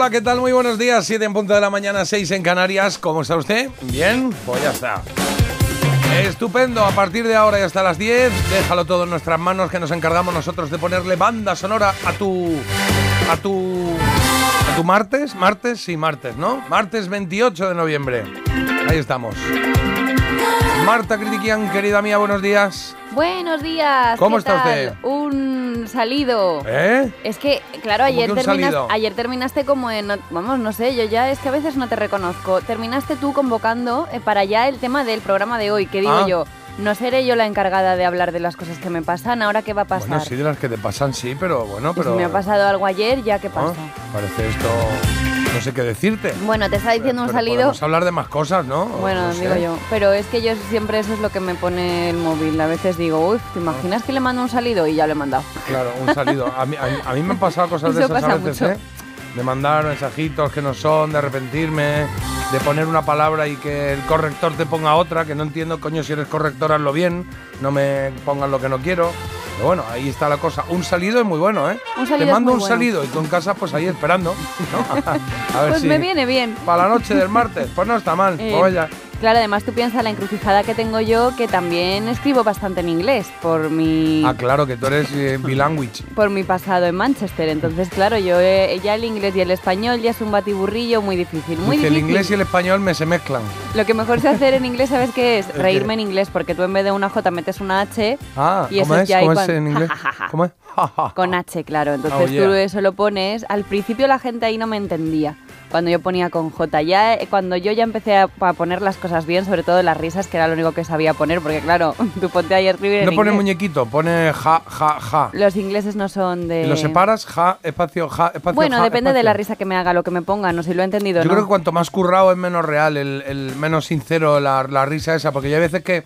Hola, ¿qué tal? Muy buenos días. 7 en punto de la mañana, 6 en Canarias. ¿Cómo está usted? ¿Bien? Pues ya está. Estupendo, a partir de ahora y hasta las 10, déjalo todo en nuestras manos que nos encargamos nosotros de ponerle banda sonora a tu. a tu. a tu martes. Martes, sí, martes, ¿no? Martes 28 de noviembre. Ahí estamos. Marta Critiquian, querida mía, buenos días. Buenos días. ¿Cómo ¿qué está tal? usted? Un salido. ¿Eh? Es que, claro, ayer, que terminas- ayer terminaste como en... Vamos, no sé, yo ya es que a veces no te reconozco. Terminaste tú convocando eh, para ya el tema del programa de hoy, que digo Ah. yo, no seré yo la encargada de hablar de las cosas que me pasan, ahora qué va a pasar. Bueno, sí, de las que te pasan, sí, pero bueno, Y si pero. me ha pasado algo ayer, ya qué Ah, pasa. Parece esto. No sé qué decirte. Bueno, te está diciendo un Pero salido... Podemos hablar de más cosas, ¿no? Bueno, no sé. digo yo, pero es que yo siempre eso es lo que me pone el móvil. A veces digo, uy, ¿te imaginas que le mando un salido? Y ya lo he mandado. Claro, un salido. A mí, a mí- a mí me han pasado cosas de esas a veces, mucho. ¿eh? De mandar mensajitos que no son, de arrepentirme, de poner una palabra y que el corrector te ponga otra, que no entiendo, coño, si eres corrector hazlo bien, no me pongas lo que no quiero. Pero bueno, ahí está la cosa. Un salido es muy bueno, ¿eh? Un salido te mando un bueno. salido y tú en casa pues ahí esperando, ¿no? A ver Pues si me viene bien. para la noche del martes, pues no está mal. Eh, Pues vaya. Claro, además tú piensas la encrucijada que tengo yo, que también escribo bastante en inglés por mi Ah, claro, que tú eres eh, bilanguage. por mi pasado en Manchester. Entonces, claro, yo eh, ya el inglés y el español ya es un batiburrillo muy difícil, muy Dice, el difícil. inglés y el español me se mezclan. Lo que mejor sé hacer en inglés, ¿sabes qué es? Reírme en inglés, porque tú en vez de una J metes una H Ah, Y ¿cómo eso es? ya ¿Cómo es en inglés? ¿Cómo es? con H, claro. Entonces Oh, yeah. tú eso lo pones. Al principio la gente ahí no me entendía. Cuando yo ponía con J, ya eh, cuando yo ya empecé a, a poner las cosas bien, sobre todo las risas, que era lo único que sabía poner, porque claro, tú ponte ahí a escribir en No pone inglés. muñequito, pone ja, ja, ja. Los ingleses no son de... Lo separas, ja, espacio, ja, espacio, Bueno, ja, depende de la risa que me haga, lo que me ponga, no sé si lo he entendido Yo no. creo que cuanto más currado es menos real, el, el menos sincero la, la risa esa, porque yo hay veces que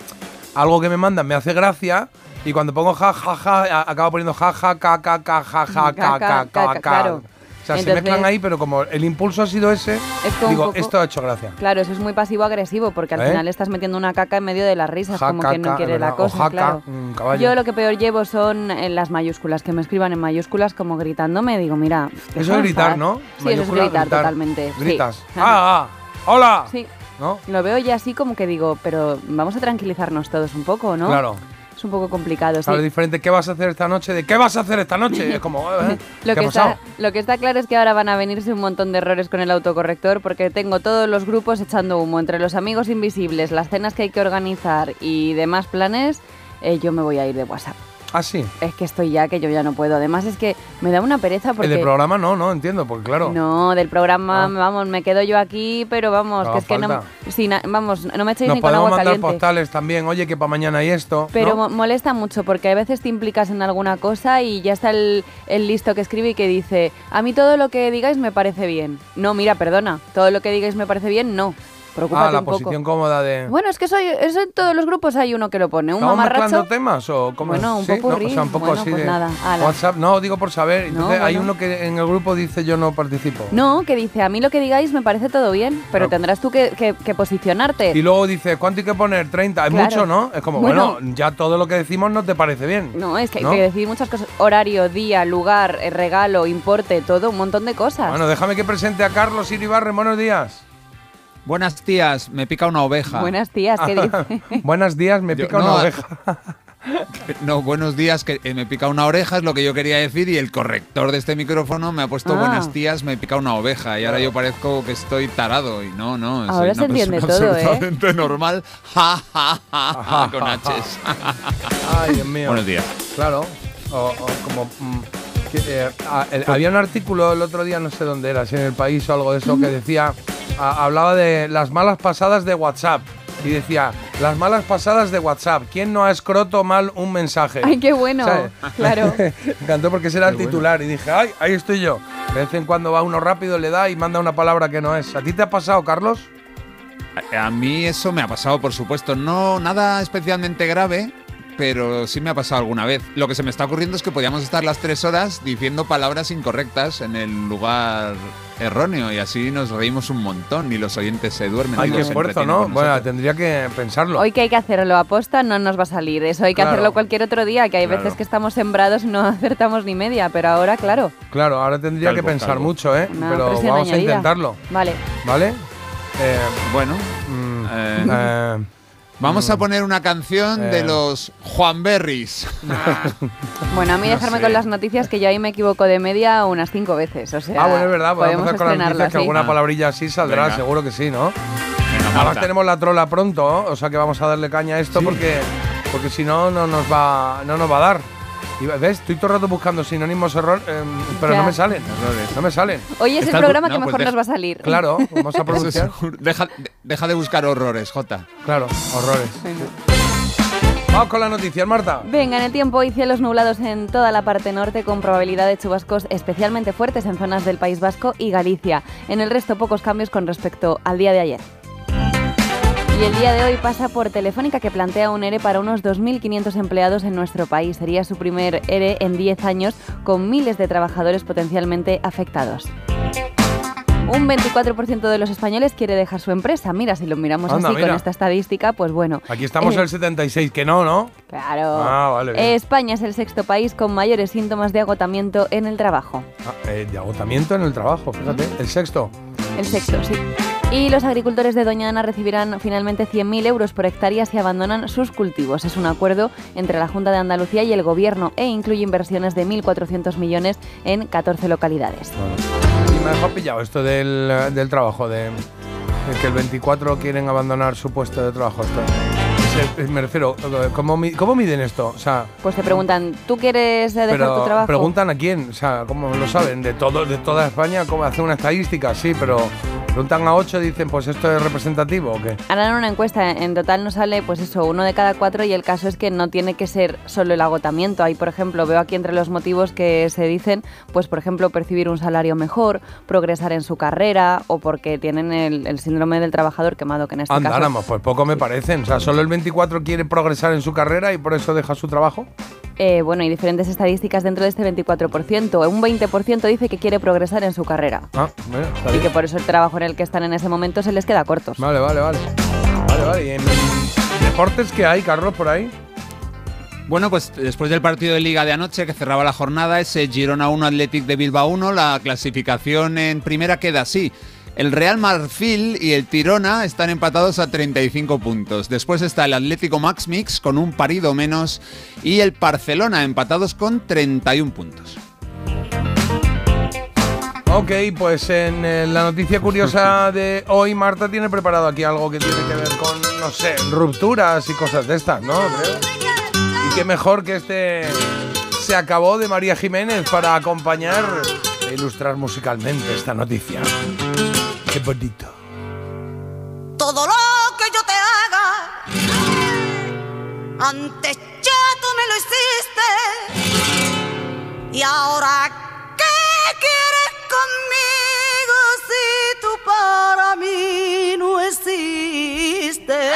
algo que me mandan me hace gracia y cuando pongo ja, ja, ja, acabo poniendo ja, ja, ca, ca, ca, ja, ja, ca, ca, ca, ca. O sea, se Entonces- mezclan ahí, pero como el impulso ha sido ese, Es como un digo, poco- esto ha hecho gracia. Claro, eso es muy pasivo-agresivo, porque al ¿Eh? final estás metiendo una caca en medio de las risas, Ja, como ca, que no quiere la cosa, jaca, claro. mm, caballo. Yo lo que peor llevo son eh, las mayúsculas, que me escriban en mayúsculas como gritándome, digo, mira... Eso es gritar, ¿no? Sí, eso es gritar, totalmente. Gritas. Ajá. Ah, ah, hola. Sí, ¿No? lo veo ya así como que digo, pero vamos a tranquilizarnos todos un poco, ¿no? Claro. Es un poco complicado. Claro, diferente. ¿Qué vas a hacer esta noche? ¿De qué vas a hacer esta noche? Es como, eh, ¿qué Lo que, está, lo que está claro es que ahora van a venirse un montón de errores con el autocorrector porque tengo todos los grupos echando humo. Entre los amigos invisibles, las cenas que hay que organizar y demás planes, eh, yo me voy a ir de WhatsApp. Ah, sí. Es que estoy ya que yo ya no puedo. Además es que me da una pereza El porque... de programa no, no, entiendo, porque claro. No, del programa, Ah. vamos, me quedo yo aquí, pero vamos, No que es que no, falta. sí, na- vamos, no me echéis Nos ni con agua mandar caliente. postales también, oye, que para mañana hay esto. Pero molesta mucho porque a veces te implicas en alguna cosa y ya está el, el listo que escribe y que dice, a mí todo lo que digáis me parece bien. No, mira, perdona, todo lo que digáis me parece bien, no. Preocúpate ah, la un poco. posición cómoda de. Bueno, es que soy, eso en todos los grupos hay uno que lo pone, un ¿Estamos mamarracho. temas o cómo Bueno, es? un ¿Sí? popurrí. No, o sea, un poco Bueno, así pues de nada, ala. WhatsApp. No, digo por saber. No, hay uno que en el grupo dice yo no participo. No, que dice, a mí lo que digáis me parece todo bien, pero No. tendrás tú que, que- que posicionarte. Y luego dice, ¿cuánto hay que poner? 30. Es Claro. mucho, ¿no? Es como, Bueno. bueno, ya todo lo que decimos no te parece bien. No, es que hay que decir muchas cosas. Horario, día, lugar, eh, regalo, importe, todo, un montón de cosas. Bueno, déjame que presente a Carlos Iribarren. Buenos días. Buenas tías, me pica una oveja. Buenas tías, ¿qué dice? Buenos días, me Yo- pica no, una eh, oveja. No, buenos días, que eh, me pica una oreja, es lo que yo quería decir, y el corrector de este micrófono me ha puesto Ah. buenas tías, me pica una oveja, y ahora yo parezco que estoy tarado, y no, no, soy Ahora una se entiende persona todo, ¿eh? absolutamente normal, ja, ja, ja, ja, con H's. Ay, Dios mío. Buenos días. Claro. O, o como. mm, que, eh, el- había un artículo el otro día, no sé dónde era, si en el país o algo de eso, que decía. hablaba de las malas pasadas de WhatsApp. y decía, las malas pasadas de WhatsApp. ¿Quién no ha escroto mal un mensaje? Ay, qué bueno. ¿Sabes? Claro. Me encantó porque ese era el titular y dije, ay, ahí estoy yo. De vez en cuando va uno rápido, le da y manda una palabra que no es. ¿A ti te ha pasado, Carlos? A, a mí eso me ha pasado, por supuesto. No nada especialmente grave, pero sí me ha pasado alguna vez. Lo que se me está ocurriendo es que podíamos estar las tres horas diciendo palabras incorrectas en el lugar erróneo y así nos reímos un montón y los oyentes se duermen. Ay, y qué nos esfuerzo, ¿no? Bueno, nosotros. tendría que pensarlo. Hoy que hay que hacerlo aposta no nos va a salir. Eso hay que Claro. hacerlo cualquier otro día, que hay Claro. veces que estamos sembrados y no acertamos ni media, pero ahora, claro. Claro, ahora tendría Calvo, que pensar calvo. mucho, ¿eh? Una Pero vamos a intentarlo, Vale. ¿vale? Eh, Bueno, mm, eh, eh, vamos a poner una canción Eh. de los Juan Berries. Bueno, a mí No dejarme sé. con las noticias que yo ahí me equivoco de media unas cinco veces. O sea, ah, bueno, es verdad, podemos con las noticias, que alguna Ah. palabrilla así saldrá, Venga. seguro que sí, ¿no? Venga, Además tenemos la trola pronto, o sea que vamos a darle caña a esto porque, porque si no, no nos va, no nos va a dar. Y ves, estoy todo el rato buscando sinónimos error, em, pero Ya. no me salen. No me salen. Hoy es el programa no, que pues mejor nos va a salir. Claro, vamos a pronunciar. Deja, de- deja de buscar horrores, Jota. Claro, horrores. Vamos con las noticias, Marta. Venga, en el tiempo hoy cielos nublados en toda la parte norte con probabilidad de chubascos especialmente fuertes en zonas del País Vasco y Galicia. En el resto pocos cambios con respecto al día de ayer. Y el día de hoy pasa por Telefónica que plantea un ERE para unos 2.500 empleados en nuestro país. Sería su primer ERE en 10 años con miles de trabajadores potencialmente afectados. Un 24% de los españoles quiere dejar su empresa. Mira, si lo miramos Anda, así mira. con esta estadística, pues bueno. Aquí estamos Eh, el 76, que no, ¿no? Claro. Ah, vale, bien. España es el sexto país con mayores síntomas de agotamiento en el trabajo. Ah, eh, de agotamiento en el trabajo, fíjate. El sexto. El sexto, sí. Y los agricultores de Doña Ana recibirán finalmente 100.000 euros por hectárea si abandonan sus cultivos. Es un acuerdo entre la Junta de Andalucía y el Gobierno e incluye inversiones de 1.400 millones en 14 localidades. Y me ha dejado pillado esto del, trabajo, de, de que el 24 quieren abandonar su puesto de trabajo. Esto. Es- me refiero, ¿cómo, mi- ¿cómo miden esto? O sea, Pues te preguntan, ¿tú quieres eh, dejar pero tu trabajo? preguntan a quién, o sea, ¿cómo lo saben? De todo, de toda España, ¿cómo hacer una estadística? Sí, pero preguntan a 8 y dicen, pues esto es representativo o qué. Harán una encuesta, en total nos sale pues eso, uno de cada cuatro y el caso es que no tiene que ser solo el agotamiento. Hay, por ejemplo, veo aquí entre los motivos que se dicen, pues por ejemplo, percibir un salario mejor, progresar en su carrera o porque tienen el, el síndrome del trabajador quemado, que en este caso... Andáramos, pues poco me parecen. O sea, solo el 24 quiere progresar en su carrera y por eso deja su trabajo. Eh, bueno, hay diferentes estadísticas dentro de este 24%. Un 20% dice que quiere progresar en su carrera Ah, bueno, está y bien. que por eso el trabajo en el que están en ese momento se les queda cortos. Vale, vale, vale. Vale, vale. ¿Y en deportes qué hay, Carlos, por ahí? Bueno, pues después del partido de Liga de anoche que cerraba la jornada, ese Girona 1 Athletic de Bilbao 1, la clasificación en primera queda así. El Real Marfil y el Tirona están empatados a 35 puntos. Después está el Atlético Max Mix con un parido menos y el Barcelona empatados con 31 puntos. Ok, pues en eh, la noticia curiosa de hoy, Marta tiene preparado aquí algo que tiene que ver con, no sé, rupturas y cosas de estas, ¿no? Creo. Y qué mejor que este se acabó de María Jiménez para acompañar e ilustrar musicalmente esta noticia. Qué bonito. Todo lo que yo te haga, antes ya tú me lo hiciste. Y ahora, ¿qué quieres conmigo si tú para mí no existes?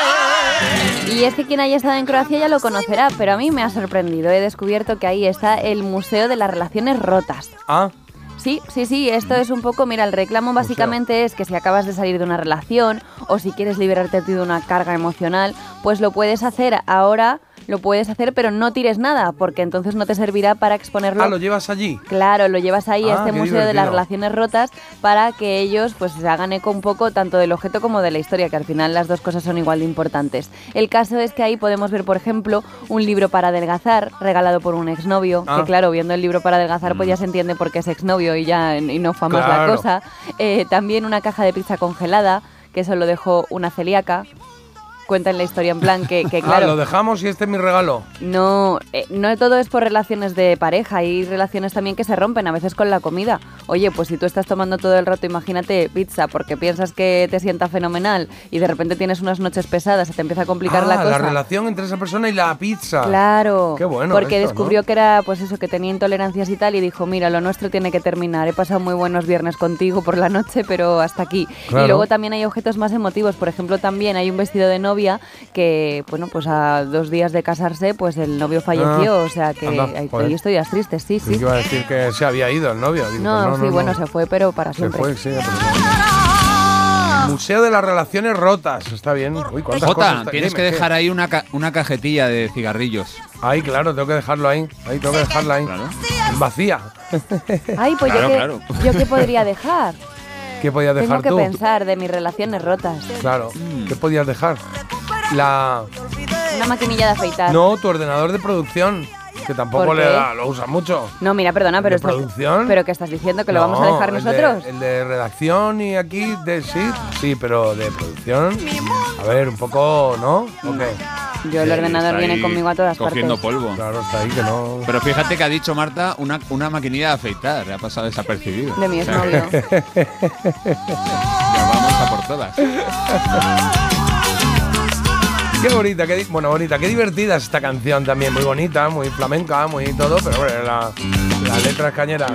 Y es que quien haya estado en Croacia ya lo conocerá, pero a mí me ha sorprendido. He descubierto que ahí está el Museo de las Relaciones Rotas. Ah, Sí, sí, sí, esto es un poco, mira, el reclamo básicamente es que si acabas de salir de una relación o si quieres liberarte de una carga emocional, pues lo puedes hacer ahora, lo puedes hacer, pero no tires nada, porque entonces no te servirá para exponerlo. ah, lo llevas allí. Claro, lo llevas ahí a Ah, este Museo de las. Relaciones Rotas para que ellos pues se hagan eco un poco tanto del objeto como de la historia, que al final las dos cosas son igual de importantes. El caso es que ahí podemos ver, por ejemplo, un libro para adelgazar regalado por un exnovio, Ah. que claro, viendo el libro para adelgazar pues ya se entiende por qué es exnovio y ya y no fue más la cosa. Eh, también una caja de pizza congelada, que eso lo dejó una celíaca. Cuentan la historia en plan que, que Ah, claro, lo dejamos y este es mi regalo. no, eh, no todo es por relaciones de pareja, hay relaciones también que se rompen, a veces con la comida. Oye, pues si tú estás tomando todo el rato, imagínate pizza, porque piensas que te sienta fenomenal y de repente tienes unas noches pesadas, se te empieza a complicar Ah, la cosa. relación entre esa persona y la pizza. Claro, Qué bueno porque esto, descubrió ¿no? que era, pues eso, que tenía intolerancias y tal, y dijo, mira, lo nuestro tiene que terminar. He pasado muy buenos viernes contigo por la noche, pero hasta aquí. Claro. Y luego también hay objetos más emotivos. Por ejemplo, también hay un vestido de novia que, bueno, pues a dos días de casarse, pues el novio falleció. Ah, o sea que anda, hay, hay historias tristes, sí, Sí. sí. iba a decir que se había ido el novio. Digo, No, pues sí, no, bueno, no. se fue, pero para Se siempre. fue, sí. pero- Museo de las Relaciones Rotas. Está bien. Uy, ¿cuántas cosas Jota, está- tienes dime, que ¿qué? dejar ahí una, ca- una cajetilla de cigarrillos. Ahí, claro, tengo que dejarlo ahí. Ahí tengo que dejarla ahí. Claro. Vacía. Ay, pues Claro, yo, qué, claro. yo qué podría dejar. ¿Qué podías Tengo dejar que tú? pensar de mis relaciones rotas. Claro. ¿Qué podías dejar? La. Una maquinilla de afeitar. No, tu ordenador de producción. Que tampoco ¿Por le qué? da, lo usa mucho. No, mira, perdona, pero ¿De estás, producción? pero que estás diciendo que lo vamos a dejar el de- nosotros. El de, redacción y aquí, de, sí, sí, pero de producción. A ver, un poco, ¿no? Ok. Yo el Sí, ordenador viene conmigo a todas Cogiendo partes. polvo. Claro, está ahí que no. Pero fíjate que ha dicho Marta una, una maquinilla de afeitar. Le ha pasado desapercibido. De mi. Ya vamos a por todas. Qué bonita, qué, bueno, bonita, qué divertida es esta canción también, muy bonita, muy flamenca, muy todo, pero bueno, la, la letra es cañera.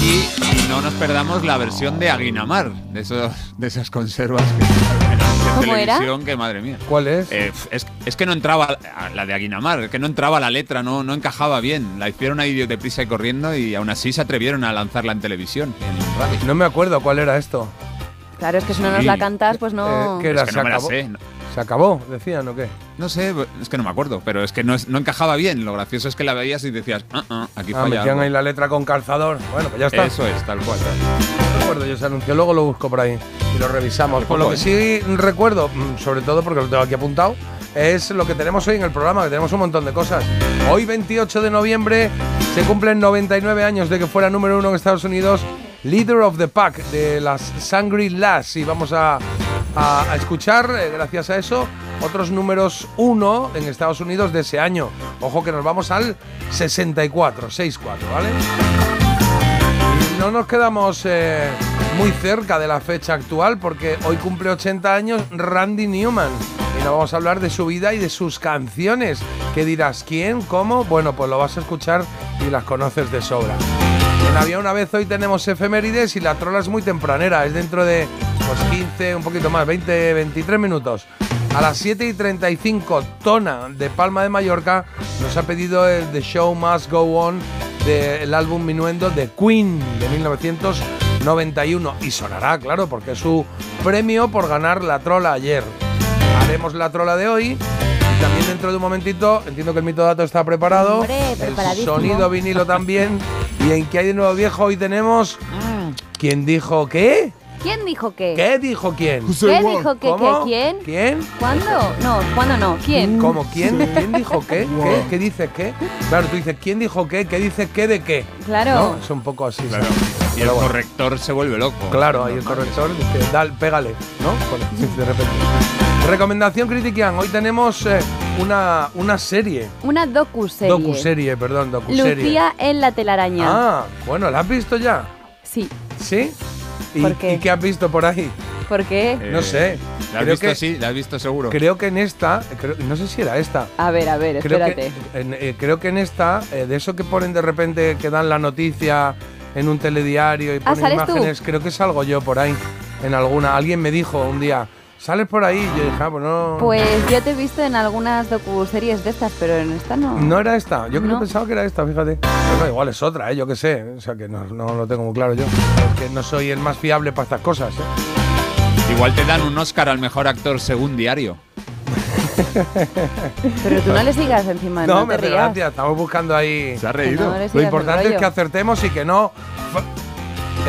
Y no nos perdamos la versión de Aguinamar, de, esos, de esas conservas que en ¿Cómo era? televisión, que madre mía. ¿Cuál es? Eh, es, es que no entraba a la de Aguinamar, que no entraba la letra, no, no encajaba bien. La hicieron ahí deprisa y corriendo y aún así se atrevieron a lanzarla en televisión, en radio. No me acuerdo cuál era esto. Claro, es que si no nos la cantas, pues no. Eh, ¿qué era? Es que ¿Se no me la acabó? sé. No, ¿Se acabó? Decían o qué. no sé, es que no me acuerdo, pero es que no, encajaba bien. Lo gracioso es que la veías y decías, ah, ah, aquí Ah, falla. metían algo". ahí la letra con calzador. Bueno, pues ya está. Eso es, tal cual. No recuerdo yo ese anuncio, luego lo busco por ahí y lo revisamos. Por lo que sí recuerdo, mm, sobre todo porque lo tengo aquí apuntado, es lo que tenemos hoy en el programa, que tenemos un montón de cosas. Hoy, 28 de noviembre, se cumplen 99 años de que fuera número uno en Estados Unidos, Leader of the Pack, de las Shangri-Las. Y vamos a, a- escuchar, eh, gracias a eso, otros números uno en Estados Unidos de ese año. Ojo que nos vamos al 64, 64, ¿vale? No nos quedamos eh, muy cerca de la fecha actual porque hoy cumple 80 años Randy Newman y nos vamos a hablar de su vida y de sus canciones. ¿Qué dirás? ¿Quién? ¿Cómo? Bueno, pues lo vas a escuchar y las conoces de sobra. Había una vez hoy tenemos efemérides y la trola es muy tempranera, es dentro de pues, 15, un poquito más, 20, 23 minutos. A las 7 y 35, Tona de Palma de Mallorca nos ha pedido el The Show Must Go On del álbum Minuendo de Queen de 1991 y sonará, claro, porque es su premio por ganar la trola ayer. Haremos la trola de hoy y también dentro de un momentito, entiendo que el mito dato está preparado, Hombre, el sonido vinilo también y en qué hay de nuevo viejo hoy tenemos ¿Quién dijo qué? ¿Quién dijo qué? ¿Qué dijo quién? ¿Qué dijo qué? ¿Quién? ¿Quién? ¿Cuándo? No, ¿cuándo no? ¿Quién? ¿Cómo? ¿Quién? ¿Quién dijo qué? ¿Qué? ¿Qué dice qué? Claro, tú dices, ¿quién dijo qué? ¿Qué dice qué de qué? Claro. ¿No? Es un poco así. Claro. Y el corrector se vuelve loco. Claro, ahí el corrector dice, dale, pégale, ¿no? De repente. Recomendación Critiquian. Hoy tenemos eh, una, una serie. Una docuserie. Docuserie, perdón, docuserie. Lucía en la telaraña. Ah, bueno, ¿la has visto ya? Sí. ¿Sí? ¿Y, ¿Por qué? ¿Y qué has visto por ahí? ¿Por qué? Eh, No sé. ¿La has Creo visto? que- Sí, la has visto seguro. Creo que en esta, creo- no sé si era esta, A ver, a ver, Creo espérate. que, en, eh, creo que en esta, eh, de eso que ponen de repente, que dan la noticia en un telediario y Ah, ponen ¿sales tú? imágenes, creo que salgo yo por ahí, en alguna. Alguien me dijo un día, ¿sales por ahí? Y yo dije, ah, pues no. Pues yo te he visto en algunas docuseries de estas, pero en esta no. No era esta, yo creo No. que pensaba que era esta, fíjate. Bueno, igual es otra, ¿eh? yo qué sé, o sea que no, no lo tengo muy claro yo. Es que no soy el más fiable para estas cosas. ¿eh? Igual te dan un Oscar al mejor actor según diario. Pero tú no le sigas encima, no, No, me te rías. estamos buscando ahí. ¿Se ha No reído? le Lo importante es que acertemos y que no.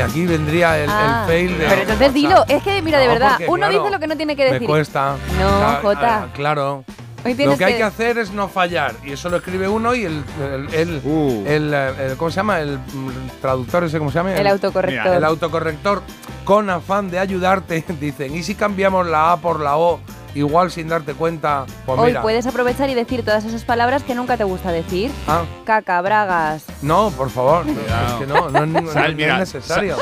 Aquí vendría el, el Ah, fail de. Pero entonces dilo, es que mira, de verdad, porque, uno claro, dice lo que no tiene que Me decir. cuesta. No, Ah, Jota. ah, claro. Hoy Lo que hay que hacer es no fallar. Y eso lo escribe uno y el. el, el- Uh. el, eh, el- ¿Cómo se llama? El mm, traductor ese, ¿cómo se llama? El autocorrector. El autocorrector, con afán de ayudarte, dicen. ¿Y si cambiamos la A por la O igual sin darte cuenta, pues Hoy mira. puedes aprovechar y decir todas esas palabras que nunca te gusta decir. Ah, Caca, bragas. no, por favor. Es que no, no, no- no Sal, es mira, necesario.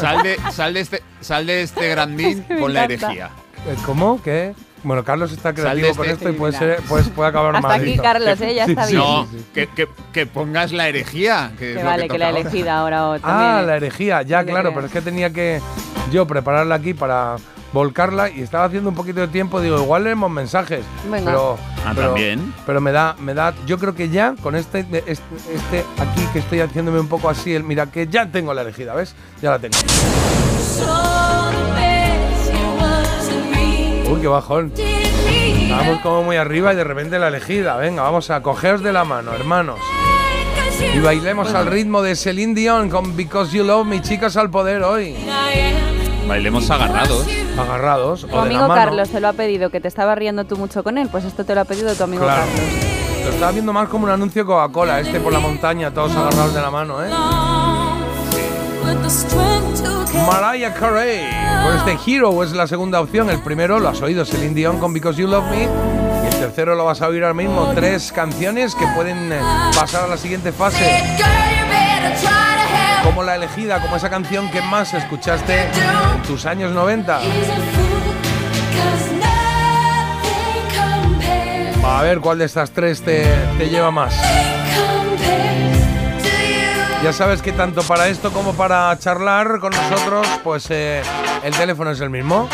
Sal de, sal de este, sal de este grandín que me con la herejía. Eh, ¿Cómo? ¿Qué? Bueno, Carlos está creativo de con este- esto y puede, ser, pues, puede acabar Hasta aquí, malito. Carlos, ¿eh? Ya está sí, bien. No. Que, que- que pongas la herejía. Que, es Que lo vale, que la elegida ahora o Ah, también. la herejía, ya, claro, que- pero es que tenía que yo prepararla aquí para volcarla y estaba haciendo un poquito de tiempo, digo, igual leemos mensajes. Venga. Pero, Ah, pero- también. Pero me da, me da, yo creo que ya con este, este, este aquí que estoy haciéndome un poco así, el mira que ya tengo la elegida, ¿ves? Ya la tengo. Uy, qué bajón. Estábamos como muy arriba y de repente la elegida. Venga, vamos a cogeos de la mano, hermanos. Y bailemos al ritmo de Celine Dion con Because You Love Me, chicas al poder hoy. Bailemos agarrados. Agarrados. Tu o de la amigo mano. Carlos te lo ha pedido, que te estaba riendo tú mucho con él, pues esto te lo ha pedido tu amigo Claro. Carlos. Lo estaba viendo más como un anuncio Coca-Cola, este por la montaña, todos agarrados de la mano, ¿eh? Mariah Carey. Pues este Hero es la segunda opción. El primero lo has oído, Celine Dion con Because You Love Me. Y el tercero lo vas a oír ahora mismo. Tres canciones que pueden eh, pasar a la siguiente fase. Como la elegida, como esa canción que más escuchaste en tus años 90. A ver cuál de estas tres te, lleva más. Ya sabes que tanto para esto como para charlar con nosotros, pues eh, el teléfono es el mismo.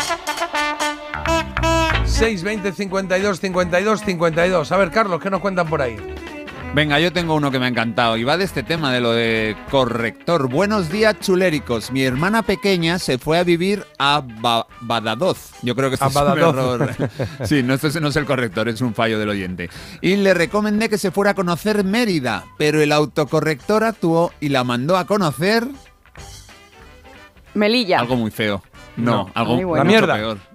620 52 52 52. A ver, Carlos, ¿qué nos cuentan por ahí? Venga, yo tengo uno que me ha encantado y va de este tema de lo de corrector. Buenos días, chuléricos. Mi hermana pequeña se fue a vivir a Ba- Badajoz. Yo creo que este A es un Badajoz. error. Sí, no, este no es el corrector, es un fallo del oyente. Y le recomendé que se fuera a conocer Mérida, pero el autocorrector actuó y la mandó a conocer Melilla. algo muy feo. No, No. algo Ay, bueno. mucho La mierda. peor.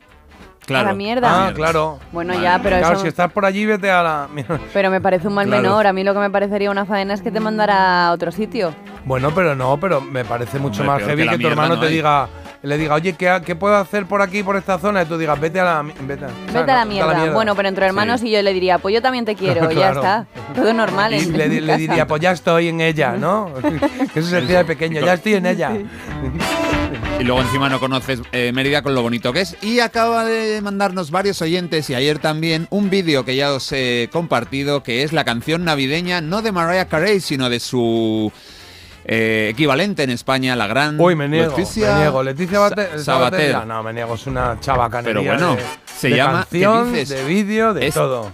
Claro. A la mierda. Ah, claro. Bueno, Vale. ya, pero Claro, eso... si estás por allí, vete a la. Pero me parece un mal Claro. menor. A mí lo que me parecería una faena es que te mandara a otro sitio. Bueno, pero no, pero me parece mucho Hombre, más heavy que tu hermano no te hay. diga, le diga, oye, ¿qué, ¿qué puedo hacer por aquí, por esta zona? Y tú digas, vete a la. Vete, a- Vete a la mierda. Bueno, pero entre hermanos y yo le diría, pues yo también te quiero, ya está. Todo normal. Y le, diría, pues ya estoy en ella, ¿no? que eso se decía de pequeño, ya estoy en ella. Y luego encima no conoces eh, Mérida con lo bonito que es. Y acaba de mandarnos varios oyentes y ayer también un vídeo que ya os he compartido que es la canción navideña no de Mariah Carey sino de su eh, equivalente en España, la gran Uy, me niego, Leticia me niego. Leticia Bate- Sa- Sabater. No, me niego, es una chavacanería Pero bueno, de, se de llama- ¿qué canción, dices? de vídeo, de Es- todo.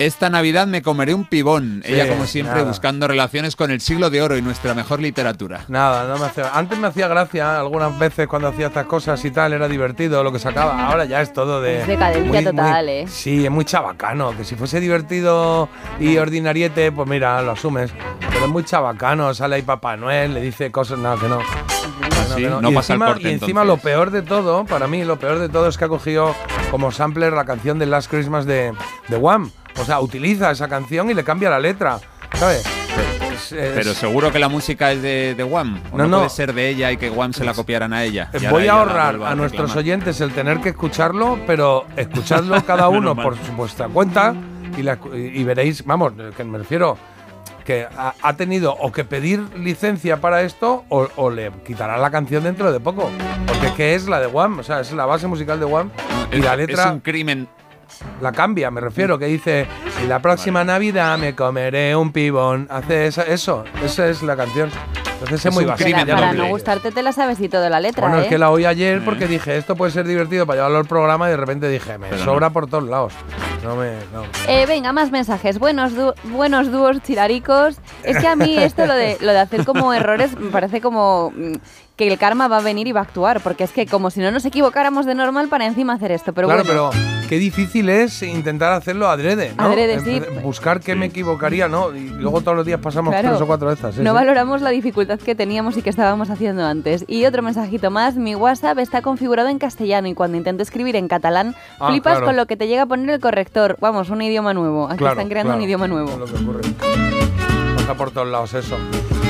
Esta Navidad me comeré un pibón. Sí, Ella como siempre nada. buscando relaciones con el siglo de oro y nuestra mejor literatura. Nada, no me hacía. Antes me hacía gracia algunas veces cuando hacía estas cosas y tal, era divertido lo que sacaba. Ahora ya es todo de. Es decadencia total, ¿eh? Sí, es muy chabacano. Que si fuese divertido y ordinariete, pues mira, lo asumes. Pero es muy chabacano. Sale ahí Papá Noel, le dice cosas. No, que no. No, Sí, que no y pasa el encima, corte, y encima entonces. lo peor de todo, para mí, lo peor de todo es que ha cogido como sampler la canción de Last Christmas de, de Wham. O sea, utiliza esa canción y le cambia la letra. ¿Sabes? Es- es- Pero seguro que la música es de, de Wham. ¿O No, no, no. puede ser de ella y que Wham se la copiaran a ella. Ahora Voy a ahorrar a nuestros reclamar. oyentes el tener que escucharlo, pero escuchadlo cada uno por su vuestra cuenta y, la- y veréis, vamos, que me refiero que ha, ha tenido o que pedir licencia para esto o, o le quitará la canción dentro de poco. Porque es que es la de Wham, o sea, es la base musical de Wham y Es- la Es letra un crimen. La cambia, me refiero, que dice, y la próxima Navidad me comeré un pibón. Hace esa- eso, esa es la canción. Entonces es, Es muy crimen Para, para no gustarte te la sabes y todo la letra, Bueno, ¿eh? es que la oí ayer porque dije, esto puede ser divertido para llevarlo al programa y de repente dije, me Pero sobra por todos lados. No me. No. Eh, venga, más mensajes. Buenos, du- buenos dúos chiraricos. Es que a mí esto lo de, lo de hacer como errores me parece como mm, que el karma va a venir y va a actuar. Porque es que como si no nos equivocáramos de normal para encima hacer esto. Pero claro, bueno, pero qué difícil es intentar hacerlo adrede, ¿no? Adrede, sí. Buscar que me equivocaría, ¿no? Y luego todos los días pasamos Claro. tres o cuatro sí, no sí. valoramos la dificultad que teníamos y que estábamos haciendo antes. Y otro mensajito más, mi WhatsApp está configurado en castellano y cuando intento escribir en catalán, Ah, flipas claro. con lo que te llega a poner el corrector. Vamos, un idioma nuevo. Aquí Claro, están creando claro, un idioma es nuevo. lo que ocurre. Pasa por todos lados eso.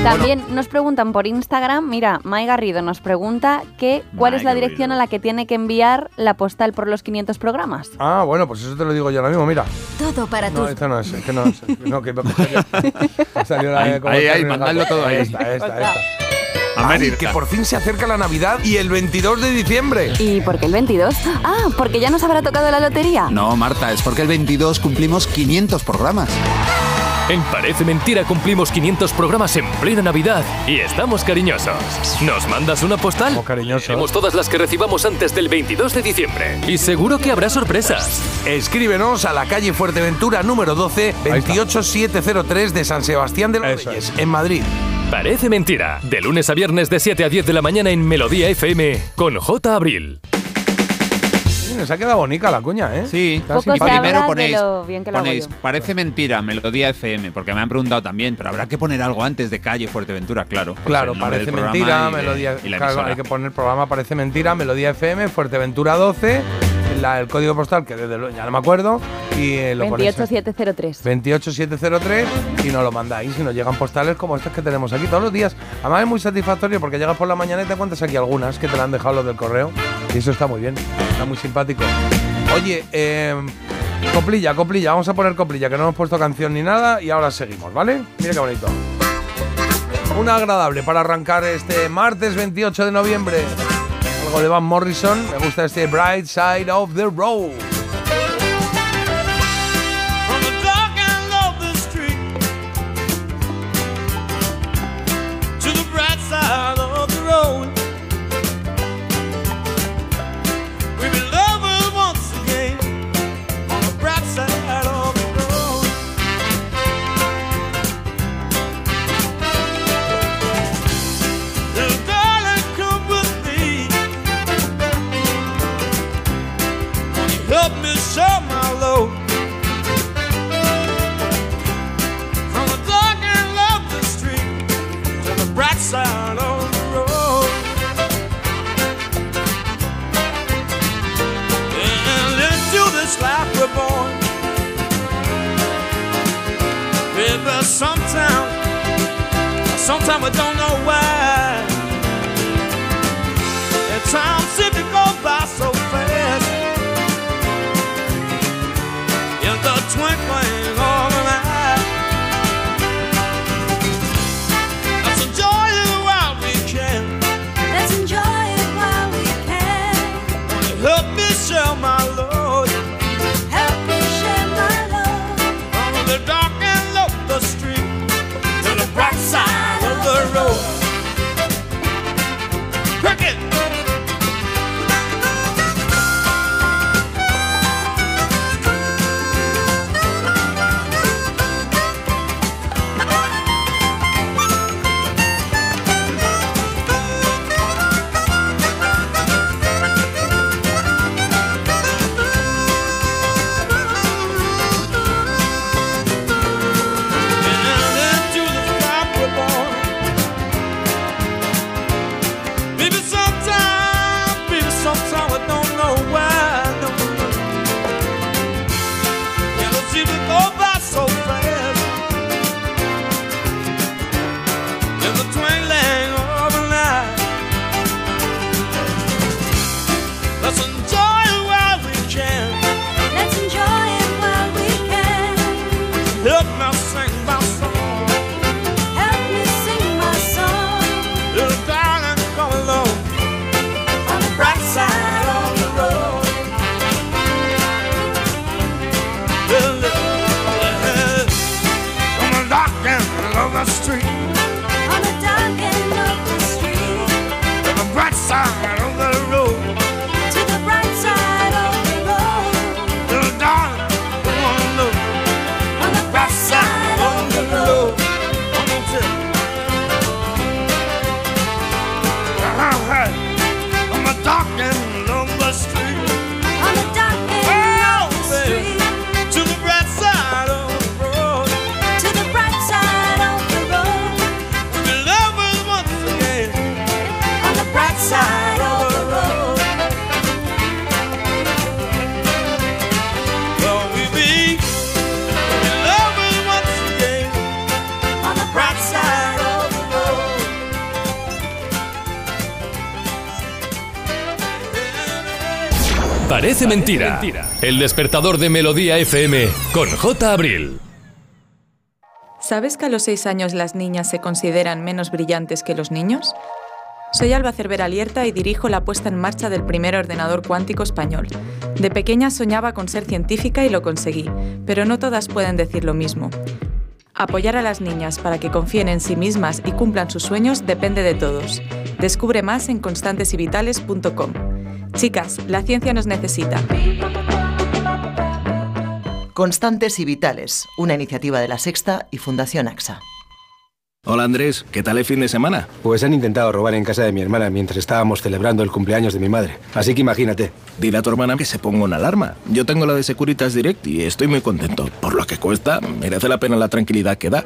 También nos preguntan por Instagram, mira, Mai Garrido nos pregunta que cuál es la dirección a la que tiene que enviar la postal por los 500 programas. Ah, bueno, pues eso te lo digo yo ahora mismo, mira. Todo para No, tus esto no es, es que no es. No, que me salió la Ahí, ahí, ahí, mandadlo todo ahí. Esta, esta, esta. América. Ay, que por fin se acerca la Navidad y el 22 de diciembre. ¿Y por qué el 22? Ah, porque ya nos habrá tocado la lotería. No, Marta, es porque el 22 cumplimos 500 programas. En Parece Mentira cumplimos 500 programas en plena Navidad y estamos cariñosos. ¿Nos mandas una postal? Somos todas las que recibamos antes del 22 de diciembre. Y seguro que habrá sorpresas. Escríbenos a la calle Fuerteventura número 12, Ahí está. 28703 de San Sebastián de los Eso Reyes, es. en Madrid. Parece Mentira. De lunes a viernes de 7 a 10 de la mañana en Melodía FM con J. Abril. Nos ha quedado bonita la cuña, ¿eh? Sí, y primero de ponéis, lo bien que lo hago ponéis, parece mentira, Melodía FM, porque me han preguntado también, pero habrá que poner algo antes de calle Fuerteventura, claro. pues Claro, el parece mentira, de- melodía. y la claro, hay que poner programa Parece mentira, Melodía FM, Fuerteventura 12, la- el código postal que desde luego ya no me acuerdo y eh, lo ponéis. 28703. 28703 y nos lo mandáis y nos llegan postales como estas que tenemos aquí todos los días. Además es muy satisfactorio porque llegas por la mañana y te cuentas aquí algunas que te la han dejado los del correo y eso está muy bien, está muy simpático. Oye, eh, coplilla, coplilla, vamos a poner coplilla que no hemos puesto canción ni nada y ahora seguimos, ¿vale? Mira qué bonito. Una agradable para arrancar este martes 28 de noviembre. Algo de Van Morrison, me gusta este Bright Side of the Road. Sometimes we don't know Mentira. El despertador de Melodía FM con J. Abril. ¿Sabes que a los 6 años las niñas se consideran menos brillantes que los niños? Soy Alba Cervera Lierta y dirijo la puesta en marcha del primer ordenador cuántico español. De pequeña soñaba con ser científica y lo conseguí, pero no todas pueden decir lo mismo. Apoyar a las niñas para que confíen en sí mismas y cumplan sus sueños depende de todos. Descubre más en constantesyvitales.com. Chicas, la ciencia nos necesita. Constantes y Vitales, una iniciativa de la Sexta y Fundación AXA. Hola Andrés, ¿qué tal el fin de semana? Pues han intentado robar en casa de mi hermana mientras estábamos celebrando el cumpleaños de mi madre. Así que imagínate. Dile a tu hermana que se ponga una alarma. Yo tengo la de Securitas Direct y estoy muy contento. Por lo que cuesta, merece la pena la tranquilidad que da.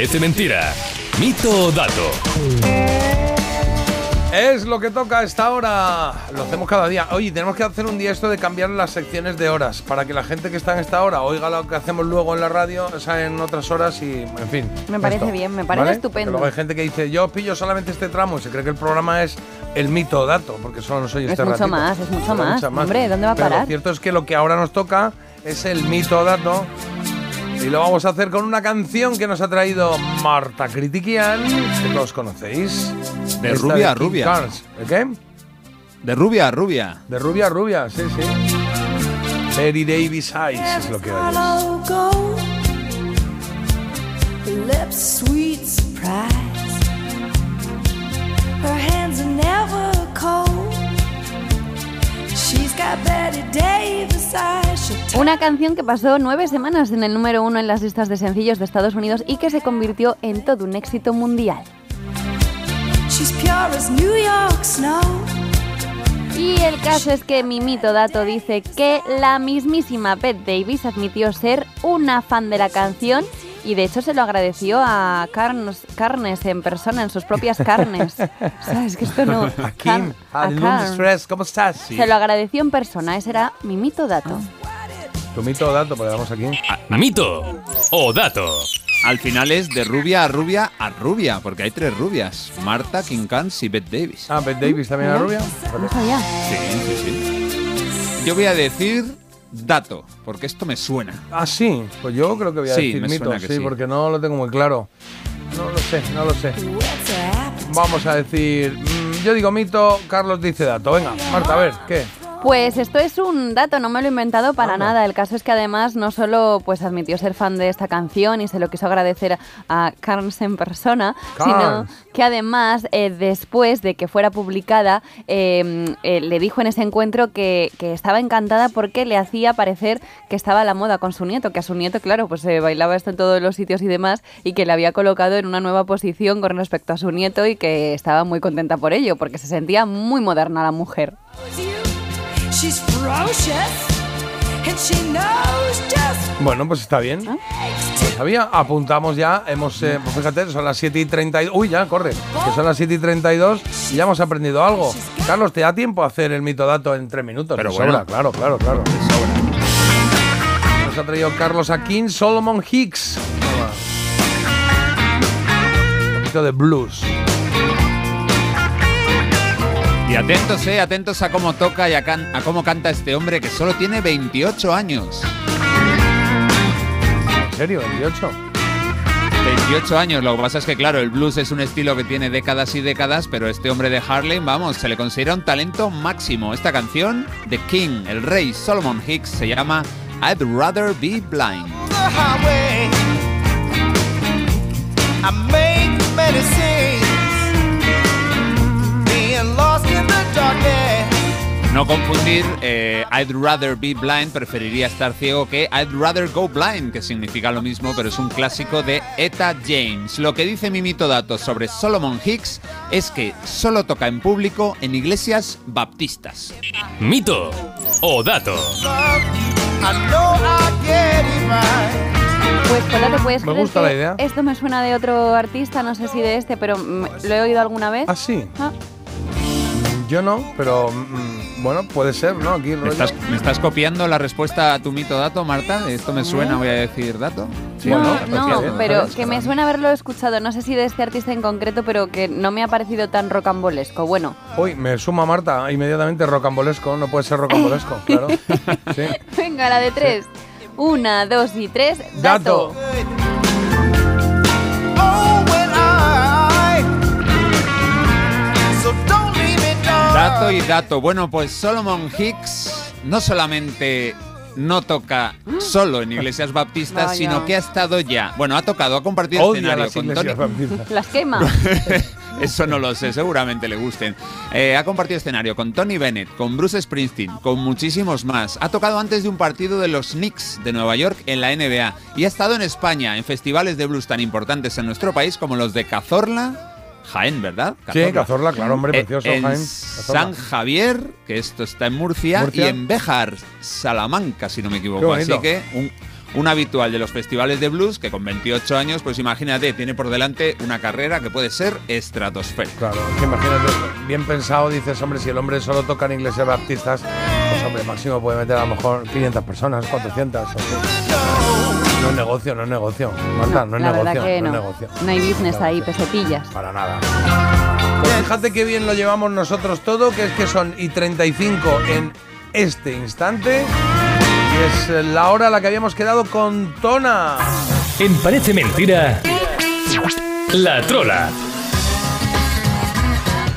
Parece Mentira, mito o dato. Es lo que toca a esta hora. Lo hacemos cada día. Oye, tenemos que hacer un día esto de cambiar las secciones de horas para que la gente que está en esta hora oiga lo que hacemos luego en la radio, o sea, en otras horas y, en fin. Me parece esto, bien, me parece ¿vale? estupendo. Luego hay gente que dice, yo pillo solamente este tramo y se cree que el programa es el mito o dato, porque solo nos oye Es este mucho ratito. más, es mucho Pero más. Hombre, ¿dónde va a Pero parar? Lo cierto es que lo que ahora nos toca es el mito o dato. Y lo vamos a hacer con una canción que nos ha traído Marta Critiquian, que todos conocéis. De Esta rubia a rubia. Carnes. ¿De qué? De rubia a rubia. De rubia a rubia, sí, sí. Betty Davis Eyes es lo que oyes. Una canción que pasó nueve semanas en el número uno en las listas de sencillos de Estados Unidos y que se convirtió en todo un éxito mundial. Y el caso es que Mimito Dato dice que la mismísima Bette Davis admitió ser una fan de la canción y de hecho se lo agradeció a Carnes, Carnes en persona, en sus propias carnes. ¿Sabes que esto no? A Kim, a a. Stress, ¿cómo estás? Se lo agradeció en persona, ese era Mimito Dato. Tu mito o dato, porque vamos aquí. Mito o dato. Al final es de rubia a rubia a rubia, porque hay tres rubias. Marta, King Carnes y Bette Davis. Ah, Bette Davis también era rubia. No sabía. Sí, sí, sí. Yo voy a decir dato, porque esto me suena. Ah, sí. Pues yo creo que voy a Sí, decir mito, sí, sí. porque no lo tengo muy claro. No lo sé, no lo sé. Vamos a decir. mm, yo digo mito, Carlos dice dato. Venga, Marta, a ver, ¿qué? Pues esto es un dato, no me lo he inventado para nada. El caso es que además no solo pues admitió ser fan de esta canción y se lo quiso agradecer a Carnes en persona, sino que además eh, después de que fuera publicada eh, eh, le dijo en ese encuentro que, que estaba encantada porque le hacía parecer que estaba a la moda con su nieto, que a su nieto, claro, pues se bailaba esto en todos los sitios y demás y que le había colocado en una nueva posición con respecto a su nieto y que estaba muy contenta por ello porque se sentía muy moderna la mujer. Bueno, pues está bien. ¿Ah? Lo sabía. Apuntamos ya. Hemos, eh, pues fíjate, son las 7 y 32. Uy, ya, corre. Que son las 7 y 32 y ya hemos aprendido algo. Carlos, ¿te da tiempo a hacer el mito dato en 3 minutos? Pero bueno. sobra, claro, claro, claro. Nos ha traído Carlos Akin, Solomon Hicks. Un poquito de blues. Y atentos, eh, atentos a cómo toca y a, can- a cómo canta este hombre que solo tiene 28 años. ¿En serio? ¿28? 28 años, lo que pasa es que claro, el blues es un estilo que tiene décadas y décadas, pero este hombre de Harlem, vamos, se le considera un talento máximo. Esta canción, The King, el rey Solomon Hicks, se llama I'd Rather Be Blind. No confundir eh, I'd rather be blind, preferiría estar ciego que I'd rather go blind, que significa lo mismo, pero es un clásico de Eta James. Lo que dice Mimito Datos sobre Solomon Hicks es que solo toca en público en iglesias baptistas. Mito o dato. Pues Pola, ¿te puedes Me gusta la idea. Esto me suena de otro artista, no sé si de este, pero lo he oído alguna vez. Ah, sí. Ah, Yo no, pero mm, bueno, puede ser, ¿no? Aquí el ¿Me rollo- estás, me estás copiando la respuesta a tu mito dato, Marta? Esto me suena, voy a decir dato. Sí, no, ¿no? no, Está bien, está pero que me suena haberlo escuchado, no sé si de este artista en concreto, pero que no me ha parecido tan rocambolesco. Bueno, Uy, me suma Marta inmediatamente rocambolesco. No puede ser rocambolesco, claro. Sí. venga, la de tres. Una, dos y tres. Dato. Dato. Dato y dato. Bueno, pues Solomon Hicks no solamente no toca solo en iglesias baptistas, Vaya. sino que ha estado ya. Bueno, ha tocado, ha compartido Odia escenario las con Tony. baptistas. Las quema. Eso no lo sé, seguramente le gusten. Eh, ha compartido escenario con Tony Bennett, con Bruce Springsteen, con muchísimos más. Ha tocado antes de un partido de los Knicks de Nueva York en la NBA y ha estado en España en festivales de blues tan importantes en nuestro país como los de Cazorla, Jaén, ¿verdad? Sí, Cazorla, claro, hombre, Eh, precioso, en Jaén. Cazorla. San Javier, que esto está en Murcia, Murcia. y en Béjar, Salamanca, si no me equivoco. Así que un, un habitual de los festivales de blues que con 28 años, pues imagínate, tiene por delante una carrera que puede ser estratosférica. Claro, es que imagínate, bien pensado, dices, hombre, si el hombre solo toca en iglesias baptistas, pues hombre, máximo puede meter a lo mejor 500 personas, 400. o sea, No es negocio, no es negocio. Marta, no, es la negocio. verdad que no no. es negocio. No hay business ahí, pesetillas. Para nada. Pues fíjate qué bien lo llevamos nosotros todo, que es que son y 35 en este instante. Y es eh, la hora a la que habíamos quedado con Tona. En Parece Mentira, La Trola.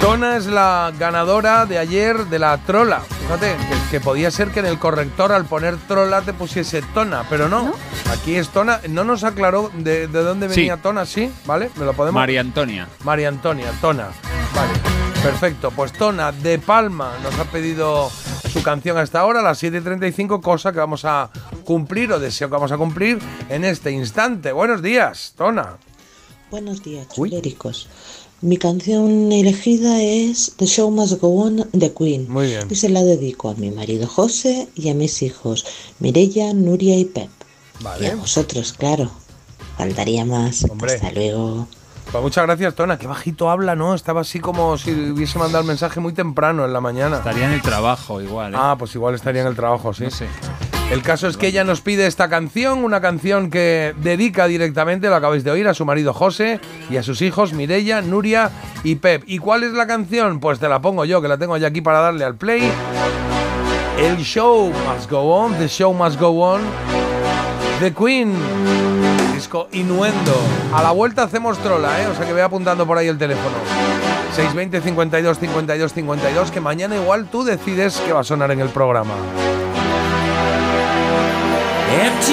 Tona es la ganadora de ayer de la trola. Fíjate, que, que podía ser que en el corrector al poner trola te pusiese tona, pero no. Aquí es tona. No nos aclaró de, de dónde Sí. venía tona, ¿sí? ¿Vale? ¿Me lo podemos? María Antonia. María Antonia, Tona. Vale, perfecto. Pues Tona de Palma nos ha pedido su canción hasta ahora, a las 7.35, cosa que vamos a cumplir o deseo que vamos a cumplir en este instante. Buenos días, Tona. Buenos días, chuléricos. Mi canción elegida es The Show Must Go On de Queen. Muy bien. Y se la dedico a mi marido José y a mis hijos Mirella, Nuria y Pep. Vale. Y a vosotros, claro. Faltaría más. Hombre. Hasta luego. Pues muchas gracias, Tona. Qué bajito habla, ¿no? Estaba así como si hubiese mandado el mensaje muy temprano en la mañana. Estaría en el trabajo igual. ¿eh? Ah, pues igual estaría en el trabajo, sí. El caso es que ella nos pide esta canción, una canción que dedica directamente, lo acabáis de oír, a su marido José y a sus hijos Mirella, Nuria y Pep. ¿Y cuál es la canción? Pues te la pongo yo, que la tengo ya aquí para darle al play. El show must go on, the show must go on. The Queen, disco Inuendo. A la vuelta hacemos trola, ¿eh? O sea que ve apuntando por ahí el teléfono. 620 52 52 52, que mañana igual tú decides que va a sonar en el programa.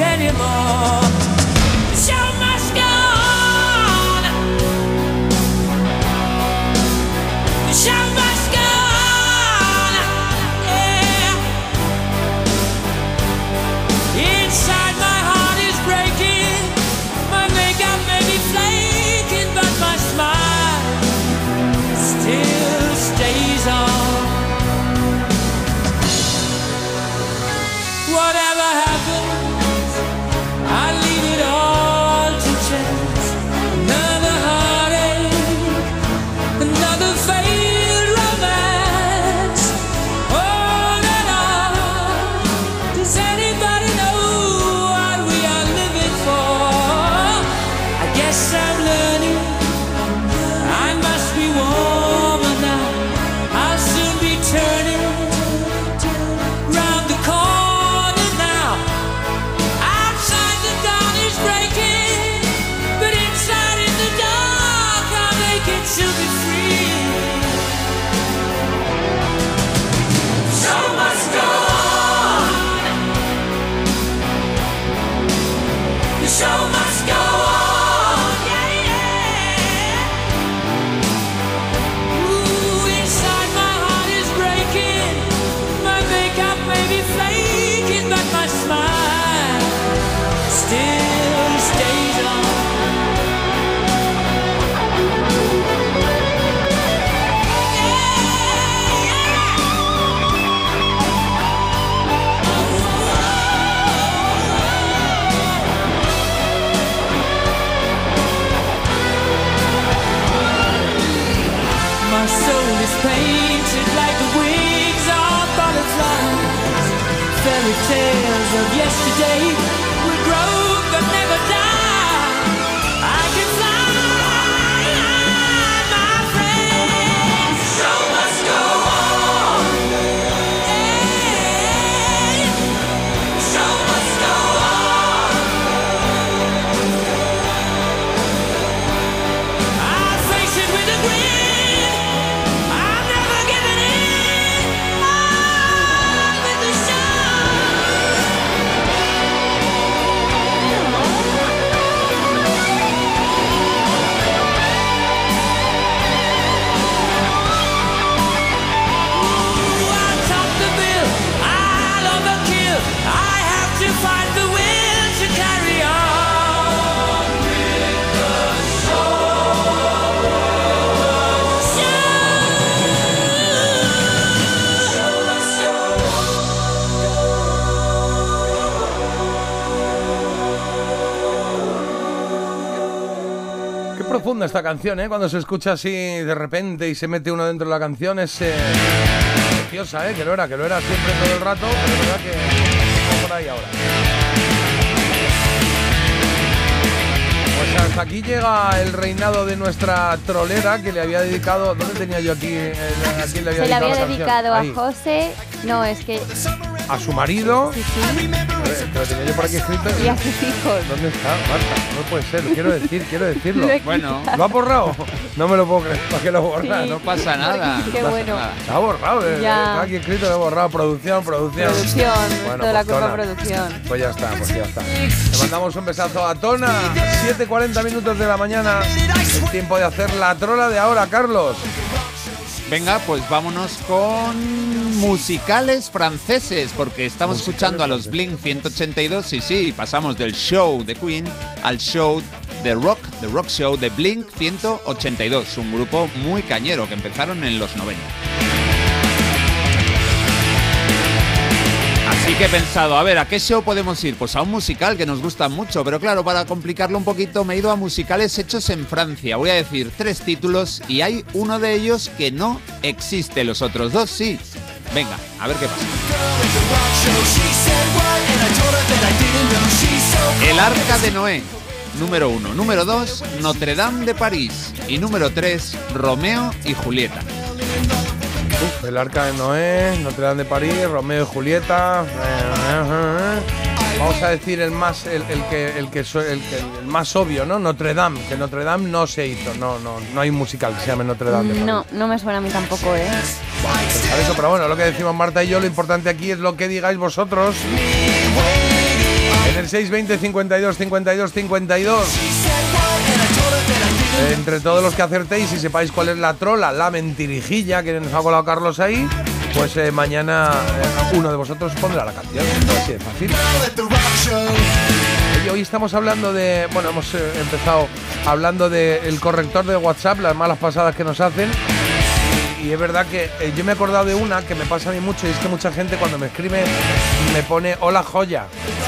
Anymore? Esta canción, ¿eh? Cuando se escucha así de repente y se mete uno dentro de la canción es eh, preciosa, ¿eh? Que lo era, que lo era siempre todo el rato, pero es verdad que vamos por ahí ahora. Pues hasta aquí llega el reinado de nuestra trolera que le había dedicado. ¿Dónde tenía yo aquí? eh, ¿A quién le había Se le había dedicado a. José. No, es que. A su marido. Sí, sí. A ver, Lo tenía yo por aquí escrito. Y a sus hijos. ¿Dónde está? Marta, no puede ser, lo quiero decir, quiero decirlo. Bueno. ¿Lo ha borrado? No me lo puedo creer. ¿Para qué lo borra? Sí. No pasa nada. Qué no pasa bueno. nada. Se ha borrado, eh, Ya. está aquí escrito, lo he borrado. Producción, producción. Producción. Bueno, toda la pues, culpa producción. Pues ya está, pues ya está. Le mandamos un besazo a Tona. 7.40 minutos de la mañana. Es tiempo de hacer la trola de ahora, Carlos. Venga, pues vámonos con musicales franceses, porque estamos escuchando a los Blink 182 y sí, pasamos del show de Queen al show de rock, de rock show de Blink 182, un grupo muy cañero que empezaron en los 90. Así que he pensado, a ver, ¿a qué show podemos ir? Pues a un musical que nos gusta mucho, pero claro, para complicarlo un poquito me he ido a musicales hechos en Francia. Voy a decir tres títulos y hay uno de ellos que no existe, los otros dos sí. Venga, a ver qué pasa. El Arca de Noé, número uno. Número dos, Notre Dame de París. Y número tres, Romeo y Julieta. Uf, el Arca de Noé, Notre Dame de París, Romeo y Julieta. Vamos a decir el más, el, el que, el que, el, más obvio, ¿no? Notre Dame, que Notre Dame no se hizo, no, no, no hay musical que se llame Notre Dame. No, no me suena a mí tampoco, ¿eh? Pensar eso, pero bueno, lo que decimos Marta y yo, lo importante aquí es lo que digáis vosotros. En el 620 52 52 52. Entre todos los que acertéis y sepáis cuál es la trola, la mentirijilla que nos ha colado Carlos ahí, pues eh, mañana eh, uno de vosotros pondrá la canción. Así de fácil. Hoy estamos hablando de. Bueno, hemos eh, empezado hablando del corrector de WhatsApp, las malas pasadas que nos hacen. Y, es verdad que yo me he acordado de una que me pasa a mí mucho y es que mucha gente cuando me escribe me pone hola joya.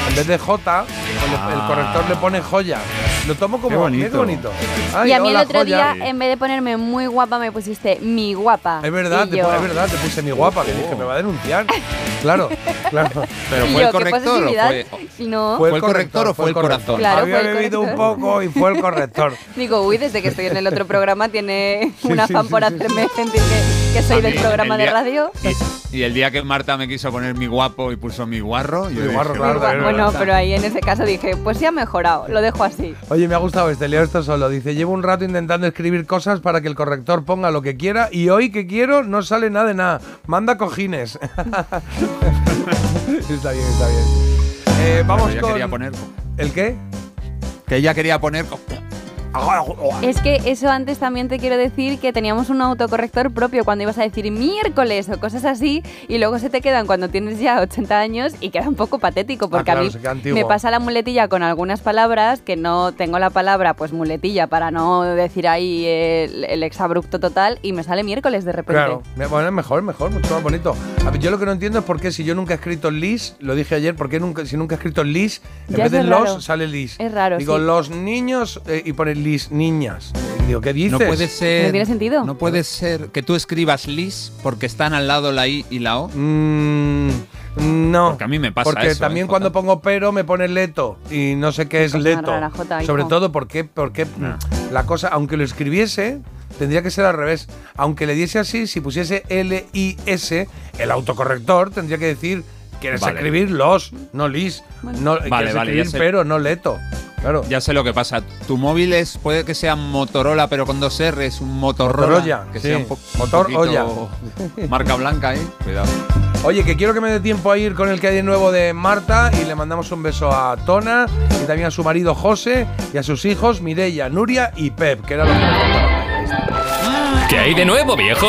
En vez de J, el corrector le pone joya. Lo tomo como Qué bonito. qué bonito. Ay, y a mí el otro joya. día, en vez de ponerme muy guapa, me pusiste mi guapa. Es verdad, te, yo, es verdad, te puse mi guapa, que dije, me va a denunciar. Claro, claro. Pero fue yo, el ¿qué corrector o fue. No. ¿Fue el corrector o fue el corazón? Claro, Había el bebido un poco y fue el corrector. Digo, uy, desde que estoy en el otro programa tiene Sí, un sí, afán sí, por sí, hacerme sentir que, que soy del programa de radio. Y, y el día que Marta me quiso poner mi guapo y puso mi guarro, yo Mi guarro, dije, claro, "Bueno, también, Bueno, pero ahí en ese caso dije, pues sí ha mejorado, lo dejo así. Oye, me ha gustado este, leo esto solo. Dice, llevo un rato intentando escribir cosas para que el corrector ponga lo que quiera y hoy que quiero no sale nada de nada. Manda cojines. está bien, está bien. Eh, vamos con... quería poner- ¿El qué? Que ella quería poner. Es que eso antes también te quiero decir que teníamos un autocorrector propio cuando ibas a decir miércoles o cosas así y luego se te quedan cuando tienes ya 80 años y queda un poco patético porque claro, a mí me pasa la muletilla con algunas palabras que no tengo la palabra pues muletilla para no decir ahí el, el exabrupto total y me sale miércoles de repente. Claro, bueno, es mejor, mejor, mucho más bonito. A yo lo que no entiendo es por qué si yo nunca he escrito lis, lo dije ayer, por qué nunca, si nunca he escrito lis, en Ya vez de los raro. sale lis. Es raro, Digo, sí. los niños eh, y pone lis, niñas. Y digo, ¿qué dices? No puede ser. No tiene sentido. No puede ser que tú escribas lis porque están al lado la i y la o. Mm, no. Porque a mí me pasa Porque eso, también ¿eh, cuando pongo pero me pone leto y no sé qué es leto. rara. Sobre todo porque, porque la cosa, aunque lo escribiese, tendría que ser al revés. Aunque le diese así, si pusiese L-I-S, el autocorrector tendría que decir, quieres Vale. escribir los, no lis. No, Vale, quieres vale, escribir pero, no leto. Claro. Ya sé lo que pasa. Tu móvil es, puede que sea Motorola, pero con dos R, es un Motorola. Motorola, que sí. sea un po- Motor poquito olla. Marca blanca ahí. Cuidado. Oye, que quiero que me dé tiempo a ir con el que hay de nuevo de Marta y le mandamos un beso a Tona y también a su marido José y a sus hijos Mireia, Nuria y Pep, que era lo que me. ¿Qué hay de nuevo, viejo?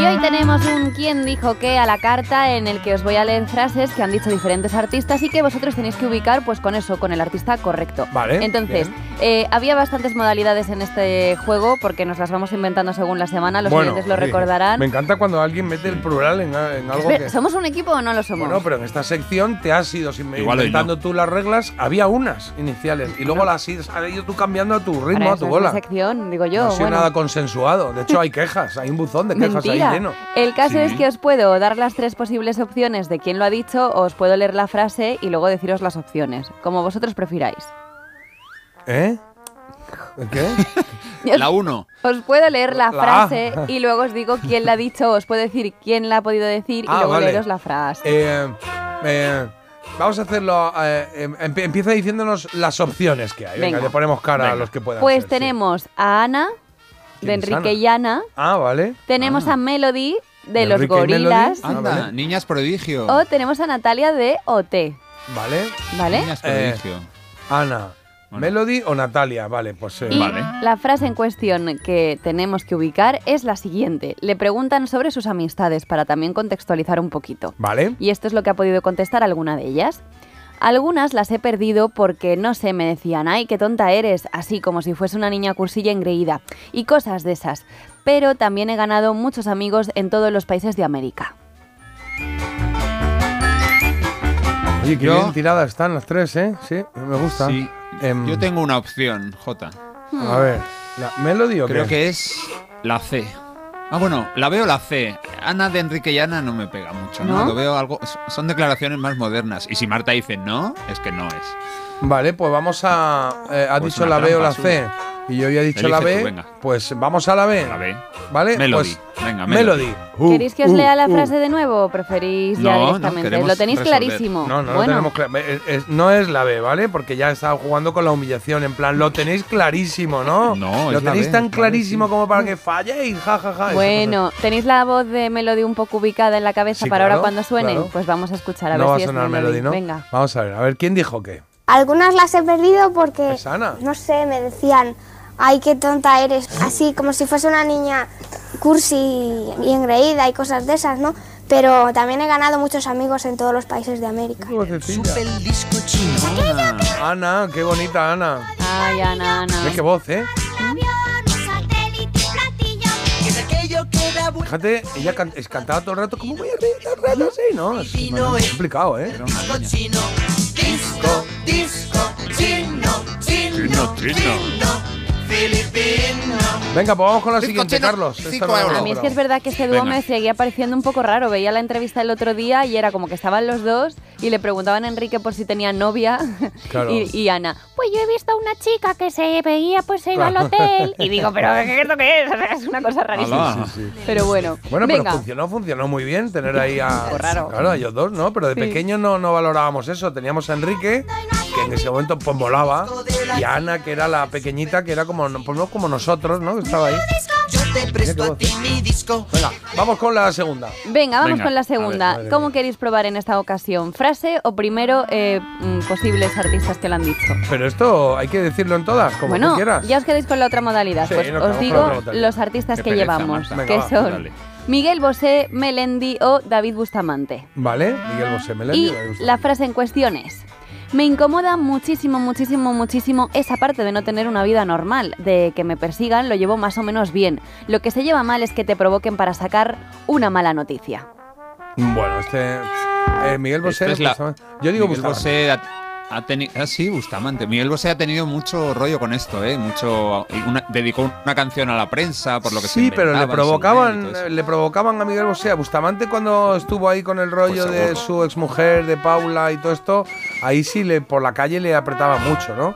Y hoy tenemos un quién dijo qué a la carta en el que os voy a leer frases que han dicho diferentes artistas y que vosotros tenéis que ubicar pues con eso, con el artista correcto. Vale, Entonces, eh, había bastantes modalidades en este juego porque nos las vamos inventando según la semana, los Bueno, oyentes lo sí. recordarán. Me encanta cuando alguien mete el plural en, en algo Espera, que... ¿Somos un equipo o no lo somos? Bueno, pero en esta sección te has ido sin- Igual inventando tú las reglas. Había unas iniciales y luego las has ido tú cambiando a tu ritmo, Para a tu bola. sección, digo yo. no ha sido bueno. nada consensuado. De hecho, hay quejas, hay un buzón de quejas Mentira. ahí El caso Sí. es que os puedo dar las tres posibles opciones de quién lo ha dicho, o os puedo leer la frase y luego deciros las opciones, como vosotros prefiráis. ¿Eh? ¿Qué? La 1. Os puedo leer la, La- frase y luego os digo quién la ha dicho, os puedo decir quién la ha podido decir y Ah, luego vale. leeros la frase. Eh, eh, vamos a hacerlo. eh, em- empie- empieza diciéndonos las opciones que hay. Venga, Venga. le ponemos cara a los que puedan. Pues ser, sí. tenemos a Ana, de ¿Quién es Enrique Ana? y Ana, Ah, vale. tenemos a Melody, de los Enrique gorilas, Ah, vale. niñas prodigio. o tenemos a Natalia de OT, Vale. ¿vale? Niñas Eh, prodigio. Ana, Bueno. Melody o Natalia. Vale, pues. eh, Y Vale. la frase en cuestión que tenemos que ubicar es la siguiente. Le preguntan sobre sus amistades para también contextualizar un poquito. Vale. Y esto es lo que ha podido contestar alguna de ellas. Algunas las he perdido porque, no sé, me decían, ay, qué tonta eres, así como si fuese una niña cursilla engreída, y cosas de esas. Pero también he ganado muchos amigos en todos los países de América. Oye, qué Yo- bien tiradas están las tres, ¿eh? Sí, me gusta. Sí. Em, Yo tengo una opción, J. A ver, ¿la Melody o Creo qué? que es la C. Ah, bueno, la veo la C. Ana de Enrique y Ana no me pega mucho, ¿no? ¿No? Lo veo algo. Son declaraciones más modernas. Y si Marta dice no, es que no es. Vale, pues vamos a. eh, ha Pues dicho la B o la C. Y yo había dicho Elige la tú, B. venga. Pues vamos a la B. La B. ¿Vale? Melody. Pues, Venga, Melody. Melody. Uh, ¿Queréis que os uh, lea la uh. frase de nuevo o preferís ya No, no, directamente? queremos lo tenéis resolver. clarísimo. No, no, bueno, lo tenemos claro. Eh, eh, No es la B, ¿vale? Porque ya he estado jugando con la humillación. En plan, lo tenéis clarísimo, ¿no? No, Lo es la tenéis B, tan es la B, clarísimo sí. como para que falléis, ja, ja, ja. Bueno, ¿tenéis la voz de Melody un poco ubicada en la cabeza Sí, para claro, ahora cuando suene? claro. Pues vamos a escuchar a. No ver va a si es sonar Melody, ¿no? Venga. Vamos a ver, a ver, ¿quién dijo qué? Algunas las he perdido porque, Es Ana. no sé, me decían, ay, qué tonta eres, así como si fuese una niña cursi y engreída y cosas de esas, ¿no? Pero también he ganado muchos amigos en todos los países de América. Qué vocecilla. Ana, qué bonita Ana. Ay, Ana, Ana. Ve qué voz, ¿eh? Fíjate, ella can- es cantaba todo el rato como voy a reír todo el rato así, ¿no? Es, bueno, es complicado, ¿eh? Niña. Chino, disco, disco, chino, chino, Chino, chino. Venga, pues vamos con la Cinco siguiente, chino, Carlos. cinco euros. A mí es que es verdad que este dúo Venga. me seguía pareciendo un poco raro. Veía la entrevista el otro día y era como que estaban los dos y le preguntaban a Enrique por si tenía novia Claro. y, y Ana, pues yo he visto a una chica que se veía, pues se iba al hotel. Y digo, pero ¿qué es lo que es? O sea, es una cosa rarísima. Alá. Sí, sí. Pero bueno, Bueno, venga. pero funcionó, funcionó muy bien tener ahí a. Raro. Claro, a ellos dos, ¿no? Pero de Sí. pequeños no, no valorábamos eso. Teníamos a Enrique, que en ese momento pues volaba, y a Ana, que era la pequeñita, que era como, pues, no como nosotros, ¿no? Que estaba ahí. Te presto a ti mi disco. Venga, vamos con la segunda. Venga, vamos Venga, con la a ver, segunda. ¿Cómo mía. queréis probar en esta ocasión? ¿Frase o primero eh, mm, posibles artistas que lo han dicho? Pero esto hay que decirlo en todas, como bueno, tú quieras. ya os quedáis con la otra modalidad. Sí, pues os digo los artistas Qué que pereza, llevamos. Venga, que va, son dale. Miguel Bosé, Melendi o David Bustamante. Vale, Miguel Bosé, me la Y me gusta. la frase en cuestión es, me incomoda muchísimo, muchísimo, muchísimo esa parte de no tener una vida normal, de que me persigan, lo llevo más o menos bien. Lo que se lleva mal es que te provoquen para sacar una mala noticia. Bueno, este. eh, Miguel Bosé. Es la-. Yo digo Miguel. Bosé ha, tenido. Ah, sí, Bustamante. Miguel Bosé ha tenido mucho rollo con esto, ¿eh? Mucho. una- dedicó una canción a la prensa, por lo que se Sí, pero le provocaban, le provocaban a Miguel Bosé. A Bustamante cuando estuvo ahí con el rollo Pues de su exmujer, de Paula y todo esto, ahí sí le por la calle le apretaba mucho, ¿no?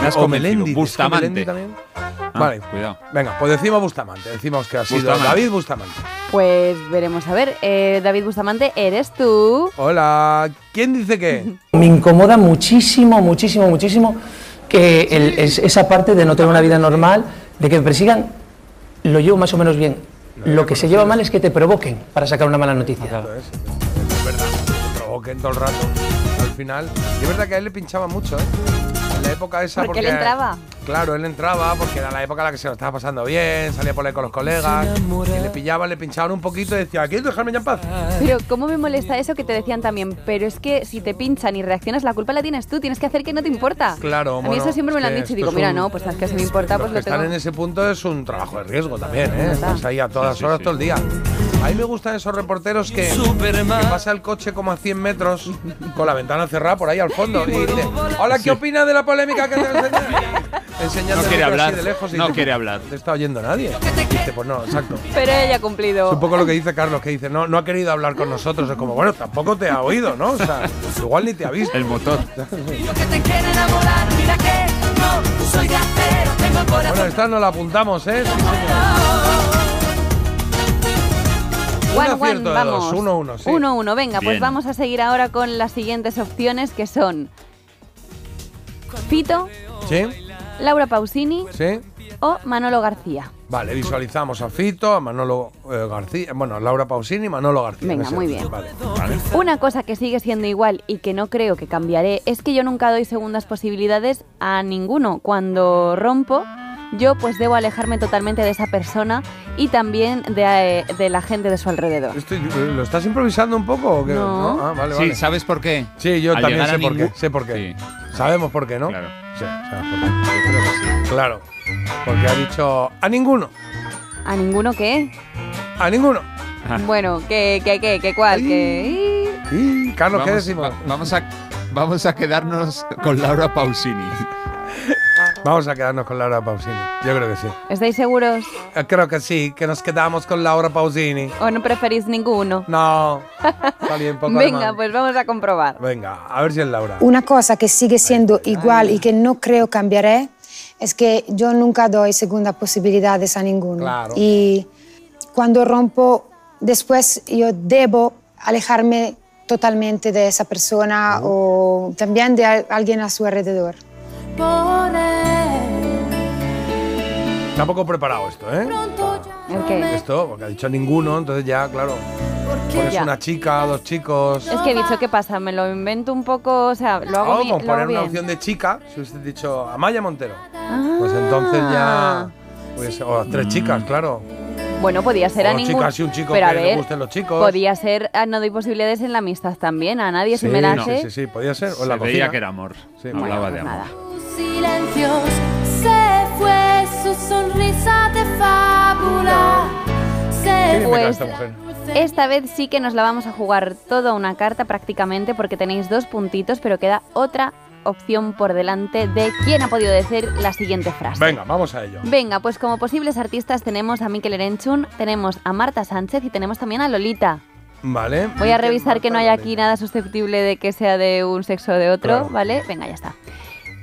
Me has o convencido. Melendi. ¿es que Bustamante. Melendi también? Ah, vale. Cuidado. Venga, pues decimos Bustamante. Decimos que ha sido Bustamante. David Bustamante. Pues veremos a ver, eh, David Bustamante, ¿eres tú? Hola. ¿Quién dice qué? Me incomoda muchísimo, muchísimo, muchísimo que el- es- esa parte de no tener una vida normal, de que me persigan, lo llevo más o menos bien. Lo que se lleva mal es que te provoquen para sacar una mala noticia. Es, es verdad. Que provoquen todo el rato. Al final. Y es verdad que a él le pinchaba mucho, ¿eh? La época esa Porque él entraba. Claro, él entraba porque era la época en la que se lo estaba pasando bien, salía por ahí con los colegas, y le pillaban, le pinchaban un poquito y decía, ¿quieres dejarme ya en paz? Pero ¿cómo me molesta eso que te decían también? Pero es que si te pinchan y reaccionas, la culpa la tienes tú, tienes que hacer que no te importa. Claro, A mí bueno, eso siempre me lo es han dicho y digo, es mira, un- no, pues sabes que si me importa, pues lo Estar tengo. en ese punto es un trabajo de riesgo también, ¿eh? Ahí a todas Sí, sí, horas, sí. todo el día. A mí me gustan esos reporteros que, que pasa el coche como a 100 metros con la ventana cerrada por ahí al fondo y dice, hola, ¿qué opina de la polémica que te? Enseñando No quiere hablar, de lejos y no dice, quiere hablar. No te está oyendo nadie. Dice, pues no, exacto. Pero ella ha cumplido. Es un poco lo que dice Carlos, que dice, no, no ha querido hablar con nosotros. Es como, bueno, tampoco te ha oído, ¿no? O sea, igual ni te ha visto. El motor. Bueno, esta no la apuntamos, ¿eh? Sí, señor. One, vamos. dos, uno, uno, sí. Uno, uno. Venga, pues vamos a seguir ahora con las siguientes opciones que son Fito, ¿Sí? Laura Pausini ¿Sí? o Manolo García. Vale, visualizamos a Fito, a Manolo eh, García, bueno, Laura Pausini y Manolo García. Venga, muy bien. Vale. Una cosa que sigue siendo igual y que no creo que cambiaré es que yo nunca doy segundas posibilidades a ninguno. Cuando rompo, yo pues debo alejarme totalmente de esa persona y también de, eh, de la gente de su alrededor. Estoy- ¿Lo estás improvisando un poco o qué? No. Ah, vale, Sí, vale. ¿sabes por qué? Sí, yo Al también sé por qué. Sé por qué. Sí. Sabemos por qué, ¿no? Claro. Sí, sabemos por qué. Yo creo que sí. Claro. Porque ha dicho a ninguno. ¿A ninguno qué? A ninguno. Bueno, ¿qué, qué, qué, qué cuál? ¿Qué? Carlos, ¿qué Vamos- decimos? va- vamos, a, vamos a quedarnos con Laura Pausini. Vamos a quedarnos con Laura Pausini. Yo creo que sí. ¿Estáis seguros? Eh, Creo que sí, que nos quedamos con Laura Pausini. ¿O no preferís ninguno? No. Un poco Venga, alemán. pues vamos a comprobar. Venga, a ver si es Laura. Una cosa que sigue siendo igual y que no creo cambiaré es que yo nunca doy segunda posibilidades a ninguno. Claro. Y cuando rompo, después yo debo alejarme totalmente de esa persona o también de al- alguien a su alrededor. Está poco preparado esto, ¿eh? ¿El qué? Esto, porque ha dicho ninguno, entonces ya, claro. Pones Ya. una chica, dos chicos. Es que he dicho, ¿qué pasa? Me lo invento un poco, o sea, lo hago Ah, lo hago poner una bien. opción de chica, si ha dicho Amaya Montero. Ah. Pues entonces ya. Pues, o tres chicas, claro. Bueno, podía ser O a ninguno. chicas y un chico pero a que le ver, gusten los chicos. Podía ser, ah, no doy posibilidades en la amistad también. A nadie Sí, se me no, sí, sí, sí, podía ser. O Se la veía cocina. que era amor. Sí, Hablaba de amor. silencios se fue su sonrisa de fábula. ¿Qué Se dice Pues- esta mujer? Esta vez sí que nos la vamos a jugar toda una carta prácticamente porque tenéis dos puntitos, pero queda otra opción por delante de quién ha podido decir la siguiente frase. Venga, vamos a ello. Venga, pues como posibles artistas tenemos a Mikel Erenchun, tenemos a Marta Sánchez y tenemos también a Lolita. Vale. Voy a revisar que no haya aquí nada susceptible de que sea de un sexo o de otro, Claro. ¿vale? Venga, ya está.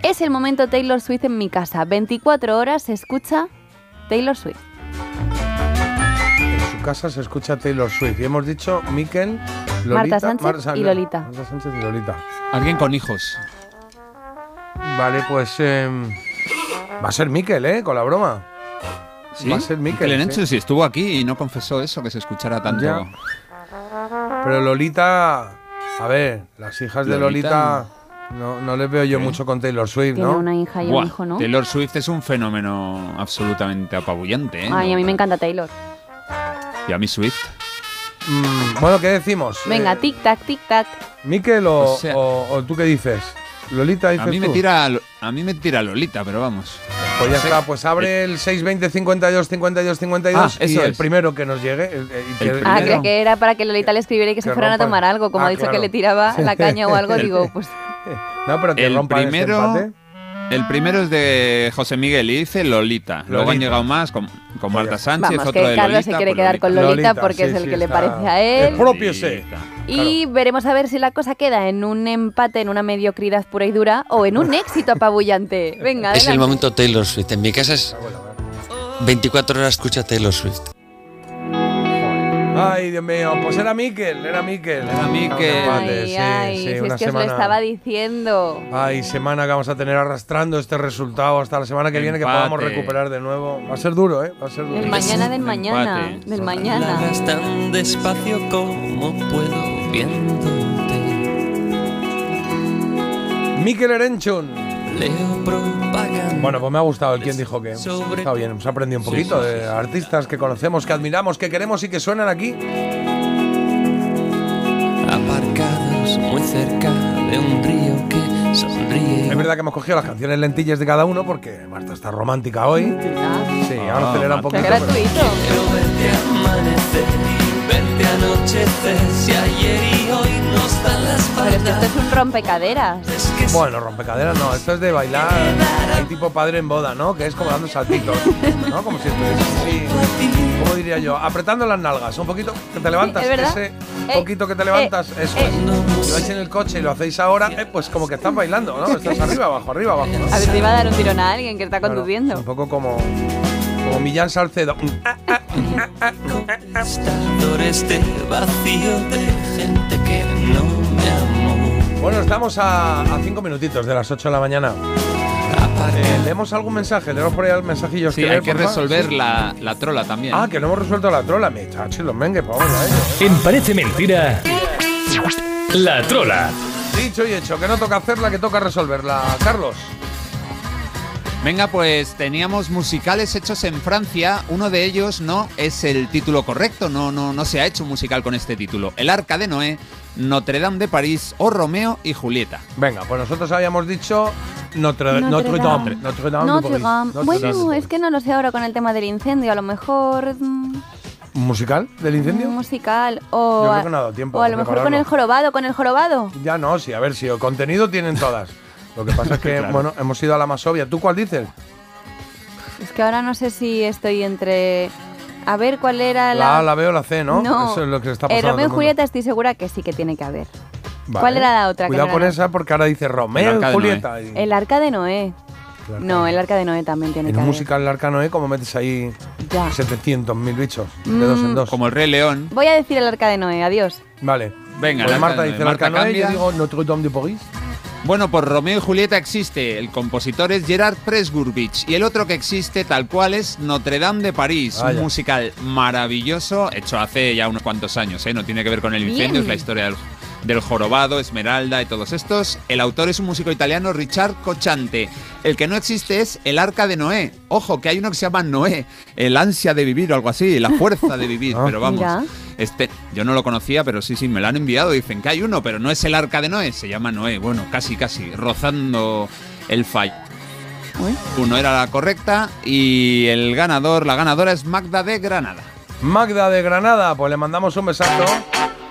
Es el momento Taylor Swift en mi casa. 24 horas se escucha Taylor Swift. En su casa se escucha Taylor Swift. Y hemos dicho Miquel, Lolita, Marta Sánchez y Lolita. Marta Sánchez y Lolita. Alguien con hijos. Vale, pues. em, va a ser Miquel, ¿eh? Con la broma. ¿Sí? Va a ser Miquel. Mikel sí. Erenchun, sí, estuvo aquí y no confesó eso, que se escuchara tanto. Ya. Pero Lolita. A ver, las hijas de Lolita. No, no les veo yo mucho con Taylor Swift, Tiene ¿no? una hija y un Buah, hijo, ¿no? Taylor Swift es un fenómeno absolutamente apabullante, ¿eh? Ay, a mí me encanta Taylor. Y a mí Swift. Mm, bueno, ¿qué decimos? Venga, Eh, tic tac, tic tac. ¿Miquel o, O sea- o- o tú qué dices? ¿Lolita A mí me tira a mí me tira Lolita, pero vamos. Pues ya Sí. está, pues abre el 620 52 52 52 Ah, y el es. primero que nos llegue. el- el- y que- El Ah, creo que era para que Lolita le escribiera y que se fueran a tomar algo. Como Ah, ha dicho claro. que le tiraba la caña o algo, digo, pues No, pero que El rompan este primero, empate. el primero es de José Miguel y dice Lolita. Luego han llegado más con, con Marta Sánchez, vamos, otro que de Carlos Lolita. se quiere pues quedar con Lolita, Lolita, porque sí, es el sí, que le parece a él. El Y veremos a ver si la cosa queda en un empate, en una mediocridad pura y dura o en un éxito apabullante. Venga, Es el adelante. momento Taylor Swift. En mi casa es 24 horas escucha Taylor Swift. Ay, Dios mío, pues era Miquel, era Miquel. Era Miquel. Ay, ay, si es que os lo estaba diciendo. Ay, semana que vamos a tener arrastrando este resultado hasta la semana que viene que podamos recuperar de nuevo. Va a ser duro, ¿eh? Va a ser duro. El mañana del mañana. empate. Del mañana. Tan despacio como puedo viéndote. Miquel propaganda. Bueno, pues me ha gustado el quien dijo que está bien, hemos aprendido un Sí, poquito sí, de artistas que conocemos, que admiramos, que queremos y que suenan aquí. Aparcados muy cerca de un río que sonríe. Es verdad que hemos cogido las canciones lentillas de cada uno porque Marta está romántica hoy. Sí, ahora Ah, acelera un poquito. Pero- Quiero verte anochecer. Si ayer y hoy nos dan la Pero es que espalda. esto es un rompecaderas. Bueno, rompecaderas no, esto es de bailar hay tipo padre en boda, ¿no? Que es como dando saltitos, ¿no? Como si estuviese así, ¿cómo diría yo? Apretando las nalgas, un poquito que te levantas, es ese Eh, poquito que te levantas, eh, eso eh. es. Si vais en el coche y lo hacéis ahora, eh, pues como que estás bailando, ¿no? Estás arriba, abajo, arriba, abajo, ¿no? A ver si va a dar un tirón a alguien que está Claro, conduciendo. un poco como, como Millán Salcedo. De vacío de gente que no me amó. Bueno, estamos a, a cinco minutitos de las 8 de la mañana. Eh, ¿Leemos algún mensaje? ¿Tenemos por ahí el mensajillo? Sí, hay que resolver la, la trola también. Ah, que no hemos resuelto la trola. Me chachi, los mengues, pues vamos a ello. En Parece Mentira, la trola. Dicho y hecho, que no toca hacerla, que toca resolverla. Carlos. Venga, pues teníamos musicales hechos en Francia. Uno de ellos no es el título correcto, no, no, no se ha hecho un musical con este título. El Arca de Noé, Notre Dame de París o Romeo y Julieta. Venga, pues nosotros habíamos dicho Notre, Notre Notre Dame. Dame. Notre Dame. de Notre. Dame. Bueno, Dame. es que no lo sé ahora con el tema del incendio. A lo mejor mm, ¿Un musical del incendio? un musical o Yo a, creo que no ha dado tiempo o a a lo mejor con el jorobado, con el jorobado. Ya no, sí, a ver, si el contenido tienen todas. Lo que pasa es que, Claro. bueno, hemos ido a la más obvia. ¿Tú cuál dices? Es que ahora no sé si estoy entre a ver cuál era La la A, la B o la C, ¿no? No. Eso es lo que está Eh, pasando. a Romeo y el. Julieta estoy segura que sí que tiene que haber. Vale. ¿Cuál era la otra Cuidado con era? esa porque ahora dice Romeo y de Julieta. y- El arca de Noé. No, el arca de Noé también tiene En que haber. musical El Arca Noé, como metes ahí Ya. 700.000 bichos, de Mm. dos en dos. Como el Rey León. Voy a decir el arca de Noé, adiós. Vale. Venga, Pues el Arca Marta de dice Noé. El Arca Marta Noé, yo digo Notre Dame de París. Bueno, por Romeo y Julieta existe. El compositor es Gerard Presgurbich. Y el otro que existe tal cual es Notre Dame de París. Vaya. Un musical maravilloso, hecho hace ya unos cuantos años. ¿eh? No tiene que ver con el incendio, Bien. es la historia del, del jorobado, Esmeralda y todos estos. El autor es un músico italiano, Richard Cochante. El que no existe es El Arca de Noé. Ojo, que hay uno que se llama Noé. El ansia de vivir o algo así, la fuerza de vivir. Ah. Pero vamos. Mira. Este, yo no lo conocía, pero sí, sí, me lo han enviado. Dicen que hay uno, pero no es el arca de Noé, se llama Noé. Bueno, casi, casi, rozando el fallo. Uno era la correcta y el ganador, la ganadora es Magda de Granada. Magda de Granada, pues le mandamos un besazo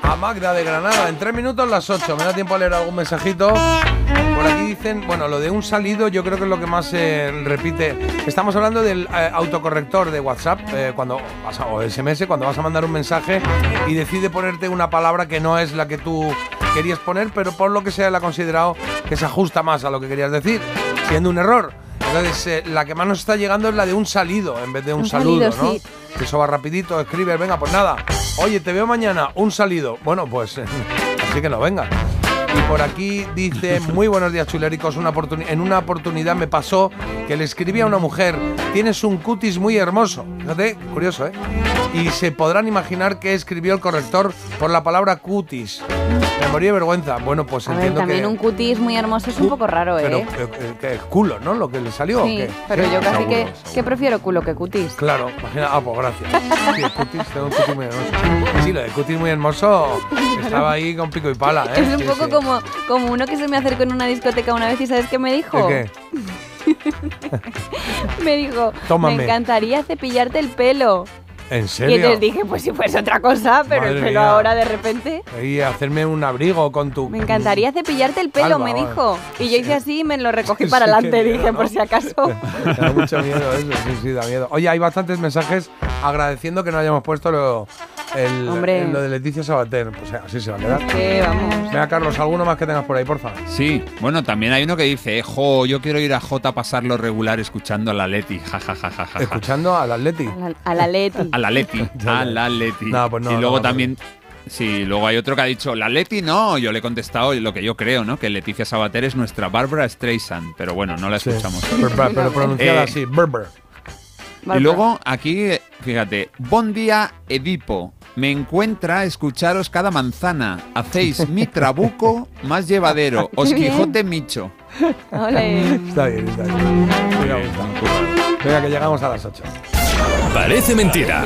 a Magda de Granada. En tres minutos las 8. Me da tiempo a leer algún mensajito. Por aquí dicen, bueno, lo de un salido yo creo que es lo que más se repite. Estamos hablando del eh, autocorrector de WhatsApp, eh, cuando vas a, o SMS, cuando vas a mandar un mensaje y decide ponerte una palabra que no es la que tú querías poner, pero por lo que sea le ha considerado que se ajusta más a lo que querías decir, siendo un error. Entonces, eh, la que más nos está llegando es la de un salido en vez de un, Un saludo, salido, ¿no? sí. Que eso va rapidito, escribe, venga, pues nada. Oye, te veo mañana, un salido. Bueno, pues así que no venga. Y por aquí dice, muy buenos días chuléricos, una en una oportunidad me pasó que le escribí a una mujer, tienes un cutis muy hermoso. Fíjate, curioso, ¿eh? Y se podrán imaginar que escribió el corrector por la palabra cutis. Me morí de vergüenza. Bueno, pues A ver, entiendo también que... un cutis muy hermoso es un poco raro, Pero ¿eh? eh, eh, que es culo, ¿no? Lo que le salió. ¿o Sí, qué? pero ¿Sí? yo casi que, Seguro. que prefiero culo que cutis. Claro, imagina. Ah, pues gracias. Sí, el cutis, tengo un cutis muy hermoso. Sí, lo de cutis muy hermoso estaba ahí con pico y pala, ¿eh? Es un poco sí. Como, como uno que se me acercó en una discoteca una vez y ¿sabes qué me dijo? ¿De Me dijo, Tómame. me encantaría cepillarte el pelo. qué? ¿En Y serio? entonces dije, pues si fuese otra cosa, pero el pelo mía. ahora de repente. Y hacerme un abrigo con tu. Me encantaría cepillarte el pelo, Alba, me dijo. Y yo hice así y me lo recogí Sí, para qué adelante, miedo, dije, ¿no? por si acaso. Da mucho miedo eso, sí, sí, da miedo. Oye, hay bastantes mensajes agradeciendo que no hayamos puesto lo, el- Hombre. el- lo de Leticia Sabater. Pues así se va a quedar. Que vamos. Venga, Carlos, ¿alguno más que tengas por ahí, porfa? Sí, bueno, también hay uno que dice, jo, yo quiero ir a J a pasarlo regular escuchando a la Leti. Ja, ja, ja, ja, ja, ja. Escuchando al Atleti. A la, a la Leti. A la Leti, a la Leti. No, pues no, y luego también, sí, luego hay otro que ha dicho, la Leti no, yo le he contestado lo que yo creo, ¿no? Que Leticia Sabater es nuestra Bárbara Streisand, pero bueno, no la Sí. escuchamos. Pero, pero pronunciada Eh, así, Berber. Y luego aquí, eh, fíjate, buen día Edipo. Me encuentra escucharos cada manzana. Hacéis mi trabuco más llevadero. Os Qué bien. Quijote Micho. Ole. Está bien, está bien. Venga, que llegamos a las 8. Parece mentira.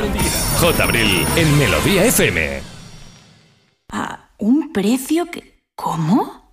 J. Abril en Melodía FM. Ah, un precio que... ¿Cómo?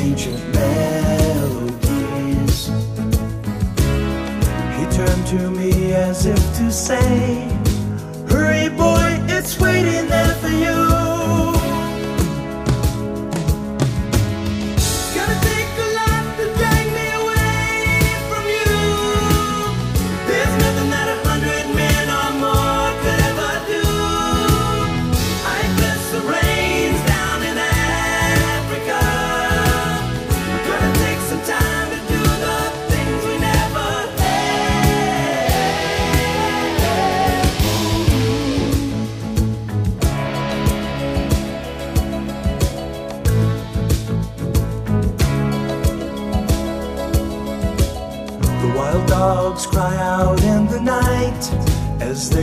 ancient melodies. He turned to me as if to say,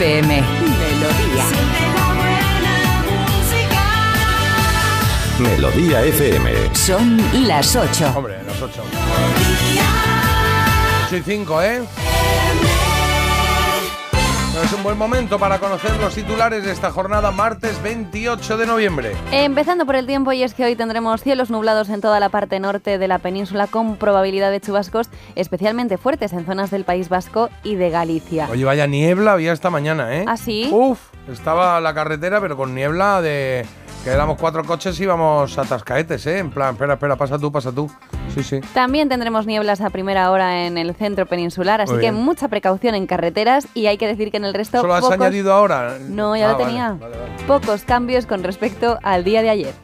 FM. Melodía. Melodía FM. Son las 8. Hombre, las 8. 8 y 5, ¿eh? Es un buen momento para conocer los titulares de esta jornada martes 28 de noviembre. Empezando por el tiempo, y es que hoy tendremos cielos nublados en toda la parte norte de la península con probabilidad de chubascos especialmente fuertes en zonas del País Vasco y de Galicia. Oye, vaya niebla había esta mañana, ¿eh? ¿Ah, sí? Uf, estaba la carretera, pero con niebla de que éramos cuatro coches y íbamos a tascaetes, ¿eh? En plan, espera, espera, pasa tú, pasa tú. Sí, sí. También tendremos nieblas a primera hora en el centro peninsular, así Muy que bien. mucha precaución en carreteras y hay que decir que en el resto ¿Solo has pocos- añadido ahora? No, ya Ah, lo vale, tenía. vale, vale. Pocos cambios con respecto al día de ayer.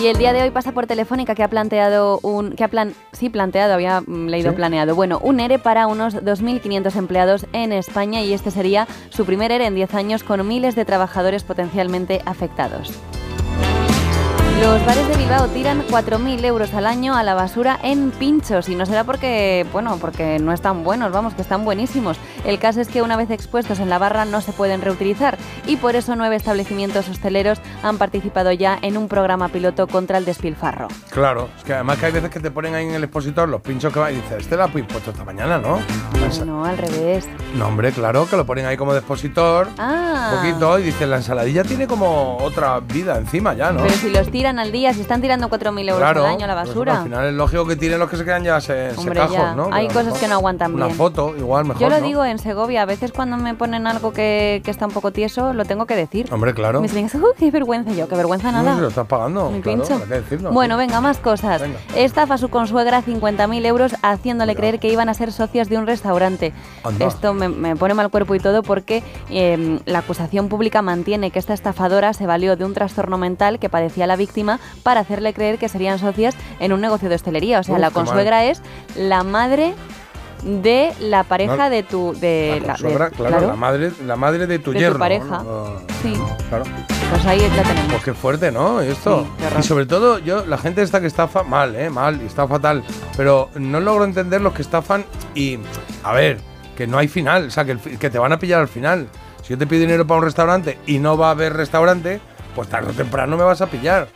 Y el día de hoy pasa por Telefónica que ha planteado un que ha plan sí planteado había mm, leído ¿Sí? planeado. Bueno, un ERE para unos 2500 empleados en España y este sería su primer ERE en 10 años con miles de trabajadores potencialmente afectados. Los bares de Bilbao tiran 4.000 euros al año a la basura en pinchos y no será porque, bueno, porque no están buenos, vamos, que están buenísimos. El caso es que una vez expuestos en la barra no se pueden reutilizar y por eso nueve establecimientos hosteleros han participado ya en un programa piloto contra el despilfarro. Claro, es que además que hay veces que te ponen ahí en el expositor los pinchos que va y dices, este lo has puesto esta mañana, ¿no? No, al revés. No, hombre, claro, que lo ponen ahí como de expositor. Ah. Un poquito y dices, la ensaladilla tiene como otra vida encima ya, ¿no? Pero si los tiran al día, si están tirando 4.000 euros claro, al año a la pues, basura. al final es lógico que tiren los que se quedan ya se, Hombre, secajos, ya. ¿no? Hay Pero cosas mejor que no aguantan Una bien. foto, igual, mejor, Yo lo ¿no? digo en Segovia, a veces cuando me ponen algo que, que está un poco tieso, lo tengo que decir. Hombre, claro. Me dicen, "Uh, qué vergüenza yo, qué vergüenza No, nada. si lo estás pagando, Mi claro, pincho. hay que decirlo. Bueno, venga, más cosas. Venga. Estafa a su consuegra 50.000 euros haciéndole creer que iban a ser socias de un restaurante. Anda. Esto me, me pone mal cuerpo y todo porque eh, la acusación pública mantiene que esta estafadora se valió de un trastorno mental que padecía la víctima para hacerle creer que serían socias en un negocio de hostelería. O sea, Uf, la consuegra es la madre de la pareja No, de tu... De La de- suegra, claro, La, madre, la madre de tu De tu pareja. ¿no? Sí. Claro. Pues ahí la tenemos. Pues qué fuerte, ¿no? Esto. Sí, y sobre todo, yo, la gente esta que estafa, mal, ¿eh? Mal, y está fatal. Pero no logro entender los que estafan y, a ver, que no hay final, o sea, que, el que te van a pillar al final. Si yo te pido dinero para un restaurante y no va a haber restaurante, pues tarde o temprano me vas a pillar.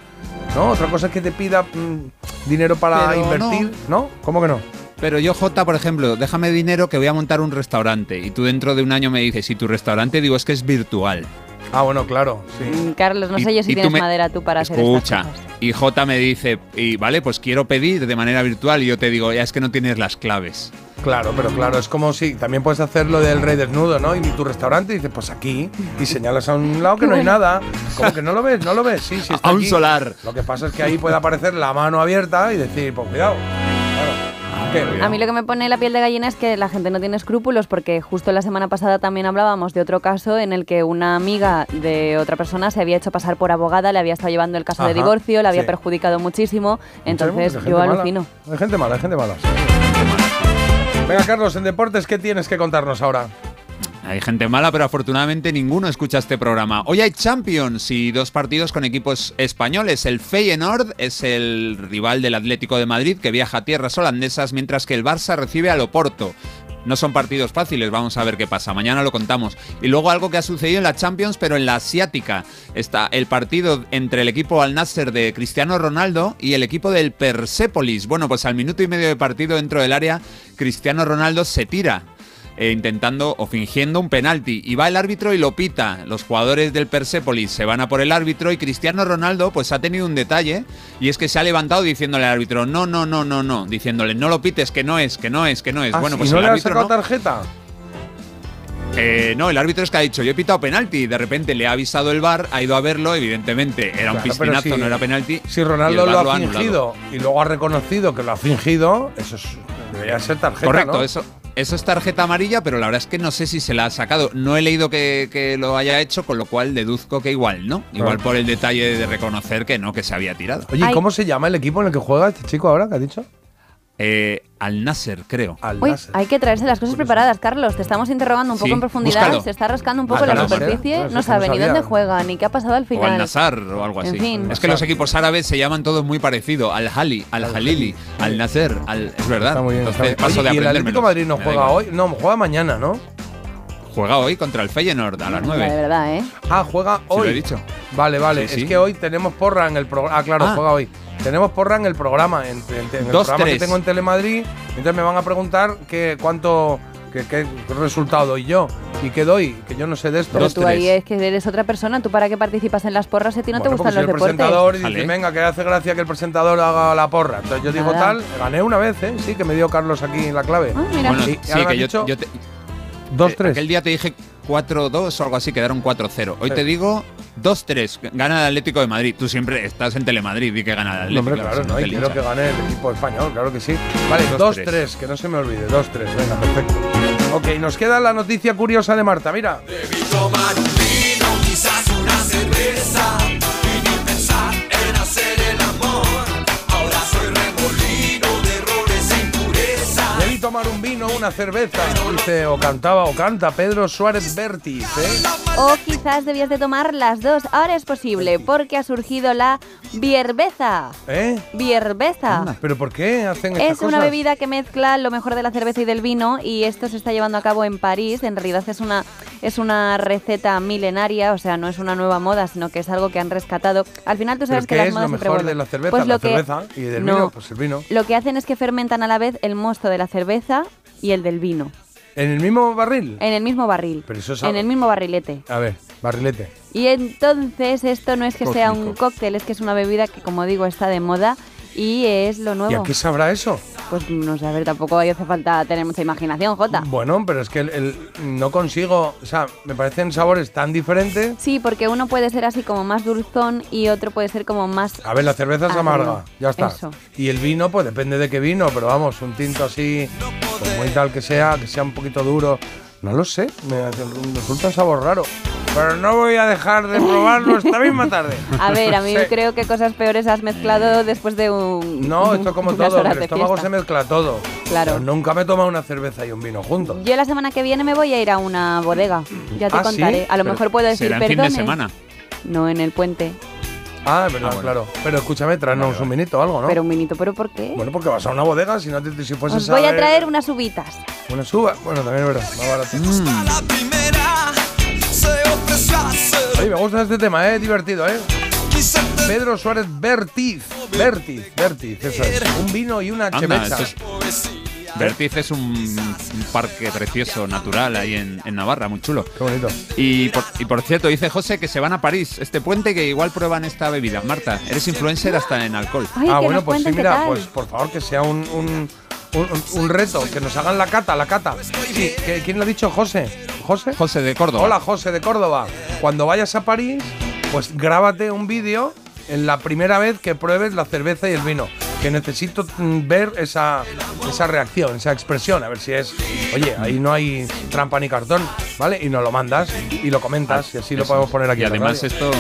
¿No? Otra cosa es que te pida mm, dinero para Pero invertir, ¿no? ¿Cómo que no? Pero yo, Jota, por ejemplo, déjame dinero que voy a montar un restaurante. Y tú dentro de un año me dices, ¿y tu restaurante? Digo, es que es virtual. Ah, bueno, claro, sí. Mm, Carlos, no Y- sé yo si tienes me- madera tú para hacer estas Escucha, cosas. y J me dice, y vale, pues quiero pedir de manera virtual. Y yo te digo, ya es que no tienes las claves. Claro, pero claro, es como si también puedes hacer lo del rey desnudo, ¿no? Y tu restaurante y dices, pues aquí, y señalas a un lado que no hay nada. Como que no lo ves, no lo ves, sí, sí. está A un aquí. solar. Lo que pasa es que ahí puede aparecer la mano abierta y decir, pues cuidado. ¿Qué? A mí lo que me pone la piel de gallina es que la gente no tiene escrúpulos porque justo la semana pasada también hablábamos de otro caso en el que una amiga de otra persona se había hecho pasar por abogada, le había estado llevando el caso de divorcio, le había sí. perjudicado muchísimo, entonces yo mala. alucino. Hay gente mala, hay gente mala. sí. Venga, Carlos, en deportes, ¿qué tienes que contarnos ahora? Hay gente mala, pero afortunadamente ninguno escucha este programa. Hoy hay Champions y dos partidos con equipos españoles. El Feyenoord es el rival del Atlético de Madrid que viaja a tierras holandesas, mientras que el Barça recibe al Oporto. No son partidos fáciles, vamos a ver qué pasa. Mañana lo contamos. Y luego algo que ha sucedido en la Champions, pero en la asiática. Está el partido entre el equipo Al Nasser de Cristiano Ronaldo y el equipo del Persepolis. Bueno, pues al minuto y medio de partido dentro del área, Cristiano Ronaldo se tira eh, intentando o fingiendo un penalti. Y va el árbitro y lo pita. Los jugadores del Persepolis se van a por el árbitro y Cristiano Ronaldo pues ha tenido un detalle y es que se ha levantado diciéndole al árbitro, no, no, no, no, no, diciéndole, no lo pites, que no es, que no es, que no es. Ah, bueno, ¿y pues no el le sacado no. tarjeta? Eh, no, el árbitro es que ha dicho, yo he pitado penalti y de repente le ha avisado el VAR, ha ido a verlo, evidentemente era un Claro, pero piscinazo, si- no era penalti. Si y Ronaldo lo ha anulado. fingido y luego ha reconocido que lo ha fingido, eso es, debería ser tarjeta, Correcto, ¿no? eso, eso es tarjeta amarilla, pero la verdad es que no sé si se la ha sacado. No he leído que, que lo haya hecho, con lo cual deduzco que igual, ¿no? Igual por el detalle de reconocer que no, que se había tirado. Oye, ¿y ¿cómo se llama el equipo en el que juega este chico ahora que has dicho? Eh, al Nasser, creo. Uy, hay que traerse las cosas preparadas, Carlos. Te estamos interrogando un poco Sí, en profundidad. búscalo. Se está rascando un poco la superficie. claro, no no sabe ni dónde juega, ni qué ha pasado al O al final. Nazar o algo así. En fin. Es que los equipos árabes se llaman todos muy parecido. Al Hali, al Halili, al Nasser, al... Es verdad. Está muy bien. está Entonces bien. paso Oye, de y el. Atlético de Madrid no juega hoy. No, juega mañana, ¿no? Juega hoy contra el Feyenoord a las De 9. verdad, ¿eh? Ah, juega hoy. lo he dicho. Vale, vale. Sí, sí. Es que hoy tenemos porra en el programa. Ah, claro, Ah. juega hoy. Tenemos porra en el programa, en, en- en el Dos, programa que tengo en Telemadrid. Entonces me van a preguntar que cuánto, que- qué resultado doy yo y qué doy, que yo no sé de esto. Pero tú ahí es que eres otra persona. ¿Tú para qué participas en las porras si a ti no Bueno, te gustan los el deportes? presentador y dice, venga, que hace gracia que el presentador haga la porra. Entonces yo digo tal, gané una vez, ¿eh? Sí, que me dio Carlos aquí la clave. Ah, mira. Bueno, Y sí, que yo, dicho yo te, 2-3. eh, Aquel día te dije 4-2 o algo así, quedaron 4-0. Hoy Sí. te digo 2-3, gana el Atlético de Madrid. Tú siempre estás en Telemadrid y que gana el No, Atlético. hombre, claro, no, y quiero que gane el equipo español, claro que sí. Vale, 2-3. 2-3, que no se me olvide, 2-3, venga, perfecto. Ok, nos queda la noticia curiosa de Marta, mira. Vino, una cerveza, dice, o cantaba o canta Pedro Suárez Vértiz, ¿eh? O quizás debías de tomar las dos. Ahora es posible porque ha surgido la bierbeza. ¿Eh? Bierbeza. ¿Pero por qué hacen estas Es una bebida que mezcla lo mejor de la cerveza y del vino y esto se está llevando a cabo en París. En realidad es una, es una receta milenaria, o sea, no es una nueva moda, sino que es algo que han rescatado. Al final tú ¿Pero sabes que qué las es lo siempre mejor de la cerveza? Pues la que- y del no, vino, pues el vino. Lo que hacen es que fermentan a la vez el mosto de la cerveza y el del vino. ¿En el mismo barril? En el mismo barril. Pero eso es en el mismo barrilete. A ver, barrilete. Y entonces esto no es que sea un cóctel, es que es una bebida que, como digo, está de moda y es lo ¿Y nuevo. a qué sabrá eso? Pues no sé, a ver, tampoco hace falta tener mucha imaginación, Jota. Bueno, pero es que el- el- no consigo, o sea, me parecen sabores tan diferentes. Sí, porque uno puede ser así como más dulzón y otro puede ser como más... A ver, la cerveza es amarga, ya está. Eso. Y el vino, pues depende de qué vino, pero vamos, un tinto así, pues muy tal que sea, que sea un poquito duro. No lo sé, me hace- resulta un sabor raro. Pero no voy a dejar de probarlo esta misma tarde. A ver, a mí Sí. creo que cosas peores has mezclado después de un... No, esto es como todo, en el estómago fiesta. se mezcla todo. Claro. Pero nunca me he tomado una cerveza y un vino juntos. Yo la semana que viene me voy a ir a una bodega. Ya te ¿Ah, sí? contaré. A lo Pero mejor puedo decir será en fin de semana. No, en el puente. Ah, es verdad, claro. Pero escúchame, tráenos un vinito o algo, ¿no? Pero un vinito, ¿pero por qué? Bueno, porque vas a una bodega, si no te, si fueses Os voy a ver traer unas uvitas. Una suba. Bueno, también es verdad, más barato. Se ofreció a hacer Oye, me gusta este tema, ¿eh? Divertido, ¿eh? Pedro Suárez Bertiz. Bertiz, Bertiz, eso es. Un vino y una Anda, chemecha. eso es- Bertiz es un, un parque precioso, natural, ahí en, en Navarra, muy chulo. Qué bonito. Y por, y por cierto, dice José que se van a París este puente que igual prueban esta bebida. Marta, eres influencer hasta en alcohol. ah, bueno, pues sí, mira, pues por favor que sea un, un, un- un reto, que nos hagan la cata, la cata. Sí, ¿que- ¿quién lo ha dicho? José. ¿José? José de Córdoba. Hola, José de Córdoba. Cuando vayas a París, pues grábate un vídeo en la primera vez que pruebes la cerveza y el vino. Que necesito mm, ver esa, esa reacción, esa expresión, a ver si es, oye, ahí no hay trampa ni cartón, ¿vale? Y nos lo mandas y lo comentas y así lo podemos es. poner aquí. Y en la además radio. esto,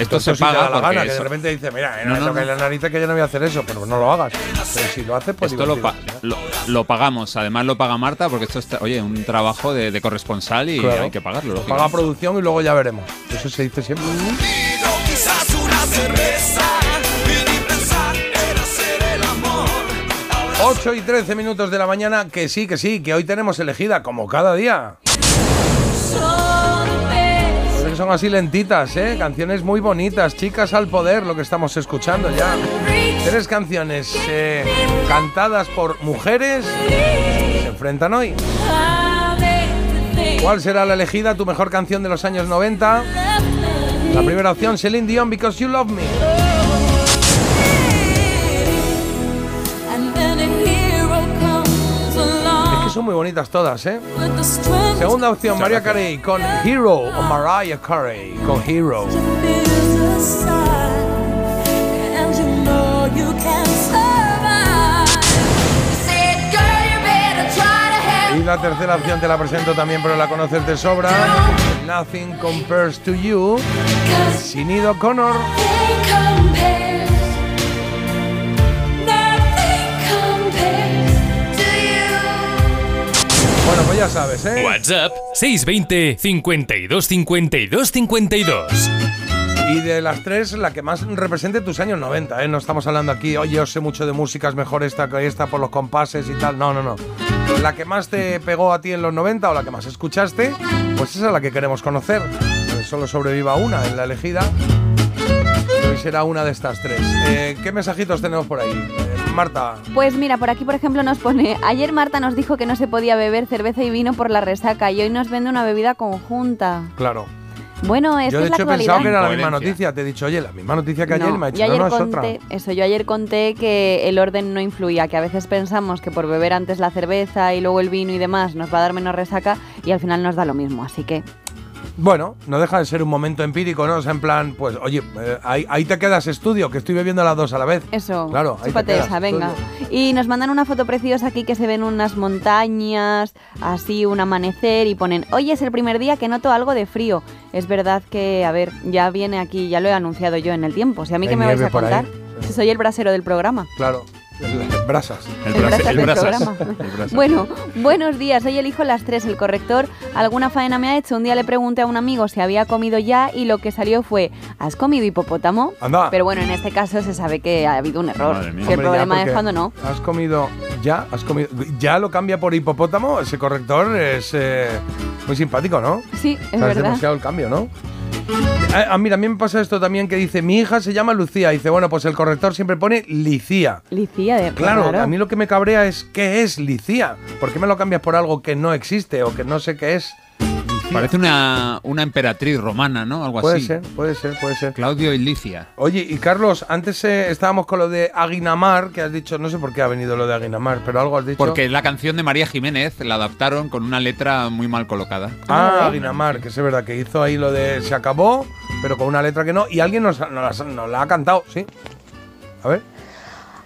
esto se sí te da paga la porque gana, que de repente dice, mira, no, No, me no, no. la nariz que yo no voy a hacer eso, pero no lo hagas. Pero si lo haces, pues Esto lo, pa- lo, lo pagamos, además lo paga Marta porque esto es, oye, un trabajo de, de corresponsal y Claro. hay que pagarlo. Lo paga producción y luego ya veremos. Eso se dice siempre. quizás una cerveza 8 y 13 minutos de la mañana, que sí, que sí, que hoy tenemos elegida, como cada día. Son así lentitas, ¿eh? Canciones muy bonitas, chicas al poder, lo que estamos escuchando ya. Tres canciones eh, cantadas por mujeres se enfrentan hoy. ¿Cuál será la elegida, tu mejor canción de los años 90? La primera opción, Celine Dion, Because You Love Me. Que son muy bonitas todas, ¿eh? Segunda opción, María Carey con Hero o Mariah Carey con Hero. Y la tercera opción te la presento también, pero la conoces de sobra. Nothing Compares to You. Sinido Connor. Ya sabes, ¿eh? WhatsApp 620 52 52 52. Y de las tres, la que más represente tus años 90, ¿eh? No estamos hablando aquí, oye, yo sé mucho de música, es mejor esta que esta por los compases y tal. No, no, no. La que más te pegó a ti en los 90 o la que más escuchaste, pues esa es la que queremos conocer. Que Solo sobreviva una en la elegida. Hoy será una de estas tres. Eh, ¿Qué mensajitos tenemos por ahí? Marta. Pues mira, por aquí por ejemplo nos pone, ayer Marta nos dijo que no se podía beber cerveza y vino por la resaca y hoy nos vende una bebida conjunta. Claro. Bueno, es Yo que de es la hecho he actualidad. pensado que era la misma noticia. Te he dicho, oye, la misma noticia que ayer me ha yo dicho, no, es otra. conté, eso, yo ayer conté que el orden no influía, que a veces pensamos que por beber antes la cerveza y luego el vino y demás nos va a dar menos resaca y al final nos da lo mismo, así que Bueno, no deja de ser un momento empírico, ¿no? O sea, en plan, pues, oye, eh, ahí, ahí te quedas estudio, que estoy bebiendo las dos a la vez. Eso, Claro, ahí te quedas, esa, venga. estudio. Y nos mandan una foto preciosa aquí que se ven unas montañas, así un amanecer y ponen, hoy es el primer día que noto algo de frío. Es verdad que, a ver, ya viene aquí, ya lo he anunciado yo en el tiempo. Si a mí que me vais a contar, si soy el brasero del programa. Claro, brasas. El, El brasa- brasas el brasas. El brasas. Bueno, buenos días, soy el hijo las tres, el corrector. Alguna faena me ha hecho. Un día le pregunté a un amigo si había comido ya y lo que salió fue, ¿has comido hipopótamo? Anda. Pero bueno, en este caso se sabe que ha habido un error. Si el Hombre, problema es cuando no. ¿Has comido ya? ¿Has comido? ¿Ya lo cambia por hipopótamo? Ese corrector es eh, muy simpático, ¿no? Sí, es O sea, es verdad. demasiado el cambio, ¿no? Ah, ah, mira, a mí me pasa esto también que dice, mi hija se llama Lucía. Dice, bueno, pues el corrector siempre pone Licía. Licía de Claro, raro. a mí lo que me cabrea es, ¿qué es Licía? ¿Por qué me lo cambias por algo que no existe o que no sé qué es? Parece una, una emperatriz romana, ¿no? Algo Puede así. ser, puede ser, puede ser. Claudio y Licia. Oye, y Carlos, antes eh, estábamos con lo de Aguinamar, que has dicho, no sé por qué ha venido lo de Aguinamar, pero algo has dicho. Porque la canción de María Jiménez la adaptaron con una letra muy mal colocada. Ah, Aguinamar, que es verdad, que hizo ahí lo de se acabó, pero con una letra que no, y alguien nos, nos nos la ha cantado, ¿sí? A ver.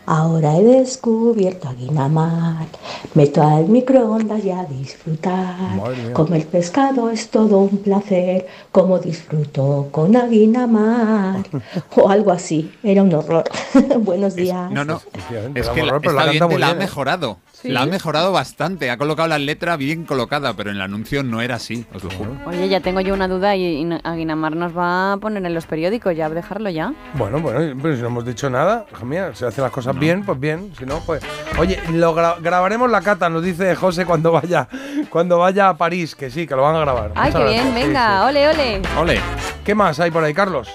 Ahora he descubierto a Guinamar, meto al microondas y a disfrutar. Mía. Comer pescado es todo un placer, como disfruto con Aguinamar. O algo así, era un horror. Buenos días. No, no. Efectivamente, Es que la, canta oyente muy la ha bien, ¿eh? mejorado. ¿Sí? La ha mejorado bastante. Ha colocado la letra bien colocada, pero en el anuncio no era así, os lo juro. Oye, ya tengo yo una duda y, y Aguinamar nos va a poner en los periódicos, ya dejarlo ya. Bueno, bueno, pero si no hemos dicho nada, hija mía, si hace las cosas bien, pues bien, si no, pues... Oye, lo gra- grabaremos la cata, nos dice José cuando vaya cuando vaya a París, que sí, que lo van a grabar. Ay, Muchas qué bien, sí, venga, ole, ole. Ole. ¿Qué más hay por ahí, Carlos?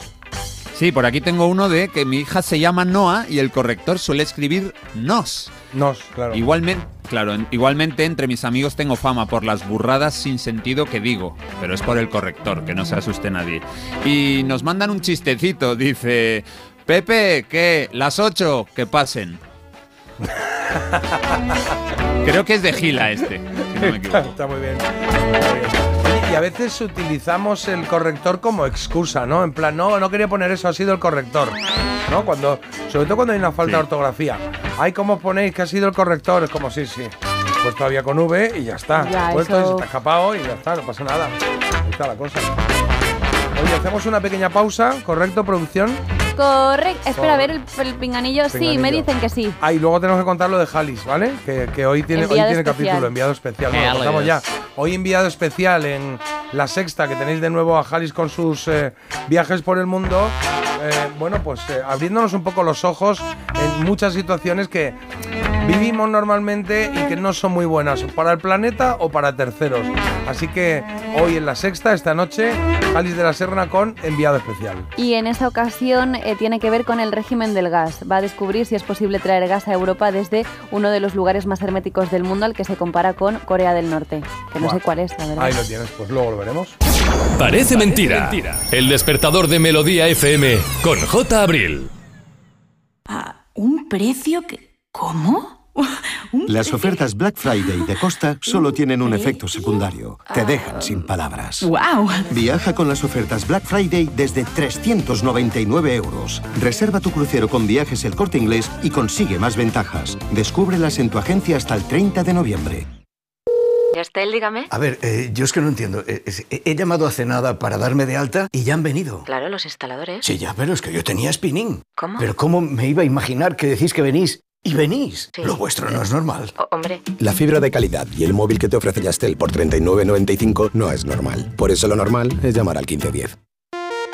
Sí, por aquí tengo uno de que mi hija se llama Noah y el corrector suele escribir nos. Nos, claro. Igualmente, claro, en- igualmente entre mis amigos tengo fama por las burradas sin sentido que digo, pero es por el corrector, que no se asuste nadie. Y nos mandan un chistecito, dice, Pepe, que las 8, que pasen. Creo que es de Gila este, si no me equivoco. Está muy bien. Muy bien. Y a veces utilizamos el corrector como excusa, ¿no? En plan, no, no quería poner eso, ha sido el corrector. ¿No? Cuando, sobre todo cuando hay una falta Sí. de ortografía. Ay, ¿cómo ponéis que ha sido el corrector? Es como, sí, sí. Pues todavía con V y ya está. Ya, Puesto y eso- se te ha escapado y ya está, no pasa nada. Ahí está la cosa. Oye, hacemos una pequeña pausa, ¿correcto, producción? Correcto. Espera, a ver el, el pinganillo. Sí, me dicen que sí. Ah, y luego tenemos que contar lo de Jalis, ¿vale? Que, que hoy tiene, hoy Enviado tiene especial. capítulo, enviado especial. Bueno, lo Jalis. contamos ya. Hoy enviado especial en La Sexta, que tenéis de nuevo a Jalis con sus eh, viajes por el mundo. Eh, bueno, pues eh, abriéndonos un poco los ojos en muchas situaciones que vivimos normalmente y que no son muy buenas para el planeta o para terceros. Así que hoy en La Sexta, esta noche, Jalis de la Serna con enviado especial. Y en esta ocasión eh, tiene que ver con el régimen del gas. Va a descubrir si es posible traer gas a Europa desde uno de los lugares más herméticos del mundo al que se compara con Corea del Norte. Que no sé cuál es, la verdad. Ahí lo tienes, pues luego lo veremos. Parece mentira. El despertador de Melodía FM con J. Abril. Ah, ¿Un precio que... ¿Cómo? ¿Un Las ofertas Black Friday de Costa solo tienen un efecto secundario. Te dejan sin palabras. ¡Wow! Viaja con las ofertas Black Friday desde 399 euros. Reserva tu crucero con viajes el corte inglés y consigue más ventajas. Descúbrelas en tu agencia hasta el 30 de noviembre. Estel, dígame. A ver, eh, yo es que no entiendo. Eh, he, he llamado hace nada para darme de alta y ya han venido. Claro, los instaladores. Sí, ya, pero es que yo tenía spinning. ¿Cómo? Pero ¿cómo me iba a imaginar que decís que venís Y venís. Lo vuestro no es normal. Hombre. La fibra de calidad y el móvil que te ofrece Yastel por 39.95 no es normal. Por eso lo normal es llamar al 1510.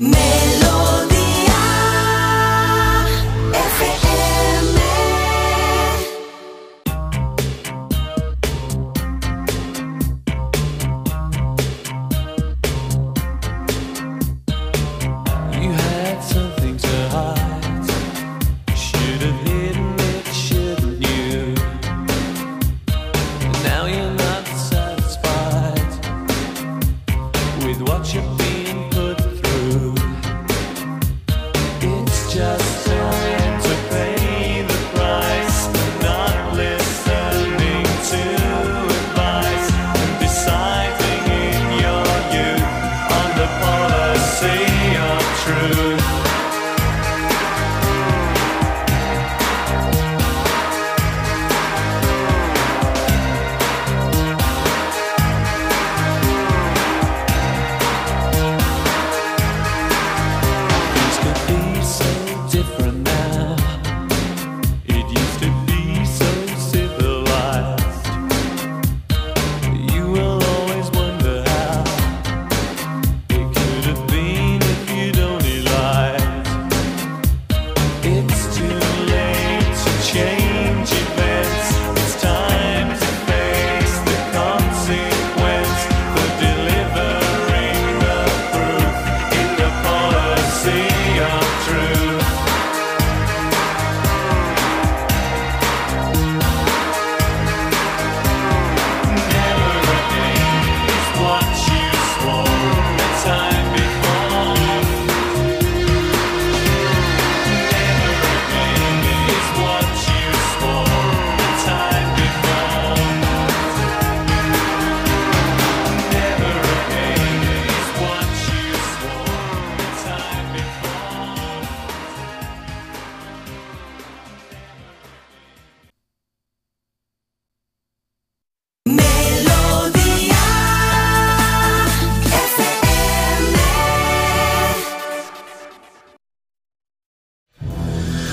You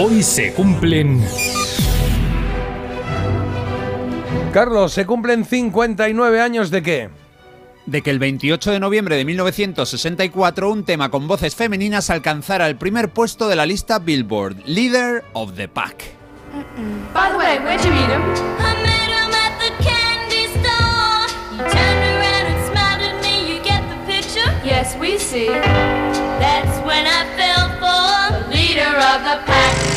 Hoy se cumplen... Carlos, ¿se cumplen 59 años de qué? de que el 28 de noviembre de 1964 un tema con voces femeninas alcanzara el primer puesto de la lista Billboard, Leader of the Pack. By the way, where'd you meet him? I met him at the candy store. He turned around and smiled at me. You get the picture? Yes, we see. That's when I fell for the leader of the pack.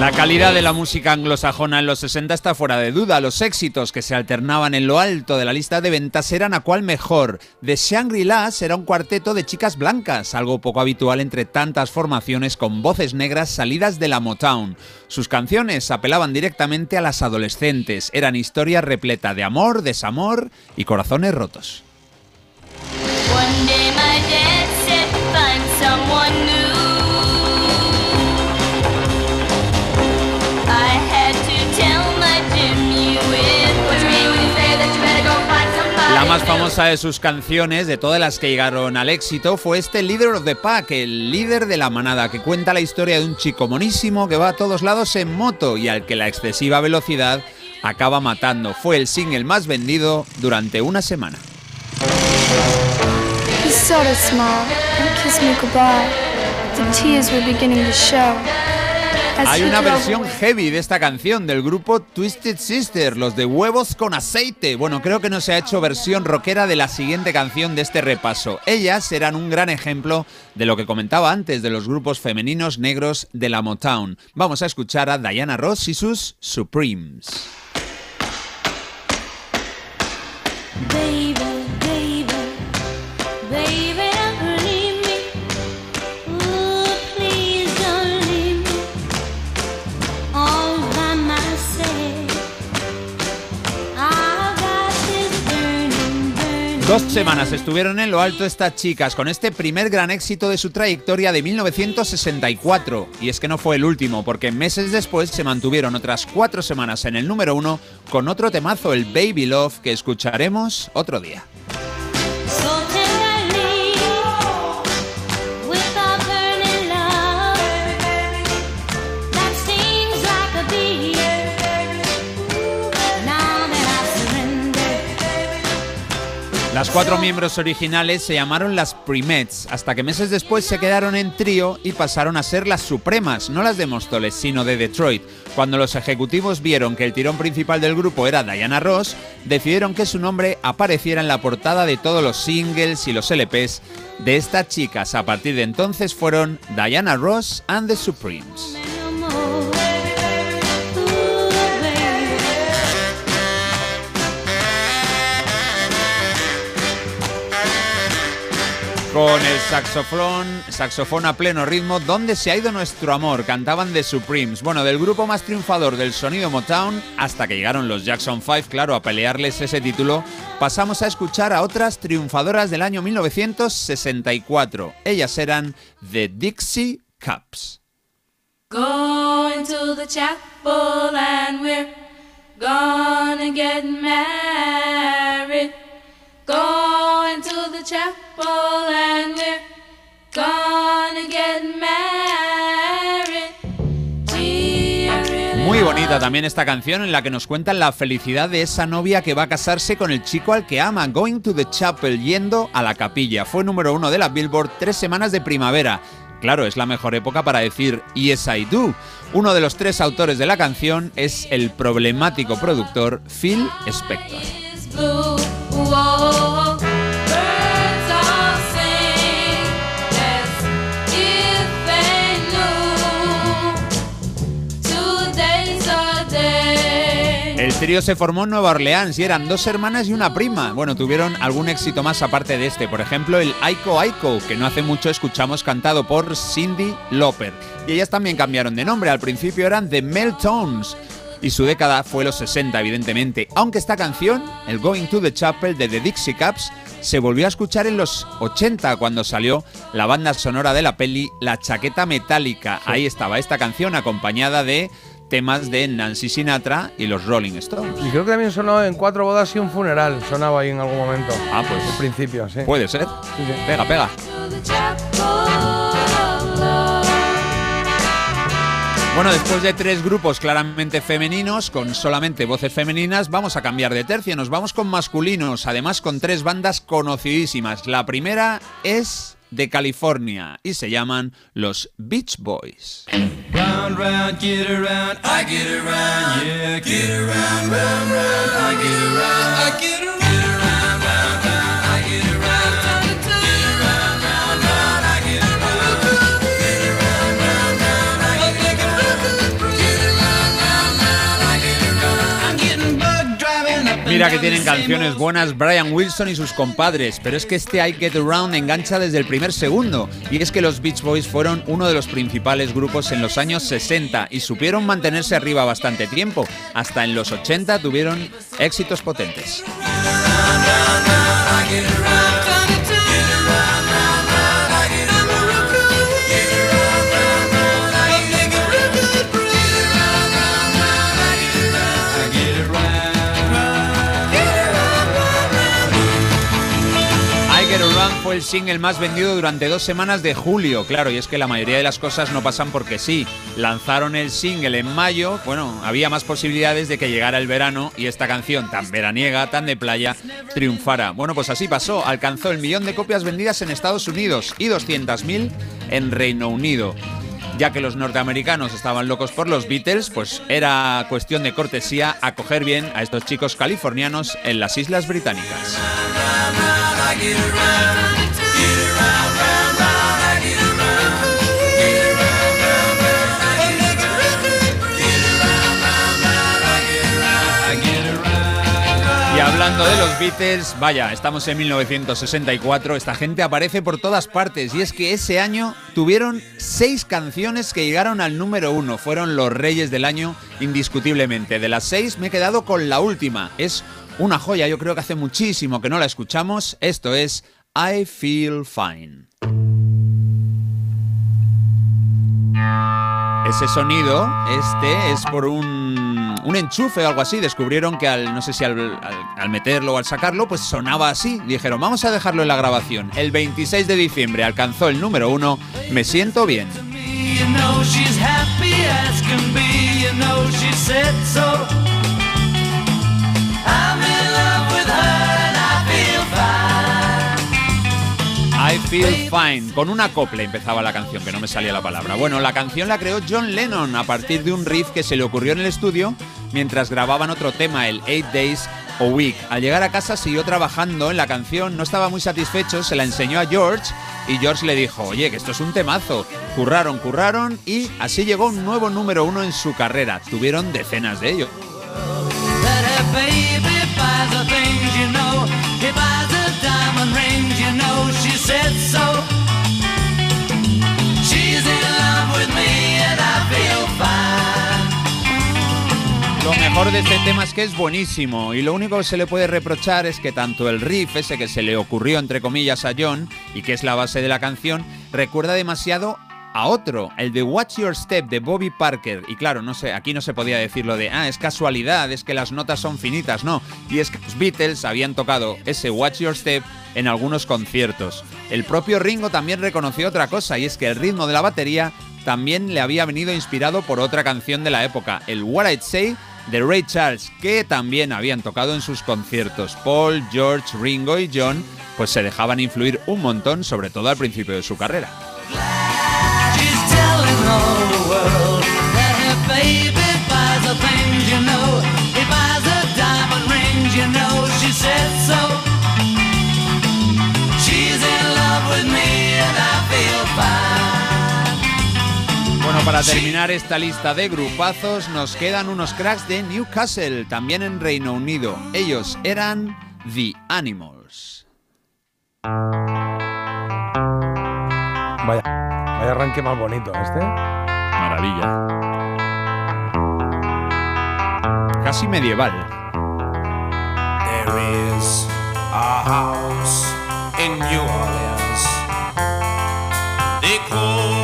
La calidad de la música anglosajona en los 60 está fuera de duda. Los éxitos que se alternaban en lo alto de la lista de ventas eran a cuál mejor. The Shangri-Las era un cuarteto de chicas blancas, algo poco habitual entre tantas formaciones con voces negras salidas de la Motown. Sus canciones apelaban directamente a las adolescentes, eran historias repleta de amor, desamor y corazones rotos. Más new? famosa de sus canciones, de todas las que llegaron al éxito, fue este Leader of the Pack, el líder de la manada, que cuenta la historia de un chico monísimo que va a todos lados en moto y al que la excesiva velocidad acaba matando. Fue el single más vendido durante una semana. He sort of smile and kissed me goodbye. The tears were beginning to show. As Hay he una drove versión heavy de esta canción del grupo Twisted Sister, los de huevos con aceite. Bueno, creo que no se ha hecho versión rockera de la siguiente canción de este repaso. Ellas serán un gran ejemplo de lo que comentaba antes de los grupos femeninos negros de la Motown. Vamos a escuchar a Diana Ross y sus Supremes. Dos semanas estuvieron en lo alto estas chicas con este primer gran éxito de su trayectoria de 1964. Y es que no fue el último, porque meses después se mantuvieron otras cuatro semanas en el número uno con otro temazo, el Baby Love, que escucharemos otro día. Las cuatro miembros originales se llamaron las Primettes, hasta que meses después se quedaron en trío y pasaron a ser las Supremas, no las de Móstoles, sino de Detroit. Cuando los ejecutivos vieron que el tirón principal del grupo era Diana Ross, decidieron que su nombre apareciera en la portada de todos los singles y los LPs de estas chicas. A partir de entonces fueron Diana Ross and the Supremes. Con el saxofón, saxofón a pleno ritmo, ¿dónde se ha ido nuestro amor? Cantaban The Supremes, bueno, del grupo más triunfador del sonido Motown, hasta que llegaron los Jackson 5, claro, a pelearles ese título, pasamos a escuchar a otras triunfadoras del año 1964. Ellas eran The Dixie Cups. Going to the chapel and we're gonna get married. Going to the chapel and we're gonna get married. Gee, I really Muy bonita también esta canción en la que nos cuentan la felicidad de esa novia que va a casarse con el chico al que ama, Going to the Chapel, yendo a la capilla. Fue número uno de la Billboard tres semanas de primavera. Claro, es la mejor época para decir Yes I Do. Uno de los tres autores de la canción es el problemático productor Phil Spector. Trío se formó en Nueva Orleans y eran dos hermanas y una prima. Bueno, tuvieron algún éxito más aparte de este. Por ejemplo, el Aiko Aiko, que no hace mucho escuchamos cantado por Cindy Lauper. Y ellas también cambiaron de nombre. Al principio eran The Meltones. Y su década fue los 60, evidentemente. Aunque esta canción, el Going to the Chapel de The Dixie Caps, se volvió a escuchar en los 80 cuando salió la banda sonora de la peli La Chaqueta Metálica. Ahí estaba esta canción acompañada de temas de Nancy Sinatra y los Rolling Stones. Y creo que también sonó en cuatro bodas y un funeral. Sonaba ahí en algún momento. Ah, pues. Al principio, sí. Puede ser. Pega, pega. Bueno, después de tres grupos claramente femeninos, con solamente voces femeninas, vamos a cambiar de tercio. Nos vamos con masculinos, además con tres bandas conocidísimas. La primera es de California y se llaman los Beach Boys. Mira que tienen canciones buenas Brian Wilson y sus compadres, pero es que este I Get Around engancha desde el primer segundo. Y es que los Beach Boys fueron uno de los principales grupos en los años 60 y supieron mantenerse arriba bastante tiempo. Hasta en los 80 tuvieron éxitos potentes. El single más vendido durante dos semanas de julio. Claro, y es que la mayoría de las cosas no pasan porque sí. Lanzaron el single en mayo, bueno, había más posibilidades de que llegara el verano y esta canción tan veraniega, tan de playa, triunfara. Bueno, pues así pasó. Alcanzó el millón de copias vendidas en Estados Unidos y 200.000 en Reino Unido. Ya que los norteamericanos estaban locos por los Beatles, pues era cuestión de cortesía acoger bien a estos chicos californianos en las Islas Británicas. De los Beatles, vaya, estamos en 1964, esta gente aparece por todas partes y es que ese año tuvieron seis canciones que llegaron al número uno, fueron los reyes del año indiscutiblemente. De las seis me he quedado con la última, es una joya, yo creo que hace muchísimo que no la escuchamos, esto es I Feel Fine. Ese sonido, este, es por un, un enchufe o algo así. Descubrieron que al, no sé si al, meterlo o al sacarlo, pues sonaba así. Dijeron, vamos a dejarlo en la grabación. El 26 de diciembre alcanzó el número uno, Me siento bien. I Feel Fine. Con una acople empezaba la canción, que no me salía la palabra. Bueno, la canción la creó John Lennon a partir de un riff que se le ocurrió en el estudio mientras grababan otro tema, el Eight Days a Week. Al llegar a casa siguió trabajando en la canción, no estaba muy satisfecho, se la enseñó a George y George le dijo, oye, que esto es un temazo. Curraron, curraron y así llegó un nuevo número uno en su carrera. Tuvieron decenas de ellos. Lo mejor de este tema es que es buenísimo y lo único que se le puede reprochar es que tanto el riff ese que se le ocurrió entre comillas a John y que es la base de la canción recuerda demasiado a otro, el de Watch Your Step de Bobby Parker. Y claro, no sé, aquí no se podía decir lo de, ah, es casualidad, es que las notas son finitas, no. Y es que los Beatles habían tocado ese Watch Your Step en algunos conciertos. El propio Ringo también reconoció otra cosa, y es que el ritmo de la batería también le había venido inspirado por otra canción de la época, el What I'd Say de Ray Charles, que también habían tocado en sus conciertos. Paul, George, Ringo y John pues se dejaban influir un montón, sobre todo al principio de su carrera. She's telling all the world that her baby buys her things, you know. He buys her diamond rings, you know. She said so. She's in love with me and I feel fine. Bueno, para terminar esta lista de grupazos, nos quedan unos cracks de Newcastle, también en Reino Unido. Ellos eran The Animals. Vaya, vaya arranque más bonito este. Maravilla. Casi medieval. There is a house in New Orleans. They call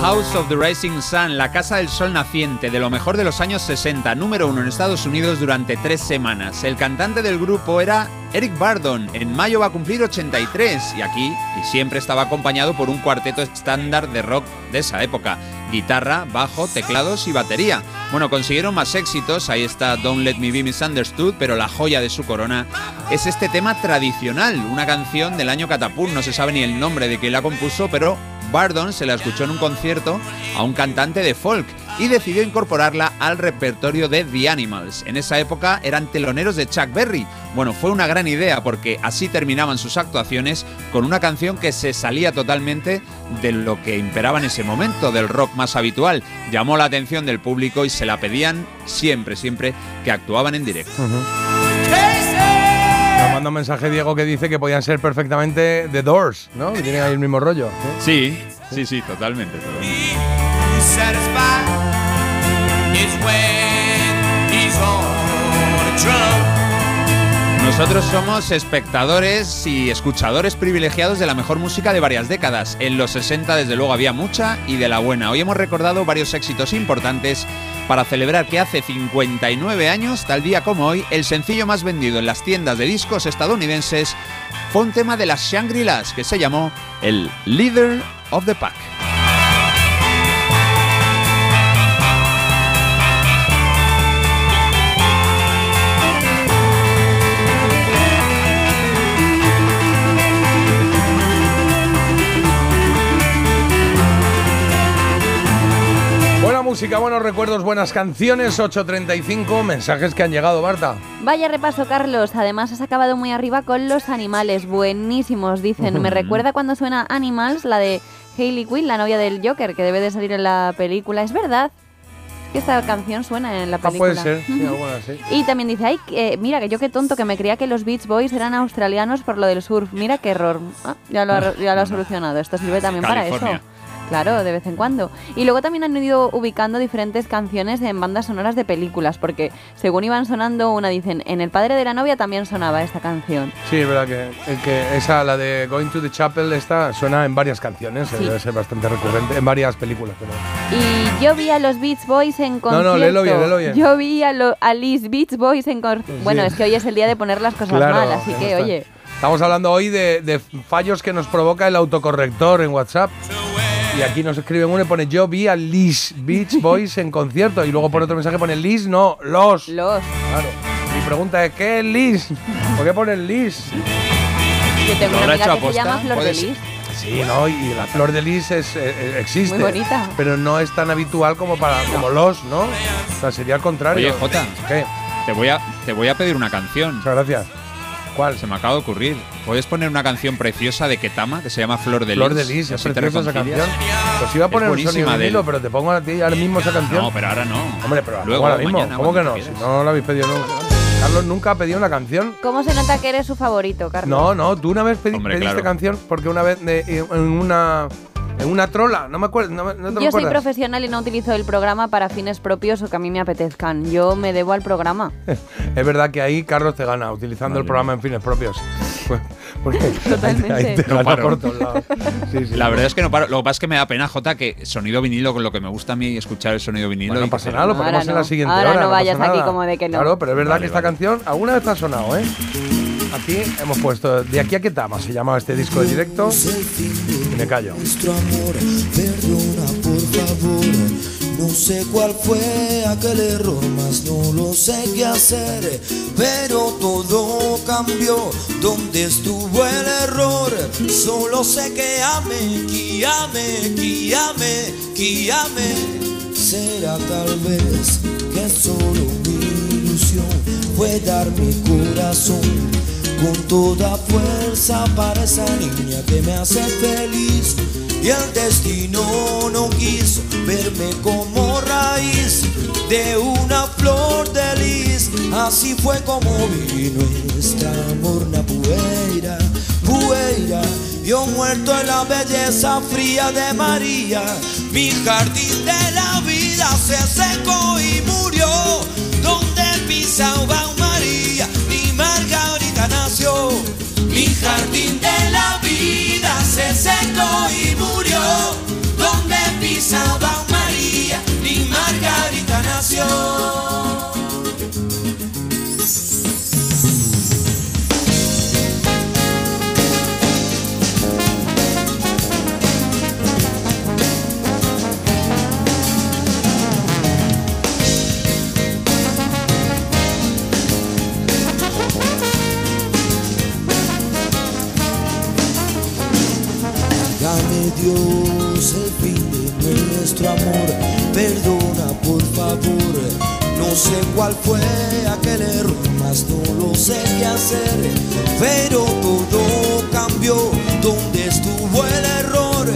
House of the Rising Sun, la Casa del Sol Naciente, de lo mejor de los años 60, número uno en Estados Unidos durante tres semanas. El cantante del grupo era Eric Bardon. En mayo va a cumplir 83 y aquí y siempre estaba acompañado por un cuarteto estándar de rock de esa época. Guitarra, bajo, teclados y batería. Bueno, consiguieron más éxitos, ahí está Don't Let Me Be Misunderstood, pero la joya de su corona es este tema tradicional, una canción del año Catapult, no se sabe ni el nombre de quien la compuso, pero Bardon se la escuchó en un concierto a un cantante de folk y decidió incorporarla al repertorio de The Animals. En esa época eran teloneros de Chuck Berry. Bueno, fue una gran idea porque así terminaban sus actuaciones con una canción que se salía totalmente de lo que imperaba en ese momento, del rock más habitual. Llamó la atención del público y se la pedían siempre, siempre que actuaban en directo. Nos manda un mensaje Diego que dice que podían ser perfectamente The Doors, ¿no? Que tienen ahí el mismo rollo. Sí, sí, sí, totalmente. totalmente. Nosotros somos espectadores y escuchadores privilegiados de la mejor música de varias décadas. En los 60 desde luego había mucha y de la buena. Hoy hemos recordado varios éxitos importantes para celebrar que hace 59 años, tal día como hoy, el sencillo más vendido en las tiendas de discos estadounidenses fue un tema de las Shangri-Las que se llamó el Leader of the Pack. Música, buenos recuerdos, buenas canciones, 8.35, mensajes que han llegado, Marta. Vaya repaso, Carlos. Además, has acabado muy arriba con los animales. Buenísimos, dicen. Me recuerda cuando suena Animals, la de Hayley Quinn, la novia del Joker, que debe de salir en la película. Es verdad. Es que esta canción suena en la Ah, película. puede ser, sí, alguna sí. Y también dice, ay, que- mira, que yo qué tonto, que me creía que los Beach Boys eran australianos por lo del surf. Mira qué error. Ah, ya lo ha, ya lo ha solucionado. Esto sirve también para eso. Claro, de vez en cuando. Y luego también han ido ubicando diferentes canciones en bandas sonoras de películas, porque según iban sonando, una dicen, en El padre de la novia también sonaba esta canción. Sí, es verdad que, esa, la de Going to the Chapel, esta suena en varias canciones, Sí. debe ser bastante recurrente, en varias películas. pero- Y yo vi a los Beach Boys en No, concierto. no, léelo bien, léelo bien. Yo vi a, lo- a Liz Beach Boys en concierto. Bueno, es que hoy es el día de poner las cosas Claro, mal, así que, está. oye. Estamos hablando hoy de, de fallos que nos provoca el autocorrector en WhatsApp. Y aquí nos escriben uno y pone yo vi a Liz Beach Boys en concierto. Y luego por otro mensaje pone Liz, no, los. Los. Claro. Mi pregunta es, ¿qué es Liz? ¿Por qué pone Liz? Yo tengo ¿Lo una amiga que se llama Flor de. Lis. Sí, ¿no? Y la flor de lis es, eh, eh, existe. Muy bonita. Pero no es tan habitual como para como los, ¿no? O sea, sería al contrario. Oye, Jota, ¿Qué? Te voy, a, te voy a pedir una canción. Muchas gracias. Se me acaba de ocurrir. ¿Puedes poner una canción preciosa de Ketama que se llama Flor de Lis? Flor de Lis, es preciosa esa canción. Pues iba a poner un sonido de vinilo, pero te pongo a ti ahora mismo esa canción. No, pero ahora no. Hombre, pero Luego, ahora mismo. mañana, ¿Cómo que no? Si no la habéis pedido nunca. Carlos nunca ha pedido una canción. ¿Cómo se nota que eres su favorito, Carlos? No, no, tú una vez pedi- Hombre, pediste claro. canción porque una vez de- en una en una trola, no me acuerdo, no, no te Yo soy profesional y no utilizo el programa para fines propios o que a mí me apetezcan. Yo me debo al programa. Es verdad que ahí Carlos te gana utilizando el programa en fines propios. Pues- Totalmente. ahí te No paro. por todos lados. Sí, sí. La verdad es que no paro. Lo que pasa es que me da pena, Jota, que sonido vinilo, con lo que me gusta a mí escuchar el sonido vinilo. Bueno, no pasa nada, lo ponemos en la siguiente Ahora hora. no vayas aquí como de que no. Claro, pero es verdad Vale, que esta vale. canción alguna vez ha sonado, ¿eh? Aquí hemos puesto De aquí a Ketama, se llamaba este disco de directo. Y me callo. Nuestro amor, perdona por favor. No sé cuál fue aquel error, más no lo sé qué hacer. Pero todo cambió. ¿Dónde estuvo el error? Solo sé que que amé, que amé. Será tal vez que solo mi ilusión fue dar mi corazón con toda fuerza para esa niña que me hace feliz. Y el destino no quiso verme como raíz de una flor de lis. Así fue como vino nuestra morna pueira, pueira. Yo muerto en la belleza fría de María. Mi jardín de la vida se secó y murió. Donde pisaba Margarita Mi jardín de la vida se secó y murió. Donde pisaba María, mi Margarita nació. Nuestro amor, perdona por favor. No sé cuál fue aquel error, más no lo sé qué hacer. Pero todo cambió, ¿dónde estuvo el error?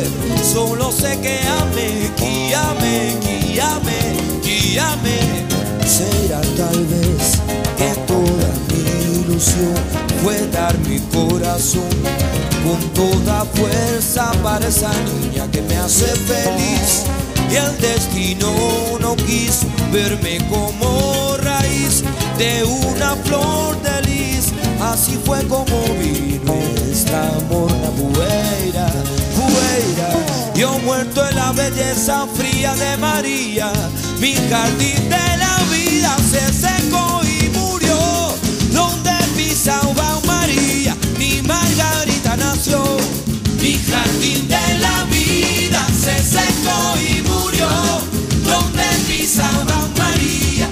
Solo sé que amé, amé, que amé. Será tal vez fue dar mi corazón con toda fuerza para esa niña que me hace feliz. Y el destino no quiso verme como raíz de una flor de lis. Así fue como vi nuestra morna bueira, bueira. Yo muerto en la belleza fría de María, mi jardín de la pisaba María, mi Margarita nació. Mi jardín de la vida se secó y murió. Donde pisaba María,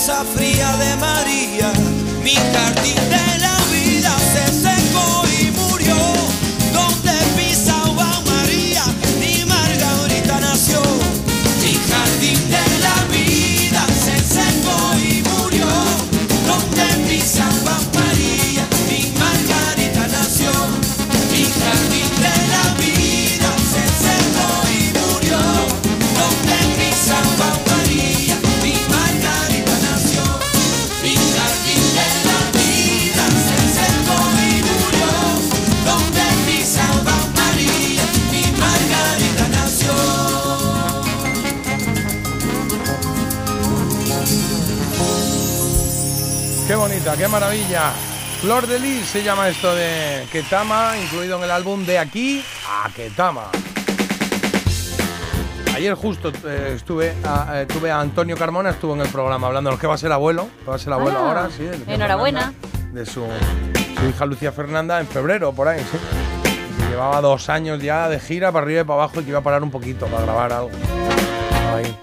belleza fría de María, mi jardín de Qué maravilla. Flor de Lis se llama esto de Ketama, incluido en el álbum De aquí a Ketama. Ayer justo eh, estuve a, eh, tuve a Antonio Carmona, estuvo en el programa hablando de que va a ser abuelo, que va a ser abuelo Ah, ahora, sí. de Lucía enhorabuena. Fernanda, De su, su hija Lucía Fernanda en febrero, por ahí, sí. Llevaba dos años ya de gira para arriba y para abajo y que iba a parar un poquito para grabar algo. Ahí.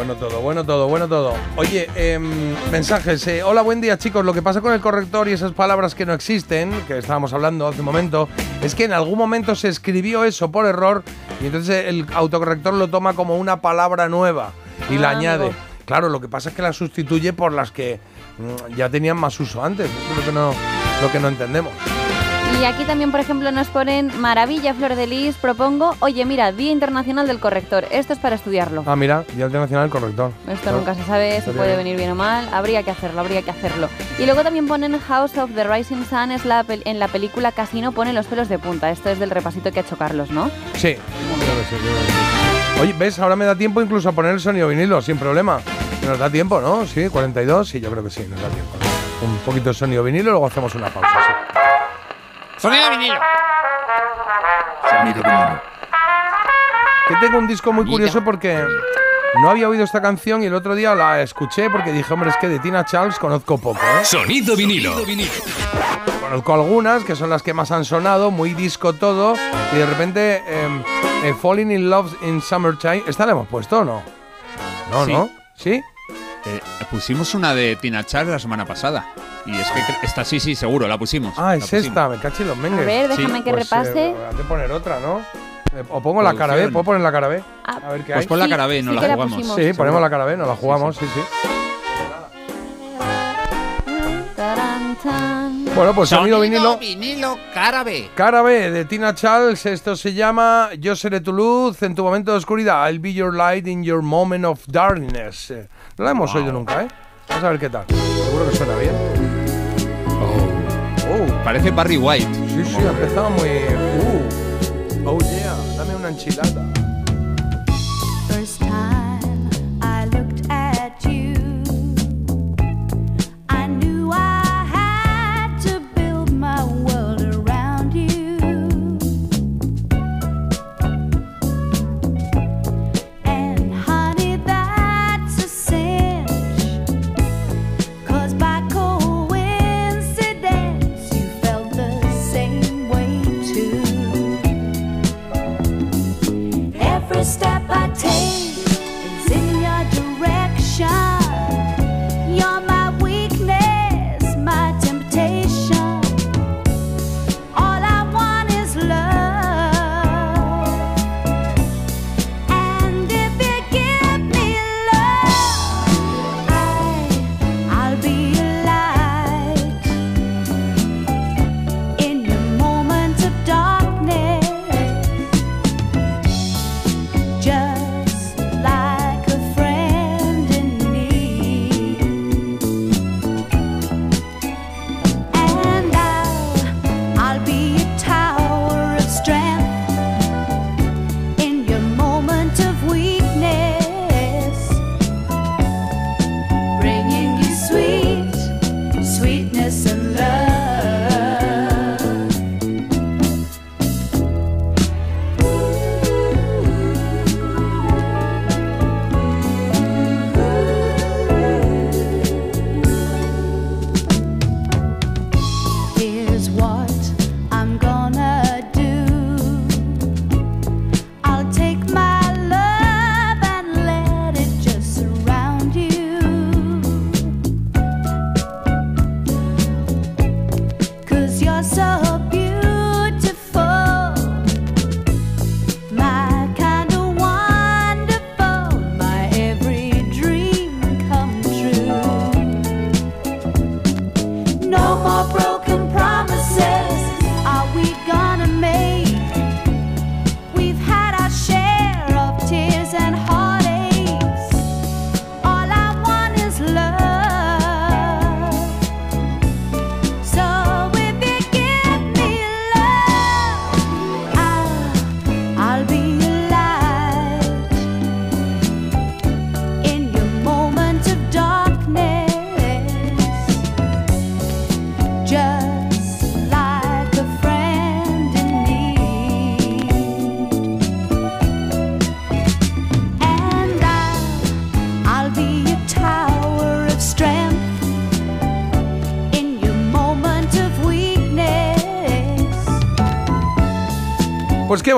Bueno todo, bueno todo, bueno todo. Oye, em, mensajes. eh, hola, buen día chicos. Lo que pasa con el corrector y esas palabras que no existen, que estábamos hablando hace un momento, es que en algún momento se escribió eso por error y entonces el autocorrector lo toma como una palabra nueva y la Ah, añade. amigo. Claro, lo que pasa es que la sustituye por las que mm, ya tenían más uso antes. Eso es lo que no, lo que no entendemos. Y aquí también, por ejemplo, nos ponen Maravilla Flor de Lis. Propongo, oye, mira, Día Internacional del Corrector. Esto es para estudiarlo. Ah, mira, Día Internacional del Corrector. Esto nunca se sabe si Estaría puede venir bien o mal. Habría que hacerlo, habría que hacerlo. Y luego también ponen House of the Rising Sun, es la en la película Casino pone los pelos de punta. Esto es del repasito que ha hecho Carlos, ¿no? Sí. Oye, ¿ves? Ahora me da tiempo incluso a poner el sonido vinilo, sin problema. Nos da tiempo, ¿no? Sí, 42, sí, yo creo que sí, nos da tiempo. Un poquito de sonido vinilo luego hacemos una pausa. sí. Sonido vinilo. Que tengo un disco muy curioso porque no había oído esta canción y el otro día la escuché porque dije, hombre, es que de Tina Charles conozco poco, ¿eh? Sonido vinilo. Conozco algunas que son las que más han sonado, muy disco todo, y de repente em, eh, Falling in Love in Summertime, ¿esta la hemos puesto o no? No, Sí. ¿no? ¿Sí? Eh, pusimos una de Tina Charles la semana pasada. Y es que esta sí, sí, seguro, la pusimos. Ah, la es pusimos. esta, me caché los mengues. A ver, déjame que Pues, repase. eh, habrá que poner otra, ¿no? Eh, O pongo la cara B. ¿puedo poner la cara B? Ah, A ver qué Pues hay. pon la Sí, cara B, no sí la la jugamos. pusimos. Sí, ponemos la cara B, nos la jugamos, sí, sí. Bueno, pues sonido vinilo. vinilo, cara B. Cara B de Tina Charles, esto se llama Yo seré tu luz en tu momento de oscuridad. I'll be your light in your moment of darkness. No la hemos oído nunca, ¿eh? Vamos a ver qué tal. Seguro que suena bien. Oh, Parece Barry White. sí, sí, ha empezado muy. Uh. Oh, yeah, dame una enchilada. First time Every step I take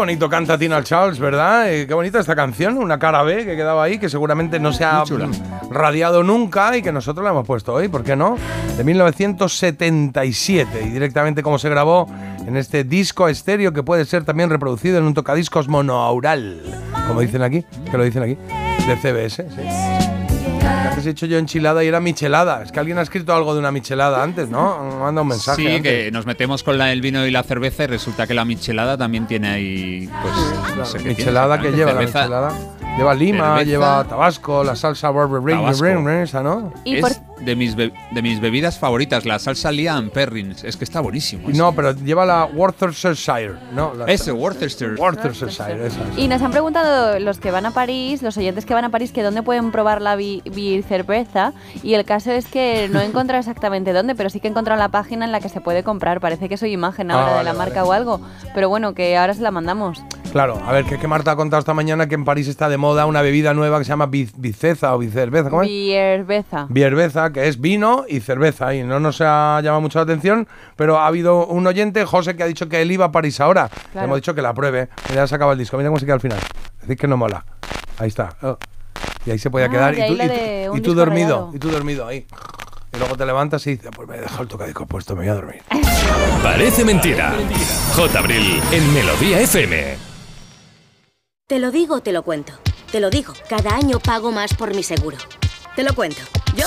bonito canta Tina Charles, ¿verdad? Eh, qué bonita esta canción, una cara B que quedaba ahí, que seguramente no se ha radiado nunca y que nosotros la hemos puesto hoy, ¿por qué no? De 1977 y directamente como se grabó en este disco estéreo que puede ser también reproducido en un tocadiscos monoaural, como dicen aquí, que lo dicen aquí, de CBS, sí. Antes he hecho yo enchilada y era michelada. Es que alguien ha escrito algo de una michelada antes, ¿no? Me manda un mensaje. Sí, antes. que nos metemos con la- el vino y la cerveza y resulta que la michelada también tiene ahí, pues, no sé qué tiene michelada que lleva la cerveza. michelada. Lleva lima, cerveza, lleva tabasco, la salsa Burberry, Tabasco. esa, ¿no? Y es por- de, mis be- de mis bebidas favoritas, la salsa Liam Perrin. Es que está buenísimo. No, pero lleva la Worcestershire, ¿no? La- Ese, Worcester. Worcestershire, esa. Y nos han preguntado los que van a París, los oyentes que van a París, que dónde pueden probar la bi- beer cerveza. Y el caso es que no he encontrado exactamente dónde, pero sí que he encontrado la página en la que se puede comprar. Parece que soy imagen Ah, ahora de vale, la vale. marca o algo. Pero bueno, que ahora se la mandamos. Claro, a ver, que, que Marta ha contado esta mañana que en París está de moda una bebida nueva que se llama bizeza o bicerveza, ¿cómo es? Bierbeza. Que es vino y cerveza, y no nos ha llamado mucho la atención, pero ha habido un oyente, José, que ha dicho que él iba a París ahora. Le hemos dicho que la pruebe. Ya se acaba el disco, mira cómo se queda al final. Decir que no mola. Ahí está. Oh. Y ahí se podía Ah, quedar. Y tú, y y dormido, y tú dormido ahí. Y luego te levantas y dices, pues me he dejado el tocadiscos puesto, me voy a dormir. Parece mentira. J. Abril en Melodía FM. Te lo digo, te lo cuento. Te lo digo, cada año pago más por mi seguro. Te lo cuento. Yo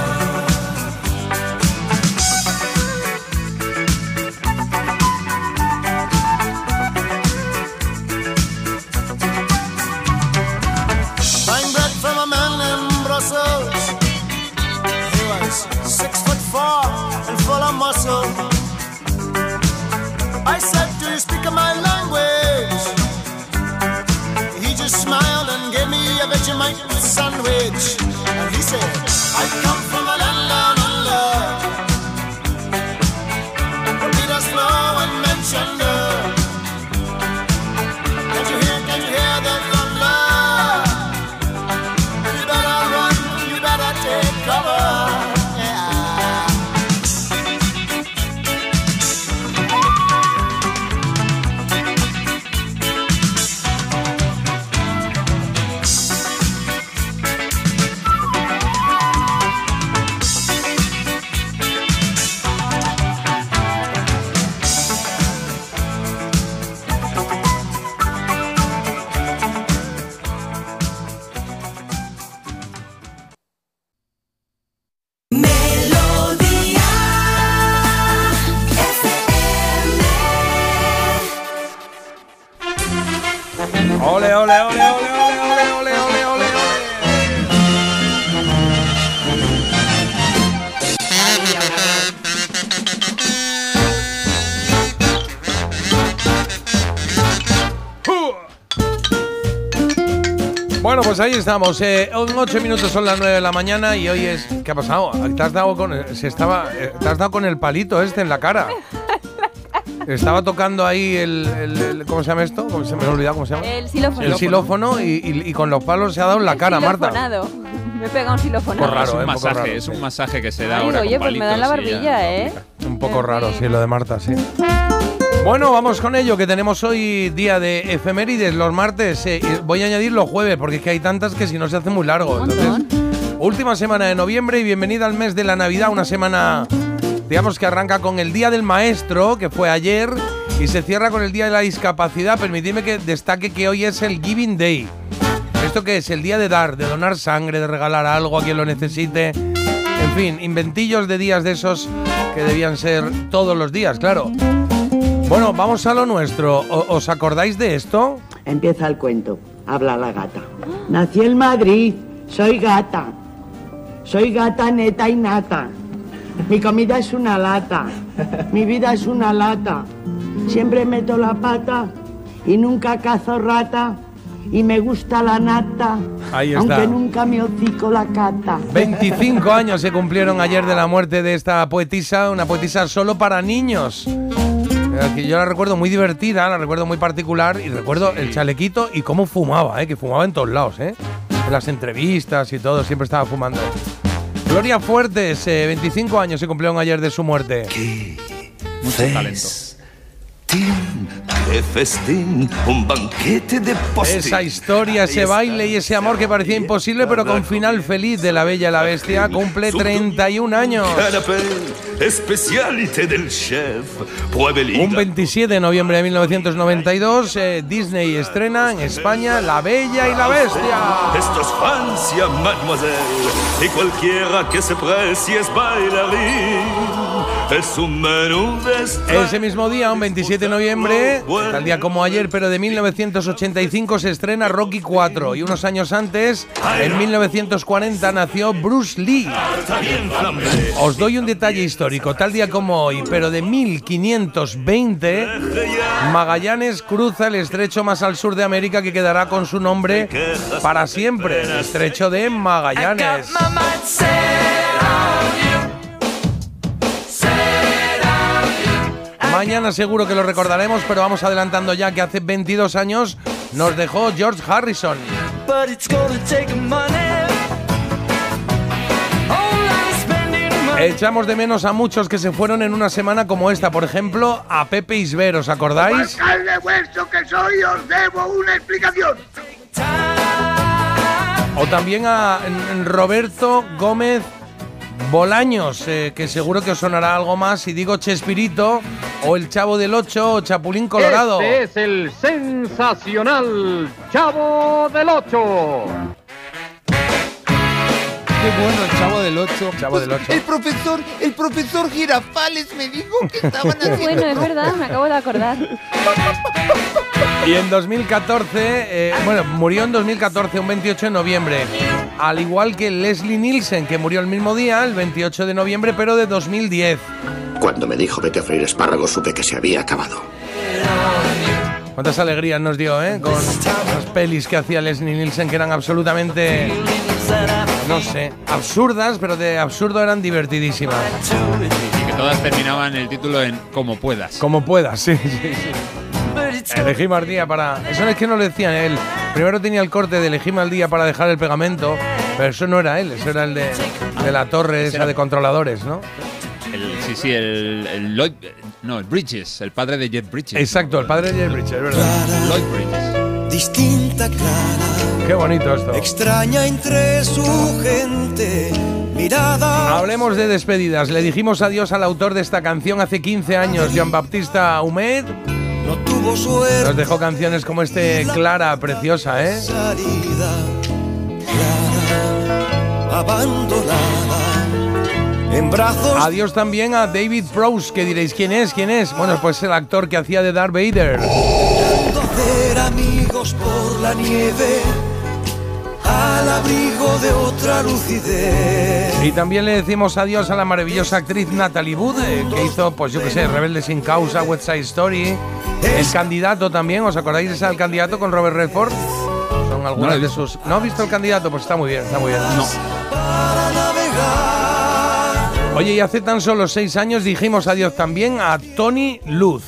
Full. I said, Do you speak my language? He just smiled and gave me a Vegemite sandwich. And he said, I come ole, ole, ole, ole, ole, ole, ole, ole. Bueno, pues ahí estamos. Eh, 8 minutos son las 9 de la mañana y hoy es. ¿Qué ha pasado? ¿Te has dado con, se estaba, eh, ¿te has dado con el palito este en la cara? Estaba tocando ahí el, el- el- ¿cómo se llama esto? ¿Cómo se me ha olvidado cómo se llama? El xilófono. El xilófono y, y- y con los palos se ha dado en la cara, Marta. Me he pegado un xilofonado. Por raro, es un ¿eh? Masaje, raro, es sí. un masaje que se da Ay, ahora oye, con pues me da la ya barbilla, ¿eh? Un poco raro, sí, lo de Marta, sí. Bueno, vamos con ello, que tenemos hoy día de efemérides los martes. eh, voy a añadir los jueves, porque es que hay tantas que si no se hace muy largo. Entonces, última semana de noviembre y bienvenida al mes de la Navidad, una semana, digamos que arranca con el Día del Maestro, que fue ayer, y se cierra con el Día de la Discapacidad. Permitidme que destaque que hoy es el Giving Day. ¿Esto qué es? El día de dar, de donar sangre, de regalar algo a quien lo necesite. En fin, inventillos de días de esos que debían ser todos los días, claro. Bueno, vamos a lo nuestro. ¿Os acordáis de esto? Empieza el cuento. Habla la gata. Nací en Madrid. Soy gata. Soy gata neta y nata. Mi comida es una lata. Mi vida es una lata. Siempre meto la pata y nunca cazo rata. Y me gusta la nata. Ahí está. Aunque nunca me hocico la cata. 25 años se cumplieron ayer de la muerte de esta poetisa, una poetisa solo para niños. Eh, Que yo la recuerdo muy divertida, la recuerdo muy particular y recuerdo el chalequito y cómo fumaba, eh, que fumaba en todos lados, eh. En las entrevistas y todo, siempre estaba fumando. Gloria Fuertes, eh, 25 años se cumplieron ayer de su muerte. Mucho talento. ¡Qué festín! Un banquete de postín. Esa historia, ese baile y ese amor que parecía imposible, pero con final feliz de la Bella y la Bestia, cumple 31 años. Canapé, especialité del chef. Un 27 de noviembre de 1992, eh, Disney estrena en España La Bella y la Bestia. Esto es Francia, mademoiselle. Y cualquiera que se precie es bailarín. Ese mismo día, un 27 de noviembre, tal día como ayer, pero de 1985, se estrena Rocky 4. Y unos años antes, en 1940, nació Bruce Lee. Os doy un detalle histórico. Tal día como hoy, pero de 1520, Magallanes cruza el estrecho más al sur de América que quedará con su nombre para siempre. El estrecho de Magallanes. Mañana seguro que lo recordaremos, pero vamos adelantando ya que hace 22 años nos dejó George Harrison. Echamos de menos a muchos que se fueron en una semana como esta, por ejemplo, a Pepe Isber, ¿os acordáis? alcalde vuestro que soy, os debo una explicación. O también a Roberto Gómez Bolaños, eh, que seguro que os sonará algo más si digo Chespirito, o el Chavo del Ocho, o Chapulín Colorado. Este es el sensacional Chavo del Ocho. Qué bueno el chavo del 8. Chavo del 8. El profesor, el profesor Girafales me dijo que estaban Qué bueno, es verdad, me acabo de acordar. Y en 2014, eh, bueno, murió en 2014, un 28 de noviembre. Al igual que Leslie Nielsen, que murió el mismo día, el 28 de noviembre, pero de 2010. Cuando me dijo vete a freír espárragos supe que se había acabado. Cuántas alegrías nos dio, ¿eh? Con las pelis que hacía Leslie Nielsen, que eran absolutamente, no sé, absurdas, pero de absurdo eran divertidísimas. Y que todas terminaban el título en Como puedas. Como puedas, sí, sí, sí. Elegí mal día para. Eso es que no lo decían él. Primero tenía el corte de elegí mal día para dejar el pegamento, pero eso no era él, eso era el de, de la torre esa de controladores, ¿no? El- sí, sí, el, el Lloyd. No, el Bridges, el padre de Jet Bridges. Exacto, el padre de Jeff Bridges, es verdad. Lloyd Bridges. Distinta, clara, Qué bonito esto. extraña entre su gente. Mirada. Hablemos de despedidas. Le dijimos adiós al autor de esta canción hace 15 años, Jean Baptista Humed. No tuvo suerte. Nos dejó canciones como este Clara, preciosa, ¿eh? Salida. Clara, abandonada. En brazos. Adiós también a David Prowse, que diréis, ¿quién es? ¿Quién es? Bueno, pues el actor que hacía de Darth Vader. perder amigos por la nieve al abrigo de otra lucidez. Y también le decimos adiós a la maravillosa actriz Natalie Wood, eh, que hizo, pues yo qué sé, Rebelde sin causa, West Side Story. El candidato también, ¿os acordáis de ese candidato con Robert Redford? Son algunas No de sus. ¿No has visto el candidato? Pues está muy bien, está muy bien. Oye, y hace tan solo seis años dijimos adiós también a Tony Luz.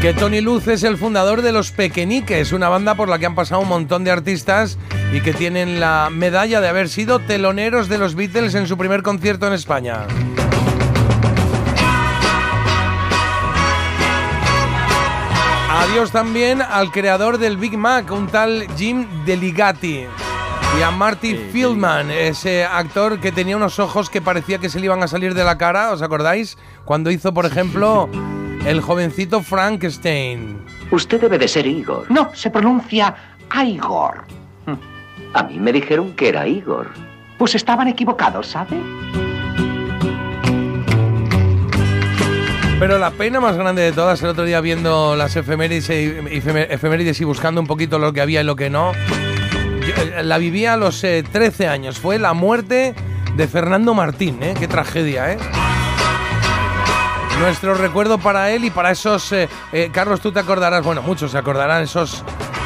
Que Tony Luz es el fundador de Los Pequeñiques, una banda por la que han pasado un montón de artistas y que tienen la medalla de haber sido teloneros de los Beatles en su primer concierto en España. Adiós también al creador del Big Mac, un tal Jim Deligati. Y a Marty Fieldman, ese actor que tenía unos ojos que parecía que se le iban a salir de la cara, ¿os acordáis? Cuando hizo, por ejemplo, el jovencito Frankenstein. Usted debe de ser Igor. No, se pronuncia Igor. A mí me dijeron que era Igor. Pues estaban equivocados, ¿sabe? Pero la pena más grande de todas, el otro día viendo las efemérides y, buscando un poquito lo que había y lo que no, eh, la viví a los eh, 13 años. Fue la muerte de Fernando Martín, ¿eh? Qué tragedia, ¿eh? Nuestro recuerdo para él y para esos... eh, eh, Carlos, tú te acordarás, bueno, muchos se acordarán, esos,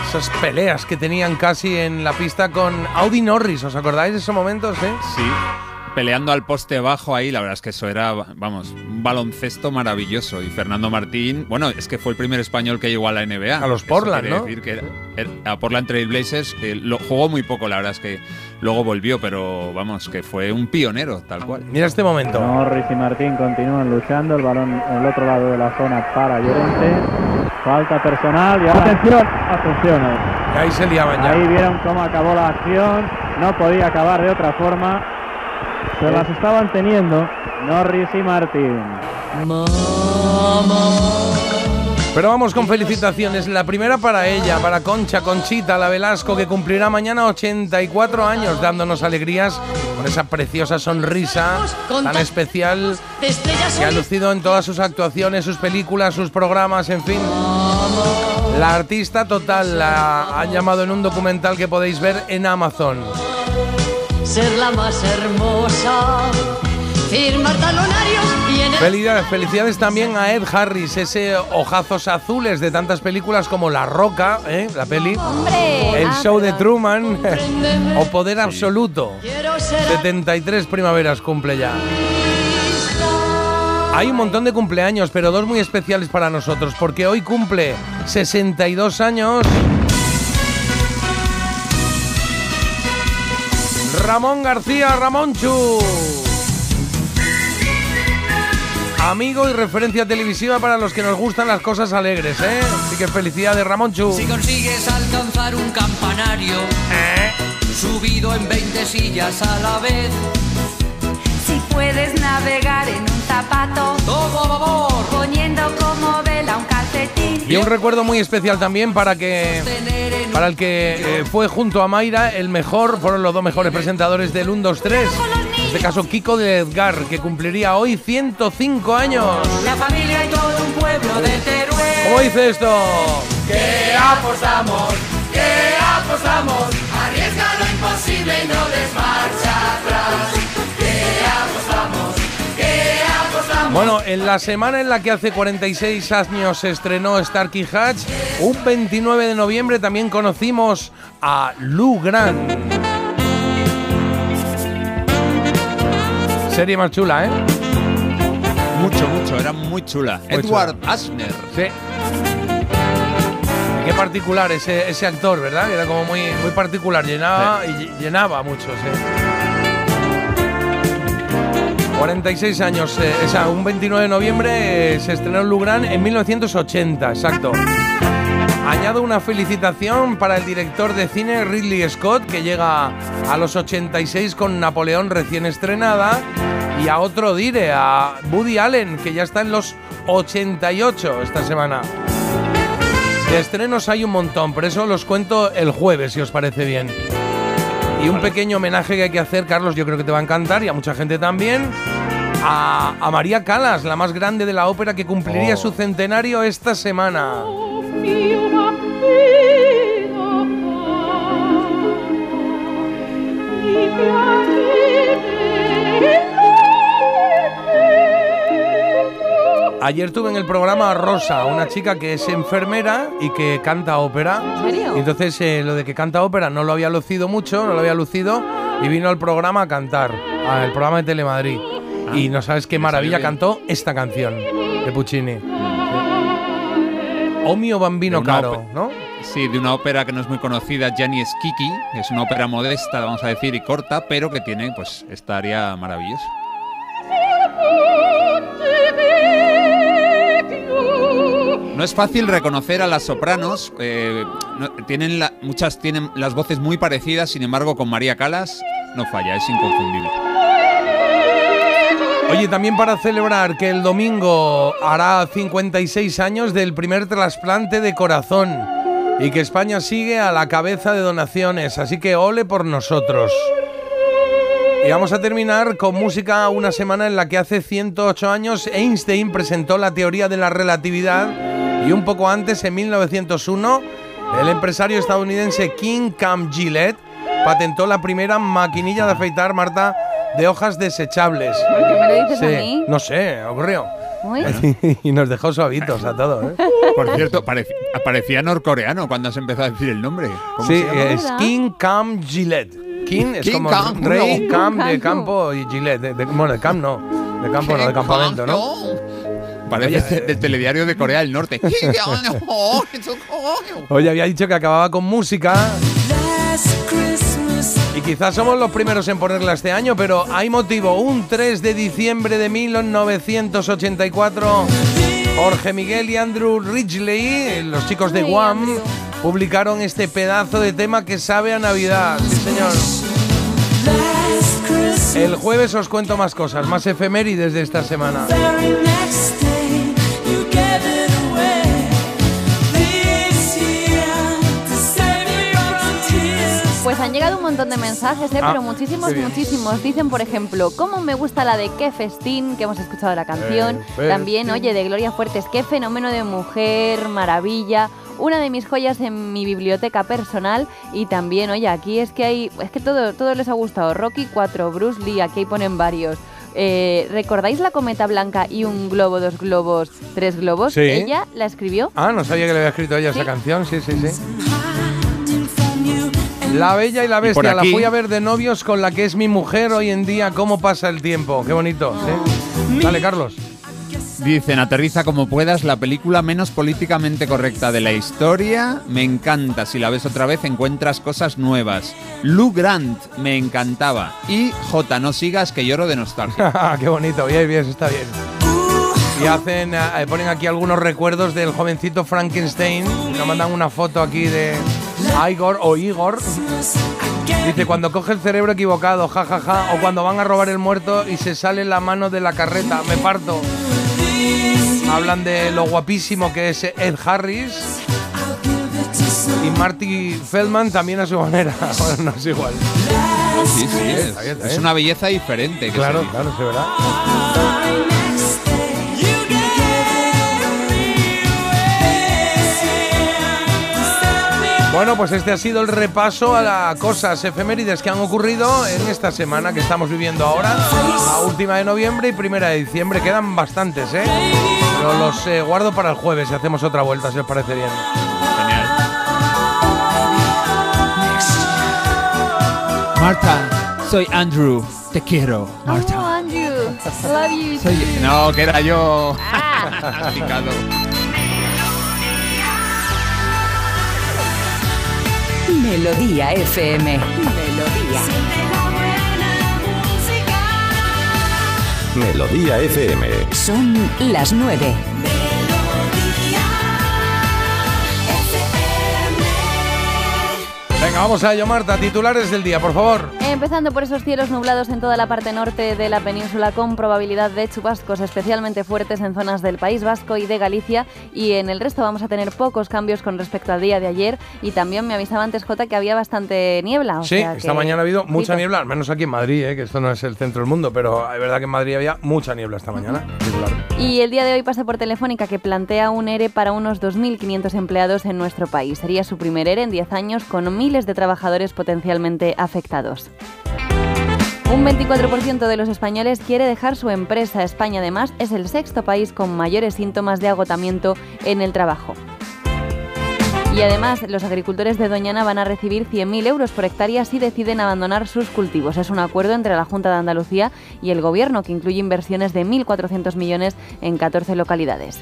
esas peleas que tenían casi en la pista con Audi Norris, ¿os acordáis de esos momentos, eh? Sí. Peleando al poste bajo ahí, la verdad es que eso era, vamos, un baloncesto maravilloso. Y Fernando Martín, bueno, es que fue el primer español que llegó a la NBA. A los Portland, ¿no? decir que era- era- a Portland Trail Blazers, que lo jugó muy poco, la verdad es que luego volvió, pero vamos, que fue un pionero, tal cual. Mira este momento. Norris y Martín continúan luchando, el balón en el otro lado de la zona para Llorente. Falta personal y ahora atención, atención. Ahí se liaban ya. Ahí vieron cómo acabó la acción, no podía acabar de otra forma. Se las estaban teniendo Norris y Martín. Pero vamos con felicitaciones. La primera para ella, para Concha, Conchita, la Velasco, que cumplirá mañana 84 años, dándonos alegrías con esa preciosa sonrisa tan especial que ha lucido en todas sus actuaciones, sus películas, sus programas, en fin. La artista total la han llamado en un documental que podéis ver en Amazon. Ser la más hermosa, firmar talonarios y en el Felicidades, felicidades también a Ed Harris, ese ojazos azules de tantas películas como La Roca, ¿eh? la peli, ¡Hombre! El Ah, Show de. Truman o Poder Absoluto. 73 primaveras cumple ya. Hay un montón de cumpleaños, pero dos muy especiales para nosotros, porque hoy cumple 62 años. Ramón García Ramonchu. Amigo y referencia televisiva para los que nos gustan las cosas alegres, ¿eh? Así que felicidades, Ramonchu. Si consigues alcanzar un campanario subido en 20 sillas a la vez, Si puedes navegar en un zapato, todo a favor, poniendo como vela un. Y un recuerdo muy especial también para que para el que eh, fue junto a Mayra el mejor, fueron los dos mejores presentadores del 1, 2, 3. En este caso Kiko de Edgar, que cumpliría hoy 105 años. la familia y todo un pueblo de Teruel. ¿Cómo dice esto? Que apostamos, que apostamos, Bueno, en la semana en la que hace 46 años se estrenó Starkey Hatch, un 29 de noviembre también conocimos a Lou Grant. Serie más chula, ¿eh? Mucho, mucho, era muy chula. Muy Edward Asner. Sí. Qué particular ese, ese actor, ¿verdad? Era como muy, muy particular, llenaba y ll- llenaba mucho, sí. 46 años, eh, esa, un 29 de noviembre eh, se estrenó Lugran en 1980, exacto. Añado una felicitación para el director de cine Ridley Scott, que llega a los 86 con Napoleón recién estrenada, y a otro dire, a Woody Allen, que ya está en los 88 esta semana. De estrenos hay un montón, por eso los cuento el jueves, si os parece bien. Y un pequeño homenaje que hay que hacer, Carlos, yo creo que te va a encantar y a mucha gente también, a, a María Calas, la más grande de la ópera que cumpliría Oh. su centenario esta semana. Ayer tuve en el programa a Rosa, una chica que es enfermera y que canta ópera. ¿En serio? Y entonces eh, lo de que canta ópera no lo había lucido mucho, no lo había lucido y vino al programa a cantar, al programa de Telemadrid. y no sabes qué maravilla cantó esta canción de Puccini. O mio bambino caro, ¿no? Sí, de una ópera que no es muy conocida, Gianni Schicchi, que es una ópera modesta, vamos a decir, y corta, pero que tiene pues esta área maravillosa. No es fácil reconocer a las sopranos, eh, no- tienen la- muchas tienen las voces muy parecidas, sin embargo con María Calas no falla, es inconfundible. Oye, también para celebrar que el domingo hará 56 años del primer trasplante de corazón y que España sigue a la cabeza de donaciones, así que ole por nosotros. Y vamos a terminar con música una semana en la que hace 108 años Einstein presentó la teoría de la relatividad y un poco antes, en 1901, el empresario estadounidense King Cam Gillette patentó la primera maquinilla de afeitar, Marta, de hojas desechables. ¿Por qué me lo dices a mí? No sé, ocurrió. Y nos dejó suavitos a todos. ¿eh? Por cierto, parec- parecía norcoreano cuando se empezó a decir el nombre. ¿Cómo Sí, es King Cam Gillette. King es King como Cam, rey, no. Cam de campo y Gillette. De, de- bueno, de Cam no. De campo no, de campamento, ¿no? Parece Oye, del telediario de Corea del Norte. Oye, había dicho que acababa con música. Y quizás somos los primeros en ponerla este año, pero hay motivo. Un 3 de diciembre de 1984, Jorge Miguel y Andrew Ridgely, los chicos de Guam, publicaron este pedazo de tema que sabe a Navidad. Sí, señor. El jueves os cuento más cosas, más efemérides de esta semana. Pues han llegado un montón de mensajes, ¿eh? Ah, pero muchísimos, muchísimos. Dicen, por ejemplo, ¿cómo me gusta la de Qué Festín? Que hemos escuchado la canción. Eh, También, oye, de Gloria Fuertes, qué fenómeno de mujer, maravilla. Una de mis joyas en mi biblioteca personal. Y también, oye, aquí es que hay. Es que todo, todo les ha gustado. Rocky 4, Bruce Lee, aquí ahí ponen varios. Eh, ¿Recordáis la cometa blanca y un globo, dos globos, tres globos? Sí. Ella la escribió. Ah, no sabía que le había escrito ella esa canción. Sí, sí, sí. La Bella y la Bestia, la fui a ver de novios con la que es mi mujer hoy en día. ¿Cómo pasa el tiempo? Qué bonito. ¿sí? Dale, Carlos. Dicen, aterriza como puedas, la película menos políticamente correcta de la historia. Me encanta, si la ves otra vez encuentras cosas nuevas. Lou Grant, me encantaba. Y J, no sigas que lloro de nostalgia. Qué bonito, bien, bien, está bien. Y hacen, eh, ponen aquí algunos recuerdos del jovencito Frankenstein. Nos mandan una foto aquí de Igor o Igor. Dice, cuando coge el cerebro equivocado, jajaja, ja, ja, o cuando van a robar el muerto y se sale la mano de la carreta, me parto. Hablan de lo guapísimo que es Ed Harris. Y Marty Feldman también a su manera. Bueno, no es igual. sí, sí, es, es una belleza diferente. que Claro, se- claro, sí, ¿verdad? Bueno, pues este ha sido el repaso a las cosas efemérides que han ocurrido en esta semana que estamos viviendo ahora, la última de noviembre y primera de diciembre. Quedan bastantes, ¿eh? Pero los eh, guardo para el jueves y hacemos otra vuelta, si os parece bien. Marta, soy Andrew. Te quiero, Marta. Oh, Andrew, love you. Soy- No, que era yo. Ah. Melodía FM. Melodía. Melodía FM. Son las nueve. Venga, vamos a ello, Marta. Titulares del día, por favor. Empezando por esos cielos nublados en toda la parte norte de la península con probabilidad de chubascos especialmente fuertes en zonas del País Vasco y de Galicia y en el resto vamos a tener pocos cambios con respecto al día de ayer y también me avisaba antes Jota que había bastante niebla. o Sí, sea esta que- mañana ha habido mucha niebla, al menos aquí en Madrid, eh, que esto no es el centro del mundo, pero es verdad que en Madrid había mucha niebla esta mañana. Y el día de hoy pasa por Telefónica que plantea un ERE para unos 2.500 empleados en nuestro país. Sería su primer ERE en 10 años con de trabajadores potencialmente afectados. Un 24% de los españoles quiere dejar su empresa. España además es el sexto país con mayores síntomas de agotamiento en el trabajo. Y además, los agricultores de Doñana van a recibir 100.000 euros por hectárea si deciden abandonar sus cultivos. Es un acuerdo entre la Junta de Andalucía y el Gobierno que incluye inversiones de 1.400 millones en 14 localidades.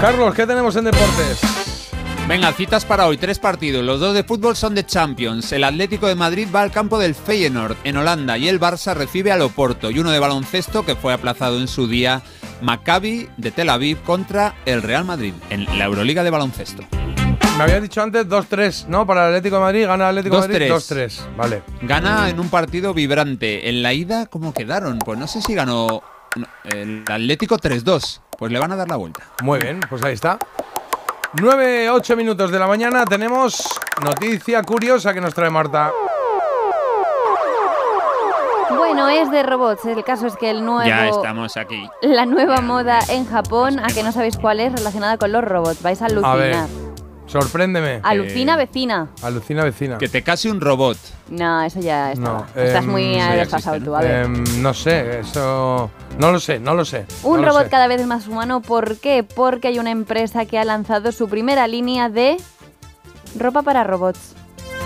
Carlos, ¿qué tenemos en deportes? Venga, citas para hoy, tres partidos. Los dos de fútbol son de Champions. El Atlético de Madrid va al campo del Feyenoord en Holanda y el Barça recibe al Oporto. Y uno de baloncesto que fue aplazado en su día, Maccabi de Tel Aviv contra el Real Madrid en la Euroliga de baloncesto. Me había dicho antes 2-3, ¿no? Para el Atlético de Madrid, gana el Atlético de Madrid 2-3. Vale. Gana en un partido vibrante. En la ida, ¿cómo quedaron? Pues no sé si ganó el Atlético 3-2. Pues le van a dar la vuelta. Muy bien, pues ahí está. 9, 8 minutos de la mañana tenemos noticia curiosa que nos trae Marta. Bueno, es de robots. El caso es que el nuevo... Ya estamos aquí. La nueva moda en Japón, a que no sabéis cuál es, relacionada con los robots. Vais a A ver, alucinar. Sorpréndeme. Alucina vecina. Alucina vecina. Que te case un robot. No, eso ya está. No, Estás em, muy eh, ya desfasado tú, a ver. Em, no sé, eso. No lo sé, no lo sé. Un no lo robot sé. cada vez más humano, ¿por qué? Porque hay una empresa que ha lanzado su primera línea de ropa para robots.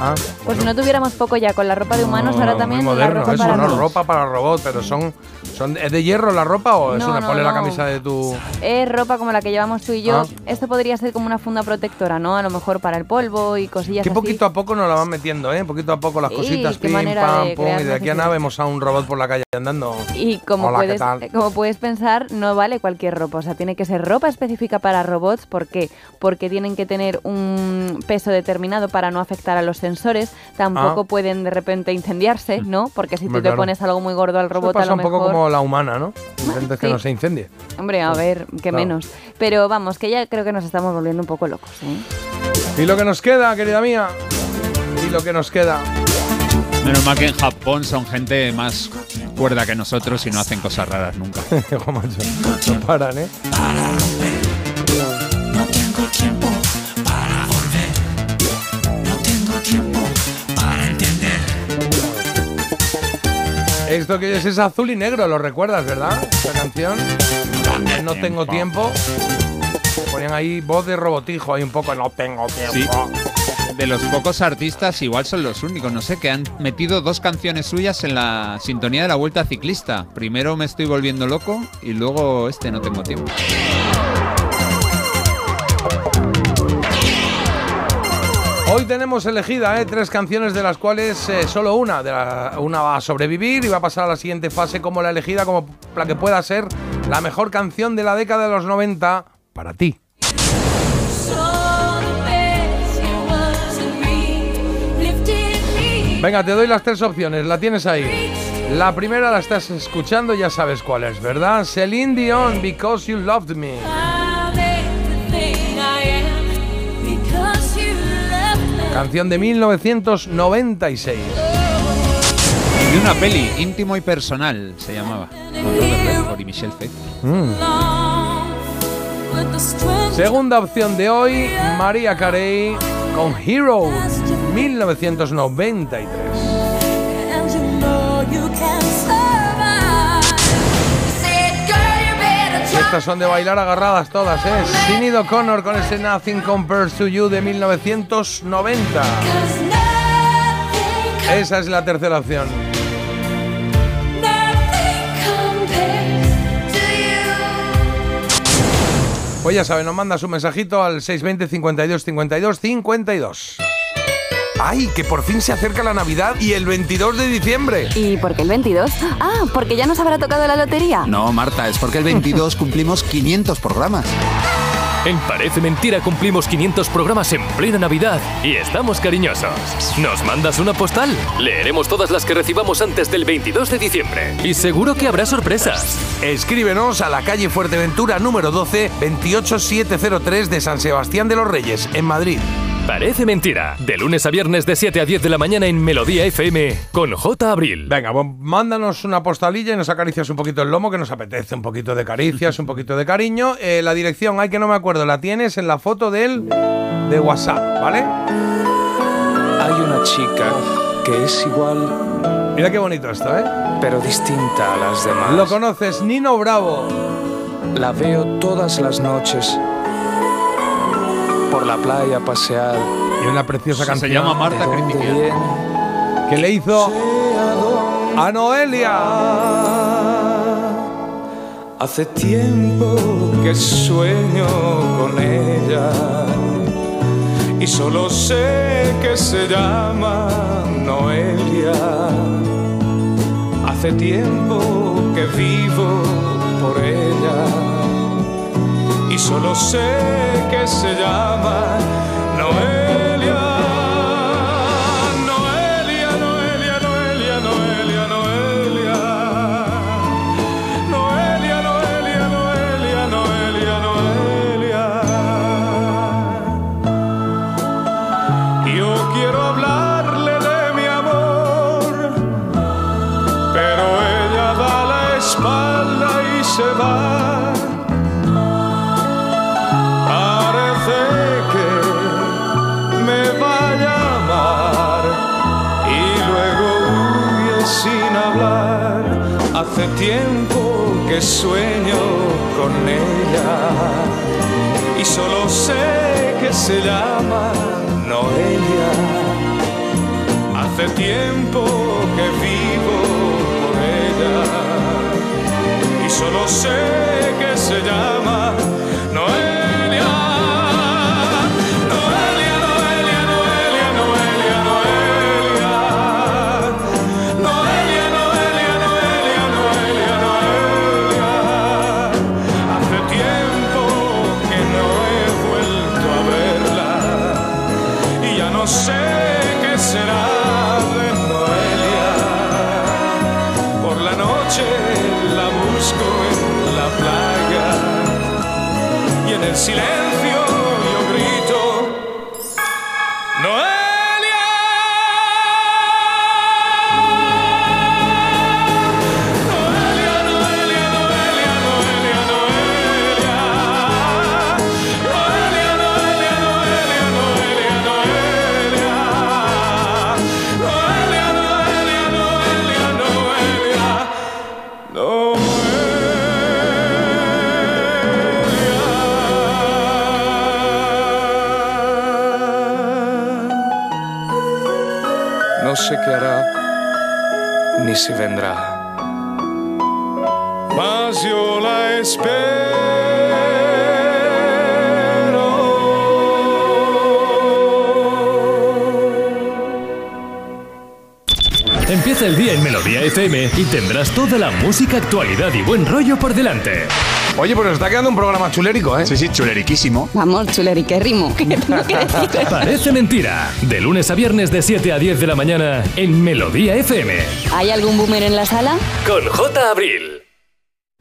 Ah, Pues si no tuviéramos poco ya con la ropa de humanos, no, ahora muy también la moderno ropa eso, para no, robots. ropa para robot, pero son, son. ¿Es de hierro la ropa o es No, una no, no. camisa de tu. Es ropa como la que llevamos tú y yo. Ah. Esto podría ser como una funda protectora, ¿no? A lo mejor para el polvo y cosillas Que así. poquito a poco nos la van metiendo, ¿eh? Poquito a poco las cositas, qué pim, pam, pum. Y de aquí a nada vemos a un robot por la calle andando. Y como Hola, ¿qué puedes, como puedes pensar, no vale cualquier ropa. O sea, tiene que ser ropa específica para robots. ¿Por qué? Porque tienen que tener un peso determinado para no afectar a los sensores. Tampoco Ah. pueden de repente incendiarse, ¿no? Porque si tú te claro. pones algo muy gordo al robot, a pasa lo un poco mejor. como la humana, ¿no? Intentes que no se incendie. Hombre, a ver, qué Claro. menos. Pero vamos, que ya creo que nos estamos volviendo un poco locos, ¿eh? Y lo que nos queda, querida mía. Y lo que nos queda. Menos mal que en Japón son gente más cuerda que nosotros y no hacen cosas raras nunca. No paran, ¿eh? Esto que oyes es azul y negro, lo recuerdas, ¿verdad? Esta canción. No tengo tiempo. Ponían ahí voz de robotijo, ahí un poco. No tengo Sí. tiempo. De los pocos artistas, igual son los únicos, no sé, que han metido dos canciones suyas en la sintonía de la Vuelta Ciclista. Primero me estoy volviendo loco y luego este no tengo tiempo. Hoy tenemos elegida ¿eh? tres canciones de las cuales eh, solo una, una va a sobrevivir y va a pasar a la siguiente fase como la elegida, como la que pueda ser la mejor canción de la década de los 90 para ti. Venga, te doy las tres opciones, la tienes ahí. La primera la estás escuchando, ya sabes cuál es, ¿verdad? Celine Dion, Because You Loved Me. Canción de 1996. Y de una peli, íntimo y personal, se llamaba. Con Robert Redford y Michelle Pfeiffer. Mm. Segunda opción de hoy, María Carey con Heroes, 1993. Estas son de bailar agarradas todas, ¿eh? Sinead O'Connor con ese Nothing Compares to You de 1990. Esa es la tercera opción. Pues ya saben, nos mandas un mensajito al 620 52 52 52. ¡Ay, que por fin se acerca la Navidad y el 22 de diciembre! ¿Y por qué el 22? Ah, porque ya nos habrá tocado la lotería. No, Marta, es porque el 22 cumplimos 500 programas. En Parece Mentira cumplimos 500 programas en plena Navidad y estamos cariñosos. ¿Nos mandas una postal? Leeremos todas las que recibamos antes del 22 de diciembre. Y seguro que habrá sorpresas. Escríbenos a la calle Fuerteventura número 12, 28703 de San Sebastián de los Reyes, en Madrid. Parece Mentira. De lunes a viernes de 7 a 10 de la mañana en Melodía FM con J. Abril. Venga, pues mándanos una postalilla y nos acaricias un poquito el lomo, que nos apetece un poquito de caricias, un poquito de cariño. Eh, la dirección, hay que no me acuerdo, la tienes en la foto del de WhatsApp, ¿vale? Hay una chica que es igual. Mira qué bonito esto, ¿eh? Pero distinta a las demás. Lo conoces, Nino Bravo. La veo todas las noches. Por la playa a pasear. Y una preciosa Se canción. llama Marta ¿De dónde Critiquian. viene? Que le hizo a Noelia. Hace tiempo que sueño con ella y solo sé que se llama Noelia. Hace tiempo que vivo por ella y solo sé que se llama Noelia. Noelia, Noelia, Noelia, Noelia, Noelia. Noelia, Noelia, Noelia, Noelia, Noelia. Yo quiero hablarle de mi amor, pero ella da la espalda y se va. Tiempo que sueño con ella y solo sé que se llama Noelia. Hace tiempo que vivo por ella y solo sé que se llama si vendrá. Mas yo la Empieza el día en Melodía FM y tendrás toda la música, actualidad y buen rollo por delante. Oye, pues nos está quedando un programa chulérico, ¿eh? Sí, sí, chuleriquísimo. Vamos, chuleriquérrimo. ¿Qué tengo que decir? Parece mentira. De lunes a viernes de 7 a 10 de la mañana en Melodía FM. ¿Hay algún boomer en la sala? Con J. Abril.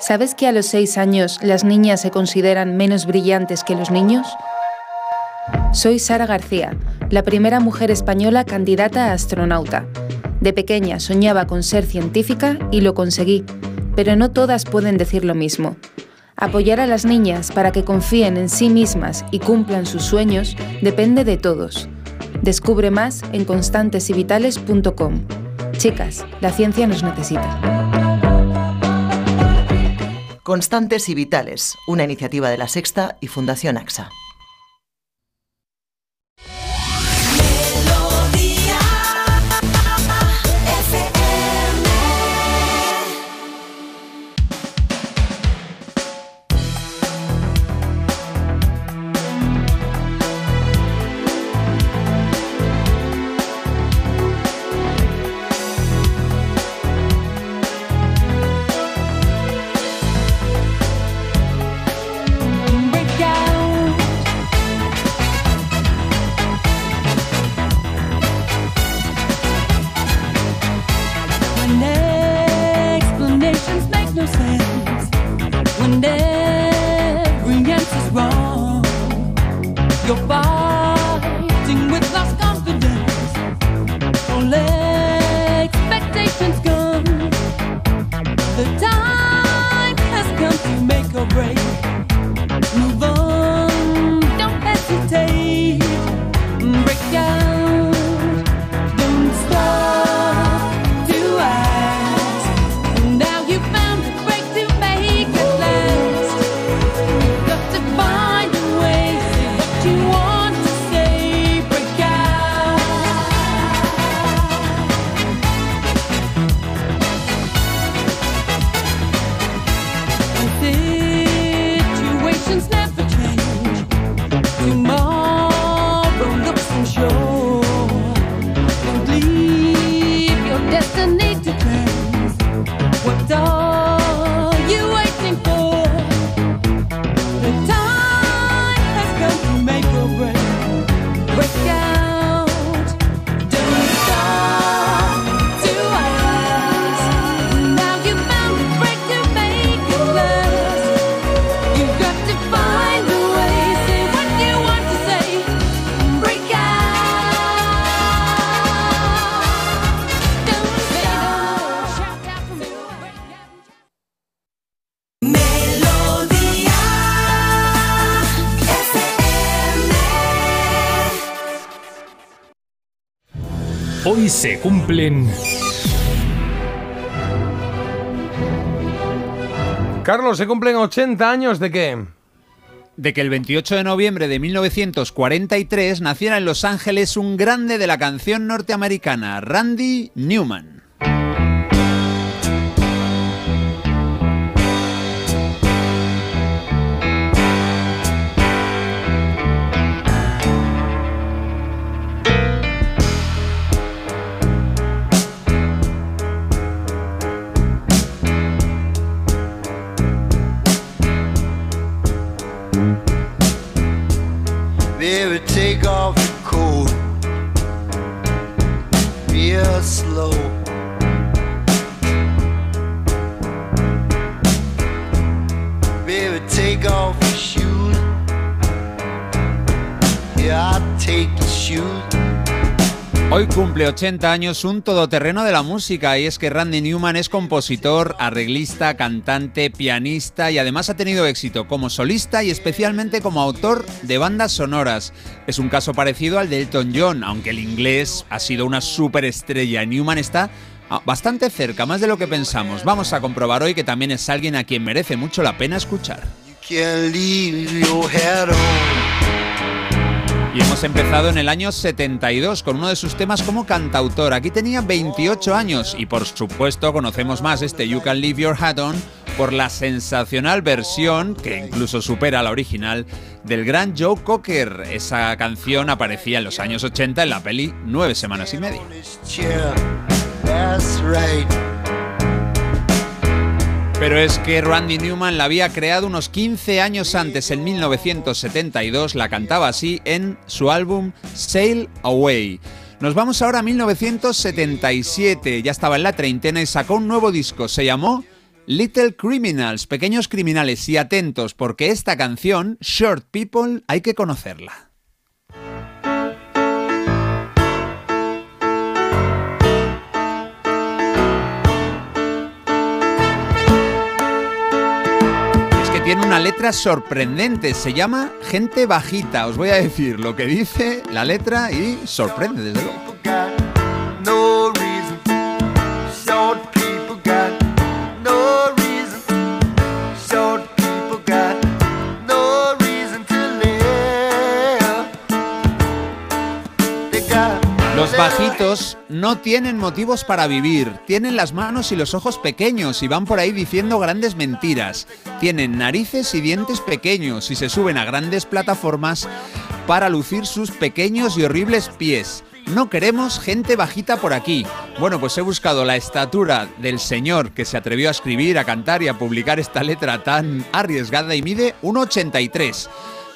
¿Sabes que a los 6 años las niñas se consideran menos brillantes que los niños? Soy Sara García, la primera mujer española candidata a astronauta. De pequeña soñaba con ser científica y lo conseguí, pero no todas pueden decir lo mismo. Apoyar a las niñas para que confíen en sí mismas y cumplan sus sueños depende de todos. Descubre más en constantesyvitales.com. Chicas, la ciencia nos necesita. Constantes y Vitales, una iniciativa de la Sexta y Fundación AXA. Hoy se cumplen Carlos, ¿se cumplen 80 años de qué? de que el 28 de noviembre de 1943 naciera en Los Ángeles un grande de la canción norteamericana, Randy Newman. Off your coat real slow. Baby, take off your shoes. Yeah, I'll take your shoes. Hoy cumple 80 años un todoterreno de la música y es que Randy Newman es compositor, arreglista, cantante, pianista y además ha tenido éxito como solista y especialmente como autor de bandas sonoras. Es un caso parecido al de Elton John, aunque el inglés ha sido una superestrella. Newman está ah, bastante cerca, más de lo que pensamos. Vamos a comprobar hoy que también es alguien a quien merece mucho la pena escuchar. Y hemos empezado en el año 72 con uno de sus temas como cantautor. Aquí tenía 28 años y por supuesto conocemos más este You Can Leave Your Hat On por la sensacional versión, que incluso supera la original, del gran Joe Cocker. Esa canción aparecía en los años 80 en la peli Nueve Semanas y Media. Pero es que Randy Newman la había creado unos 15 años antes, en 1972, la cantaba así en su álbum Sail Away. Nos vamos ahora a 1977, ya estaba en la treintena y sacó un nuevo disco, se llamó Little Criminals, Pequeños Criminales, y atentos porque esta canción, Short People, hay que conocerla. Tiene una letra sorprendente, se llama Gente Bajita. Os voy a decir lo que dice la letra y sorprende, desde luego. Bajitos no tienen motivos para vivir, tienen las manos y los ojos pequeños y van por ahí diciendo grandes mentiras. Tienen narices y dientes pequeños y se suben a grandes plataformas para lucir sus pequeños y horribles pies. No queremos gente bajita por aquí. Bueno, pues he buscado la estatura del señor que se atrevió a escribir, a cantar y a publicar esta letra tan arriesgada y mide 1,83.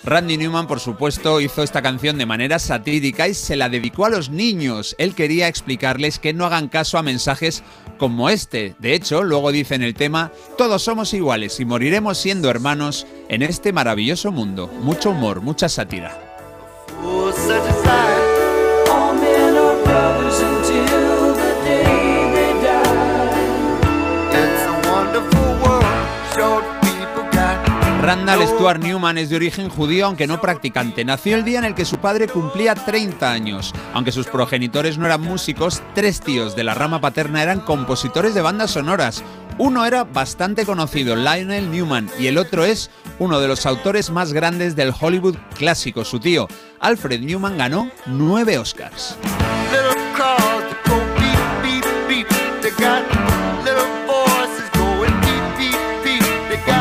Randy Newman, por supuesto, hizo esta canción de manera satírica y se la dedicó a los niños. Él quería explicarles que no hagan caso a mensajes como este. De hecho, luego dice en el tema, todos somos iguales y moriremos siendo hermanos en este maravilloso mundo. Mucho humor, mucha sátira. Randall Stuart Newman es de origen judío, aunque no practicante. Nació el día en el que su padre cumplía 30 años. Aunque sus progenitores no eran músicos, tres tíos de la rama paterna eran compositores de bandas sonoras. Uno era bastante conocido, Lionel Newman, y el otro es uno de los autores más grandes del Hollywood clásico. Su tío, Alfred Newman, ganó nueve Oscars.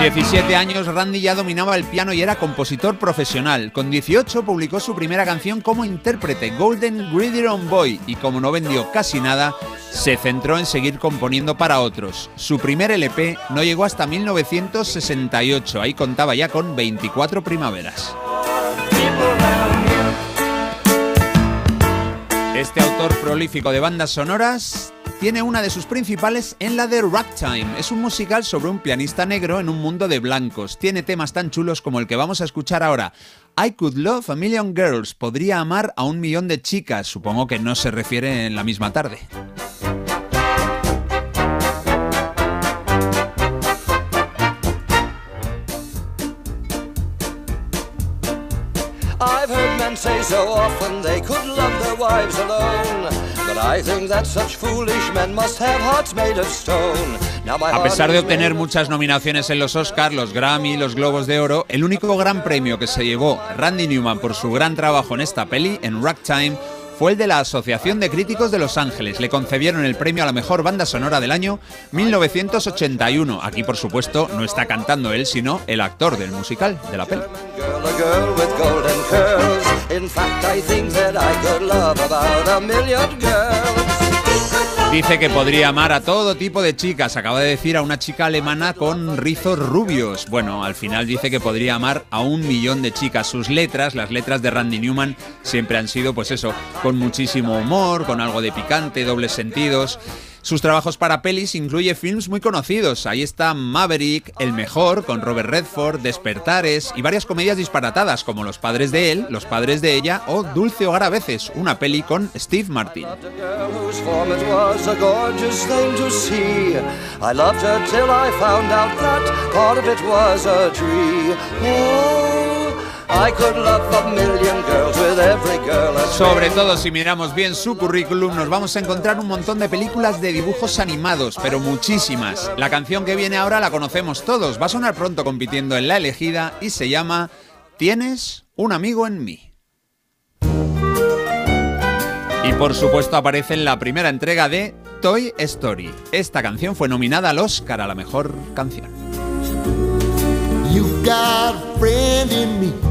17 años, Randy ya dominaba el piano y era compositor profesional. Con 18 publicó su primera canción como intérprete, Golden Gridiron Boy, y como no vendió casi nada, se centró en seguir componiendo para otros. Su primer LP no llegó hasta 1968, ahí contaba ya con 24 primaveras. Este autor prolífico de bandas sonoras tiene una de sus principales en la de Ragtime. Es un musical sobre un pianista negro en un mundo de blancos. Tiene temas tan chulos como el que vamos a escuchar ahora. I could love a million girls. Podría amar a un millón de chicas. Supongo que no se refiere en la misma tarde. A pesar de obtener muchas nominaciones en los Oscars, los Grammy, los Globos de Oro, el único gran premio que se llevó Randy Newman por su gran trabajo en esta peli, en Ragtime, fue el de la Asociación de Críticos de Los Ángeles. Le concedieron el premio a la mejor banda sonora del año 1981. Aquí, por supuesto, no está cantando él, sino el actor del musical, de la peli. Dice que podría amar a todo tipo de chicas. Acaba de decir a una chica alemana con rizos rubios. Bueno, al final dice que podría amar a un millón de chicas. Sus letras, las letras de Randy Newman, siempre han sido, pues eso, con muchísimo humor, con algo de picante, dobles sentidos. Sus trabajos para pelis incluye films muy conocidos. Ahí está Maverick, El Mejor, con Robert Redford, Despertares y varias comedias disparatadas como Los Padres de él, Los Padres de ella o Dulce Hogar a veces, una peli con Steve Martin. Sobre todo si miramos bien su currículum nos vamos a encontrar un montón de películas de dibujos animados, pero muchísimas. La canción que viene ahora la conocemos todos, va a sonar pronto compitiendo en la elegida y se llama Tienes un amigo en mí. Y por supuesto aparece en la primera entrega de Toy Story. Esta canción fue nominada al Oscar a la mejor canción. You've got a friend in me.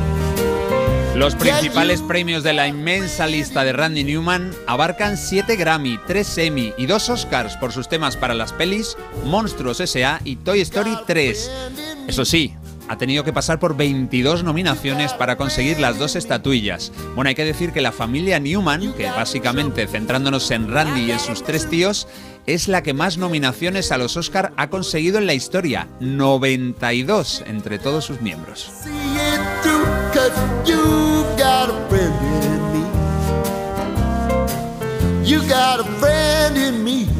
Los principales premios de la inmensa lista de Randy Newman abarcan 7 Grammy, 3 Emmy y 2 Oscars por sus temas para las pelis Monstruos S.A. y Toy Story 3. Eso sí, ha tenido que pasar por 22 nominaciones para conseguir las dos estatuillas. Bueno, hay que decir que la familia Newman, que básicamente centrándonos en Randy y en sus tres tíos, es la que más nominaciones a los Oscar ha conseguido en la historia, 92 entre todos sus miembros. Got a friend in me. You got a friend in me.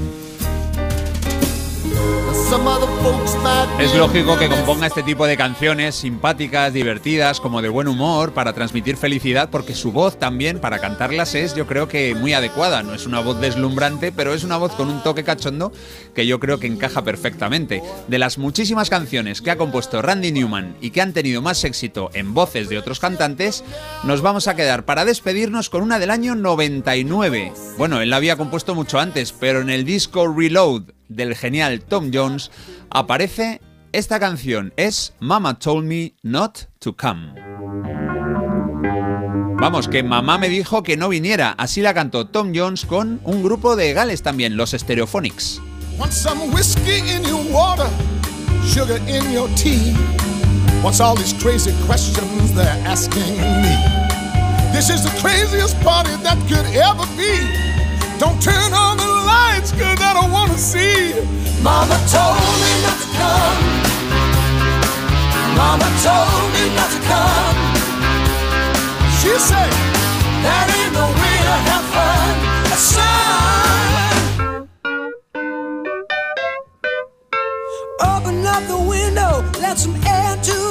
Es lógico que componga este tipo de canciones simpáticas, divertidas, como de buen humor, para transmitir felicidad, porque su voz también, para cantarlas, es yo creo que muy adecuada. No es una voz deslumbrante, pero es una voz con un toque cachondo que yo creo que encaja perfectamente. De las muchísimas canciones que ha compuesto Randy Newman y que han tenido más éxito en voces de otros cantantes, nos vamos a quedar para despedirnos con una del año 99. Bueno, él la había compuesto mucho antes, pero en el disco Reload del genial Tom Jones aparece esta canción. Es Mama Told Me Not to Come. Vamos, que mamá me dijo que no viniera. Así la cantó Tom Jones con un grupo de gales también, los Stereophonics. Want some whiskey in your water, sugar in your tea. What's all these crazy questions they're asking me? This is the craziest party that could ever be. Don't turn on the lights, cause I wanna see. Mama told me not to come. Mama told me not to come. She said, that ain't no way to have fun. Son.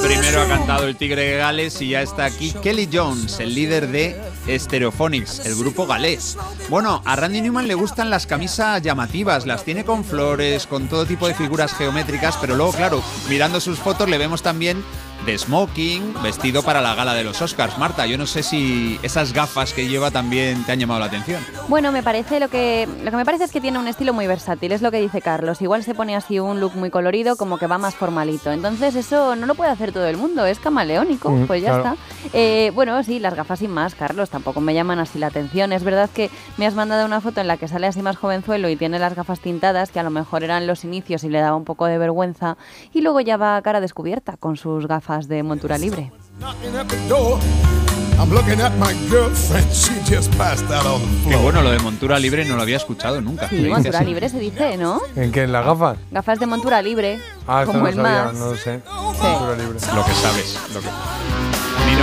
Primero ha cantado el Tigre de Gales y ya está aquí Kelly Jones, el líder de Stereophonics, el grupo galés. Bueno, a Randy Newman le gustan las camisas llamativas, las tiene con flores, con todo tipo de figuras geométricas, pero luego, claro, mirando sus fotos le vemos también de smoking, vestido para la gala de los Oscars. Marta, yo no sé si esas gafas que lleva también te han llamado la atención. Bueno, me parece lo que lo que me parece es que tiene un estilo muy versátil, es lo que dice Carlos. Igual se pone así un look muy colorido, como que va más formalito. Entonces eso no lo puede hacer todo el mundo, es camaleónico, Mm, pues ya claro. está. Eh, bueno, sí, las gafas sin más, Carlos, tampoco me llaman así la atención. Es verdad que me has mandado una foto en la que sale así más jovenzuelo y tiene las gafas tintadas, que a lo mejor eran los inicios y le daba un poco de vergüenza, y luego ya va a cara descubierta con sus gafas de montura libre. Floor. bueno, lo de montura libre no lo había escuchado nunca. Sí, que montura libre se dice, ¿no? ¿En qué? ¿En las gafas? Gafas de montura libre, Ah, como no el sabía, más. no lo sé. Sí. Cultura libre. Lo que sabes. Lo que...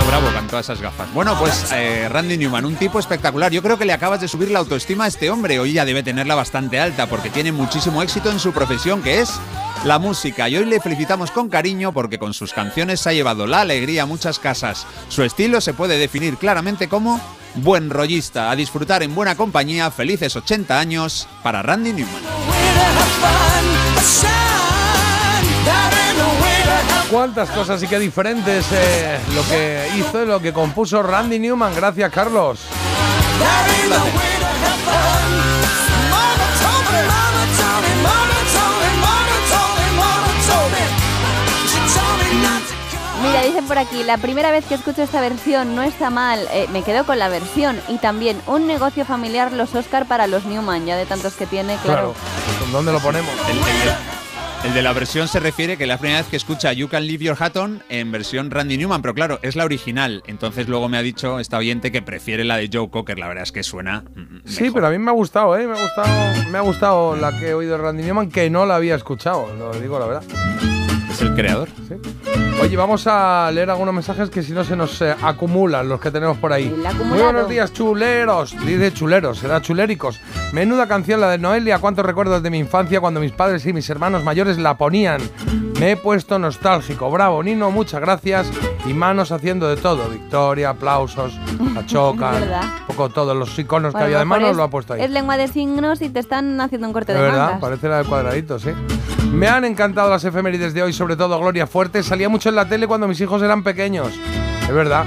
Bravo cantó esas gafas. Bueno, pues eh, Randy Newman, un tipo espectacular. Yo creo que le acabas de subir la autoestima a este hombre. Hoy ya debe tenerla bastante alta porque tiene muchísimo éxito en su profesión, que es la música. Y hoy le felicitamos con cariño porque con sus canciones ha llevado la alegría a muchas casas. Su estilo se puede definir claramente como buen rollista. A disfrutar en buena compañía. Felices 80 años para Randy Newman. ¿Cuántas cosas y qué diferentes eh, lo que hizo y lo que compuso Randy Newman? Gracias, Carlos. Mira, dicen por aquí, la primera vez que escucho esta versión no está mal, eh, me quedo con la versión. Y también un negocio familiar, los Oscar para los Newman, ya de tantos que tiene, claro. Claro. ¿Dónde lo ponemos? El, el el de la versión se refiere que la primera vez que escucha You Can Leave Your Hat On en versión Randy Newman, pero claro, es la original. Entonces luego me ha dicho esta oyente que prefiere la de Joe Cocker. La verdad es que suena. mm, Sí, pero a mí me ha gustado, ¿eh? Me ha gustado, me ha gustado la que he oído de Randy Newman, que no la había escuchado, lo digo la verdad. Es el creador. Sí. Oye, vamos a leer algunos mensajes que si no se nos eh, acumulan los que tenemos por ahí. Muy buenos días, chuleros. Dice chuleros, será chuléricos. Menuda canción la de Noelia. Cuántos recuerdos de mi infancia cuando mis padres y mis hermanos mayores la ponían. Me he puesto nostálgico. Bravo, Nino, muchas gracias. Y manos haciendo de todo. Victoria, aplausos, la choca. Es verdad. Un poco todos los iconos O que había de manos es- lo ha puesto ahí. Es lengua de signos y te están haciendo un corte De de, verdad, mangas. parece la de cuadraditos, sí. Me han encantado las efemérides de hoy, sobre todo Gloria Fuerte. Salía mucho en la tele cuando mis hijos eran pequeños. Es verdad.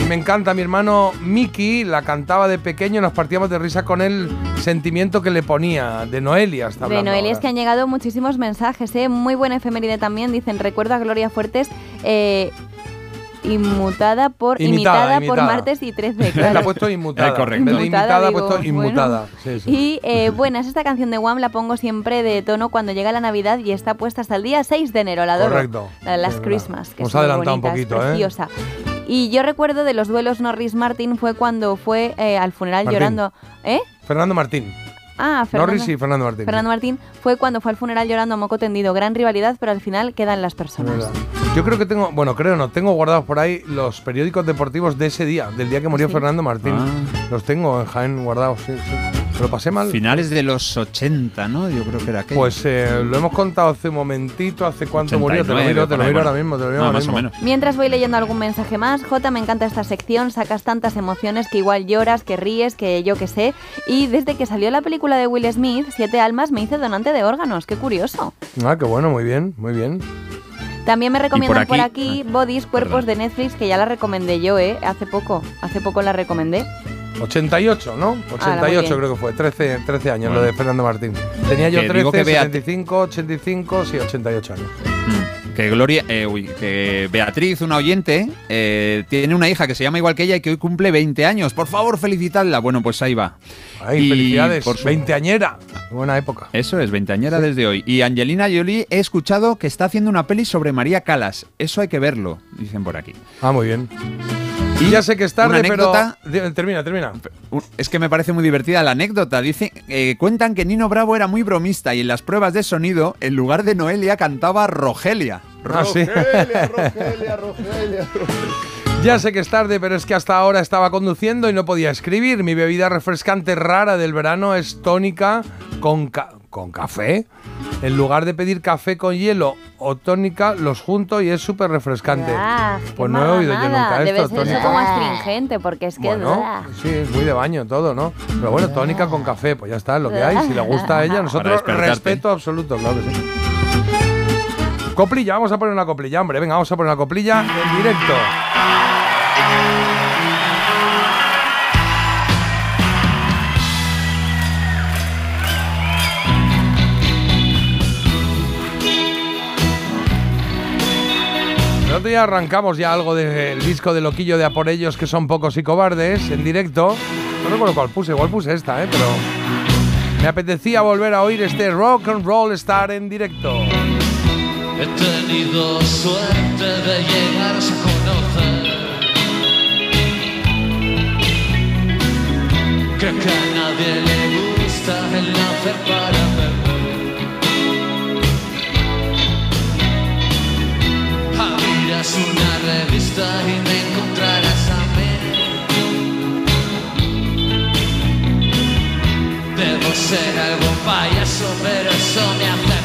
Y me encanta, mi hermano Miki la cantaba de pequeño, nos partíamos de risa con el sentimiento que le ponía. De Noelia está De. Noelia es que han llegado muchísimos mensajes, ¿eh? Muy buena efeméride también. Dicen, recuerdo a Gloria Fuertes, eh, inmutada por, Imitada, imitada, por imitada. martes y 13. Le Claro. ha puesto inmutada. Eh, correcto. En vez de Inmutada, imitada ha puesto bueno. inmutada. Sí, sí. Y eh, buenas, esta canción de Wham la pongo siempre de tono cuando llega la Navidad y está puesta hasta el día 6 de enero, la adoro. Correcto. La de Last Es verdad. Christmas, que Hemos es muy adelantado un bonita, poquito, es ¿eh? preciosa. Y yo recuerdo de los duelos Norris-Martin fue cuando fue eh, al funeral Martín. llorando. ¿Eh? Fernando Martín. Ah, Fernando. Norris y Fernando Martín. Fernando Martín fue cuando fue al funeral llorando a moco tendido. Gran rivalidad, pero al final quedan las Es personas. Yo creo que tengo, bueno, creo no, tengo guardados por ahí los periódicos deportivos de ese día, del día que murió Sí. Fernando Martín. Ah. Los tengo en Jaén guardados, sí, sí. ¿Me lo pasé mal? Finales de los 80, ¿no? Yo creo que era aquello. Pues eh, lo hemos contado hace un momentito, hace cuánto murió, te lo 89, miro, te lo miro ahora mismo, te lo miro Ah, ahora más o mismo. menos. Mientras voy leyendo algún mensaje más, Jota, me encanta esta sección, sacas tantas emociones que igual lloras, que ríes, que yo que sé. Y desde que salió la película de Will Smith, Siete Almas, me hice donante de órganos, qué curioso. Ah, qué bueno, muy bien, muy bien. También me recomiendan por aquí- aquí, Bodies, Cuerpos de Netflix, que ya la recomendé yo, ¿eh? Hace poco, hace poco la recomendé. 88, ¿no? Ala, muy 88 bien. creo que fue, 13, 13 años Bueno. lo de Fernando Martín. Tenía yo Que 13, digo que Beat- 75, 85, sí, 88 años. Mm. Que Gloria, eh, uy, que Beatriz, una oyente, eh, tiene una hija que se llama igual que ella y que hoy cumple 20 años. Por favor, felicitadla. Bueno, pues ahí va. Ay, Y felicidades, por su- veinteañera. Buena época. Eso es, veinteañera desde hoy. Y Angelina Jolie he escuchado que está haciendo una peli sobre María Calas. Eso hay que verlo, dicen por aquí. Ah, muy bien. Y ya sé que es tarde, una anécdota- pero... Termina, termina. Es que me parece muy divertida la anécdota. Dice, eh, cuentan que Nino Bravo era muy bromista y en las pruebas de sonido, en lugar de Noelia, cantaba Rogelia. Ah, sí. Rogelia, Rogelia, Rogelia. Ya sé que es tarde, pero es que hasta ahora estaba conduciendo y no podía escribir. Mi bebida refrescante rara del verano es tónica con, ca- con café. En lugar de pedir café con hielo o tónica, los junto y es súper refrescante. Ah, Pues no he oído yo nunca Debe esto, ser eso tónica. como astringente, porque es que... Bueno, sí, es muy de baño todo, ¿no? Pero bueno, tónica con café, pues ya está, es lo que hay. Si le gusta a ella, nosotros respeto absoluto, claro que sí. Coplilla, vamos a poner una coplilla, hombre. Venga, vamos a poner una coplilla en directo. Otro día arrancamos ya algo del disco de Loquillo de A por ellos, que son pocos y cobardes, en directo. No recuerdo cuál puse, igual puse esta, ¿eh? Pero me apetecía volver a oír este rock and roll star en directo. He tenido suerte de llegaros a conocer. Que a nadie le gusta el nacer para Abrirás una revista y me encontrarás a mí. Debo ser algo payaso, pero eso me hace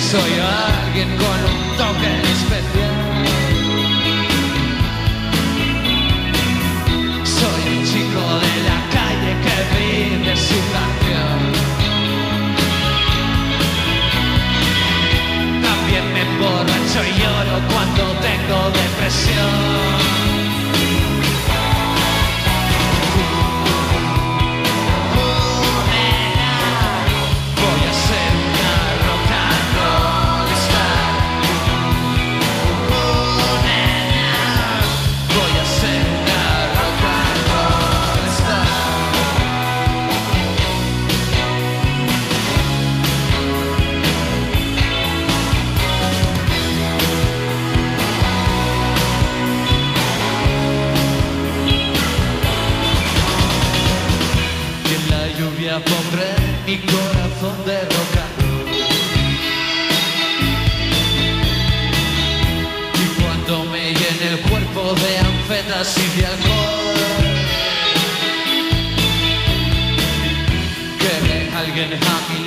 Soy alguien con un toque especial. Soy un chico de la calle que vive su canción. También me emborracho y lloro cuando tengo depresión. Mi corazón de roca. Y cuando me llene el cuerpo de anfetas y de alcohol, que venga alguien a mi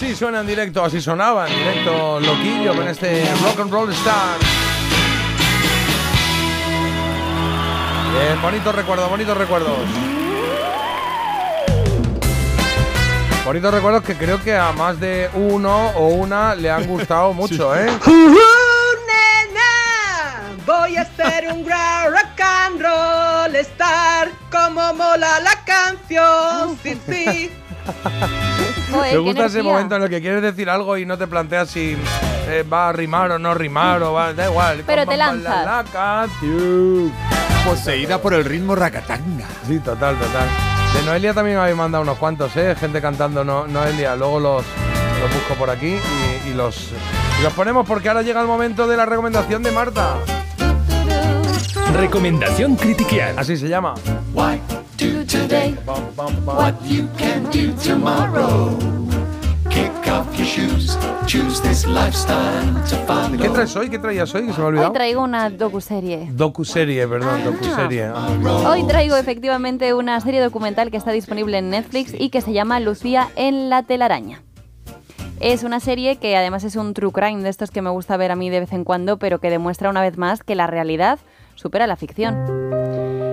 Así suena en directo, así sonaba en directo Loquillo con este Rock and Roll Star. Bien, bonitos recuerdos, bonitos recuerdos. Bonitos recuerdos que creo que a más de uno o una le han gustado mucho, ¿eh? nena! Voy a ser un gran rock and roll star, como mola la canción, sí, sí. Me gusta ese momento en el que quieres decir algo y no te planteas si eh, va a rimar o no rimar o va, da igual. Pero te lanzas. la, la, canción. Poseída por el ritmo racatanga. Sí, total, total. De Noelia también me habéis mandado unos cuantos, ¿eh? Gente cantando no- Noelia. Luego los, los busco por aquí y, y los, y los ponemos porque ahora llega el momento de la recomendación de Marta. Recomendación critiquial. Así se llama. Why do today what you can do tomorrow? Kick off your shoes, choose this lifestyle to follow. ¿Qué traes hoy? ¿Qué traías hoy? Que se me ha Hoy traigo una docuserie. Docuserie, perdón, docuserie. Ah. Hoy traigo efectivamente una serie documental que está disponible en Netflix y que se llama Lucía en la telaraña. Es una serie que además es un true crime de estos que me gusta ver a mí de vez en cuando, pero que demuestra una vez más que la realidad supera la ficción.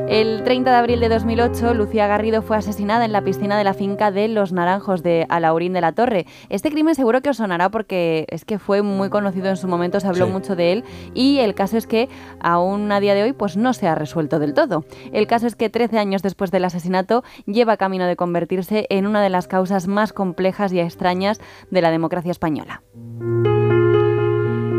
El 30 de abril de 2008, Lucía Garrido fue asesinada en la piscina de la finca de Los Naranjos de Alaurín de la Torre. Este crimen seguro que os sonará porque es que fue muy conocido en su momento, se habló Sí. mucho de él y el caso es que aún a día de hoy pues no se ha resuelto del todo. El caso es que 13 años después del asesinato lleva camino de convertirse en una de las causas más complejas y extrañas de la democracia española.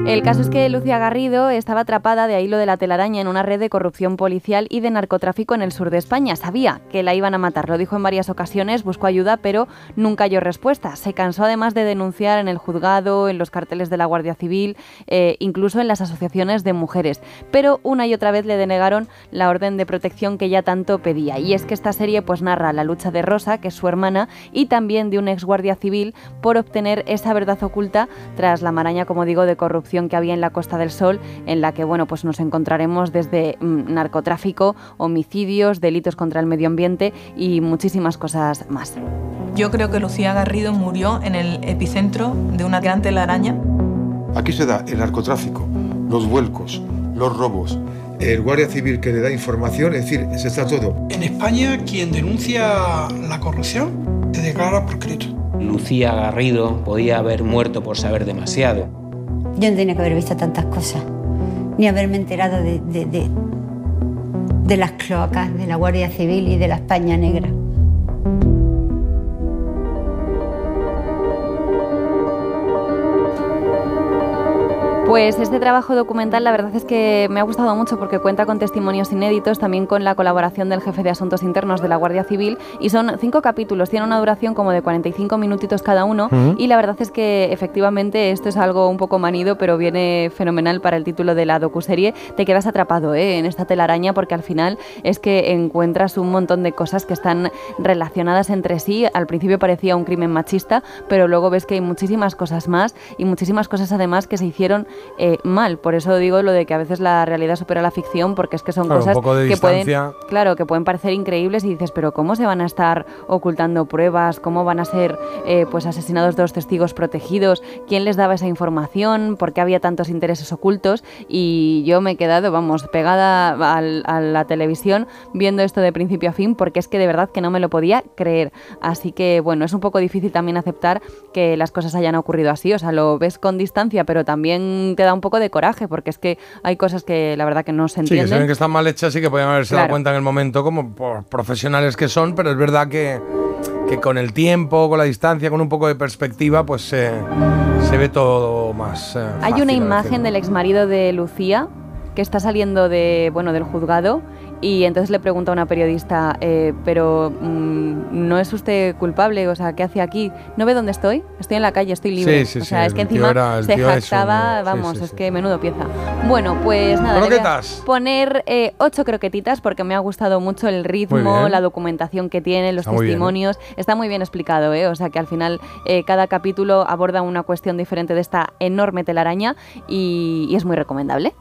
El caso es que Lucia Garrido estaba atrapada de ahí lo de la telaraña en una red de corrupción policial y de narcotráfico en el sur de España. Sabía que la iban a matar, lo dijo en varias ocasiones, buscó ayuda, pero nunca halló respuesta. Se cansó además de denunciar en el juzgado, en los carteles de la Guardia Civil, eh, incluso en las asociaciones de mujeres. Pero una y otra vez le denegaron la orden de protección que ella tanto pedía. Y es que esta serie pues narra la lucha de Rosa, que es su hermana, y también de un ex guardia civil por obtener esa verdad oculta tras la maraña, como digo, de corrupción que había en la Costa del Sol, en la que bueno, pues nos encontraremos desde mm, narcotráfico, homicidios, delitos contra el medio ambiente y muchísimas cosas más. Yo creo que Lucía Garrido murió en el epicentro de una gran telaraña. Aquí se da el narcotráfico, los vuelcos, los robos, el guardia civil que le da información, es decir, se está todo. En España, quien denuncia la corrupción se declara proscrito. Lucía Garrido podía haber muerto por saber demasiado. Yo no tenía que haber visto tantas cosas, ni haberme enterado de, de- de- las cloacas de la Guardia Civil y de la España Negra. Pues este trabajo documental la verdad es que me ha gustado mucho porque cuenta con testimonios inéditos, también con la colaboración del jefe de asuntos internos de la Guardia Civil y son cinco capítulos, tiene una duración como de 45 minutitos cada uno y la verdad es que efectivamente esto es algo un poco manido pero viene fenomenal para el título de la docuserie, te quedas atrapado ¿eh? en esta telaraña porque al final es que encuentras un montón de cosas que están relacionadas entre sí, al principio parecía un crimen machista pero luego ves que hay muchísimas cosas más y muchísimas cosas además que se hicieron eh, mal. Por eso digo lo de que a veces la realidad supera la ficción, porque es que son Claro, cosas que pueden, claro, que pueden parecer increíbles y dices, pero ¿cómo se van a estar ocultando pruebas? ¿Cómo van a ser eh, pues asesinados dos testigos protegidos? ¿Quién les daba esa información? ¿Por qué había tantos intereses ocultos? Y yo me he quedado, vamos, pegada al- a la televisión viendo esto de principio a fin, porque es que de verdad que no me lo podía creer. Así que bueno, es un poco difícil también aceptar que las cosas hayan ocurrido así. O sea, lo ves con distancia, pero también te da un poco de coraje, porque es que hay cosas que la verdad que no se Sí, que entienden. se ven que están mal hechas y que podían haberse dado cuenta en el momento como por profesionales que son, pero es verdad que, que con el tiempo, con la distancia, con un poco de perspectiva, pues eh, se ve todo más. eh, Hay fácil, una imagen del exmarido de Lucía que está saliendo de, bueno, del juzgado y entonces le pregunta a una periodista, eh, pero mm, ¿no es usted culpable? O sea, ¿qué hace aquí? ¿No ve dónde estoy? Estoy en la calle, estoy libre. Sí, sí, o sea, sí, es que encima era- se jactaba, un- vamos, es que menudo pieza. Bueno, pues nada, le voy a poner eh, ocho croquetitas porque me ha gustado mucho el ritmo, la documentación que tiene, los Está muy bien, ¿eh? testimonios. Está muy bien explicado, ¿eh? O sea, que al final eh, cada capítulo aborda una cuestión diferente de esta enorme telaraña y- y es muy recomendable.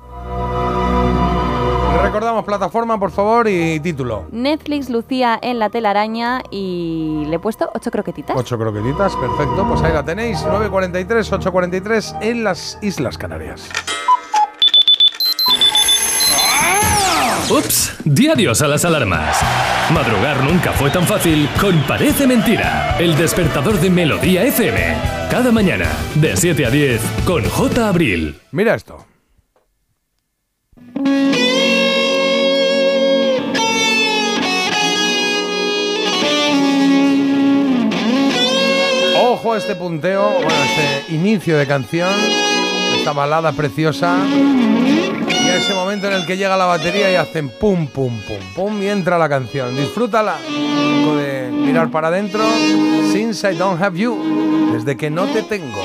Recordamos plataforma, por favor, y título. Netflix lucía en la telaraña y le he puesto ocho croquetitas. Ocho croquetitas, perfecto. Pues ahí la tenéis, 9.43, 8.43 en las Islas Canarias. Ups, di adiós a las alarmas. Madrugar nunca fue tan fácil con Parece Mentira, el despertador de Melodía FM. Cada mañana, de 7 a 10, con J. Abril. Mira esto. Este punteo, bueno, este inicio de canción, esta balada preciosa. Y ese momento en el que llega la batería y hacen pum, pum, pum, pum, y entra la canción. Disfrútala. Un poco de mirar para adentro. Since I don't have you. Desde que no te tengo.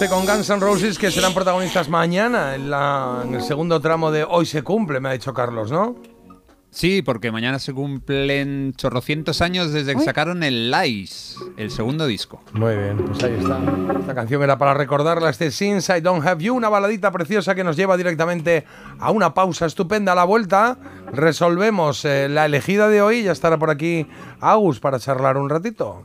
Este con Guns N' Roses que serán protagonistas mañana en, la- en el segundo tramo de Hoy se cumple, me ha dicho Carlos, ¿no? Sí, porque mañana se cumplen chorrocientos años desde que sacaron el Lies, el segundo disco. Muy bien, pues ahí está. Esta canción era para recordarla, este Since I Don't Have You, una baladita preciosa que nos lleva directamente a una pausa estupenda a la vuelta. Resolvemos eh, la elegida de hoy, ya estará por aquí Agus para charlar un ratito.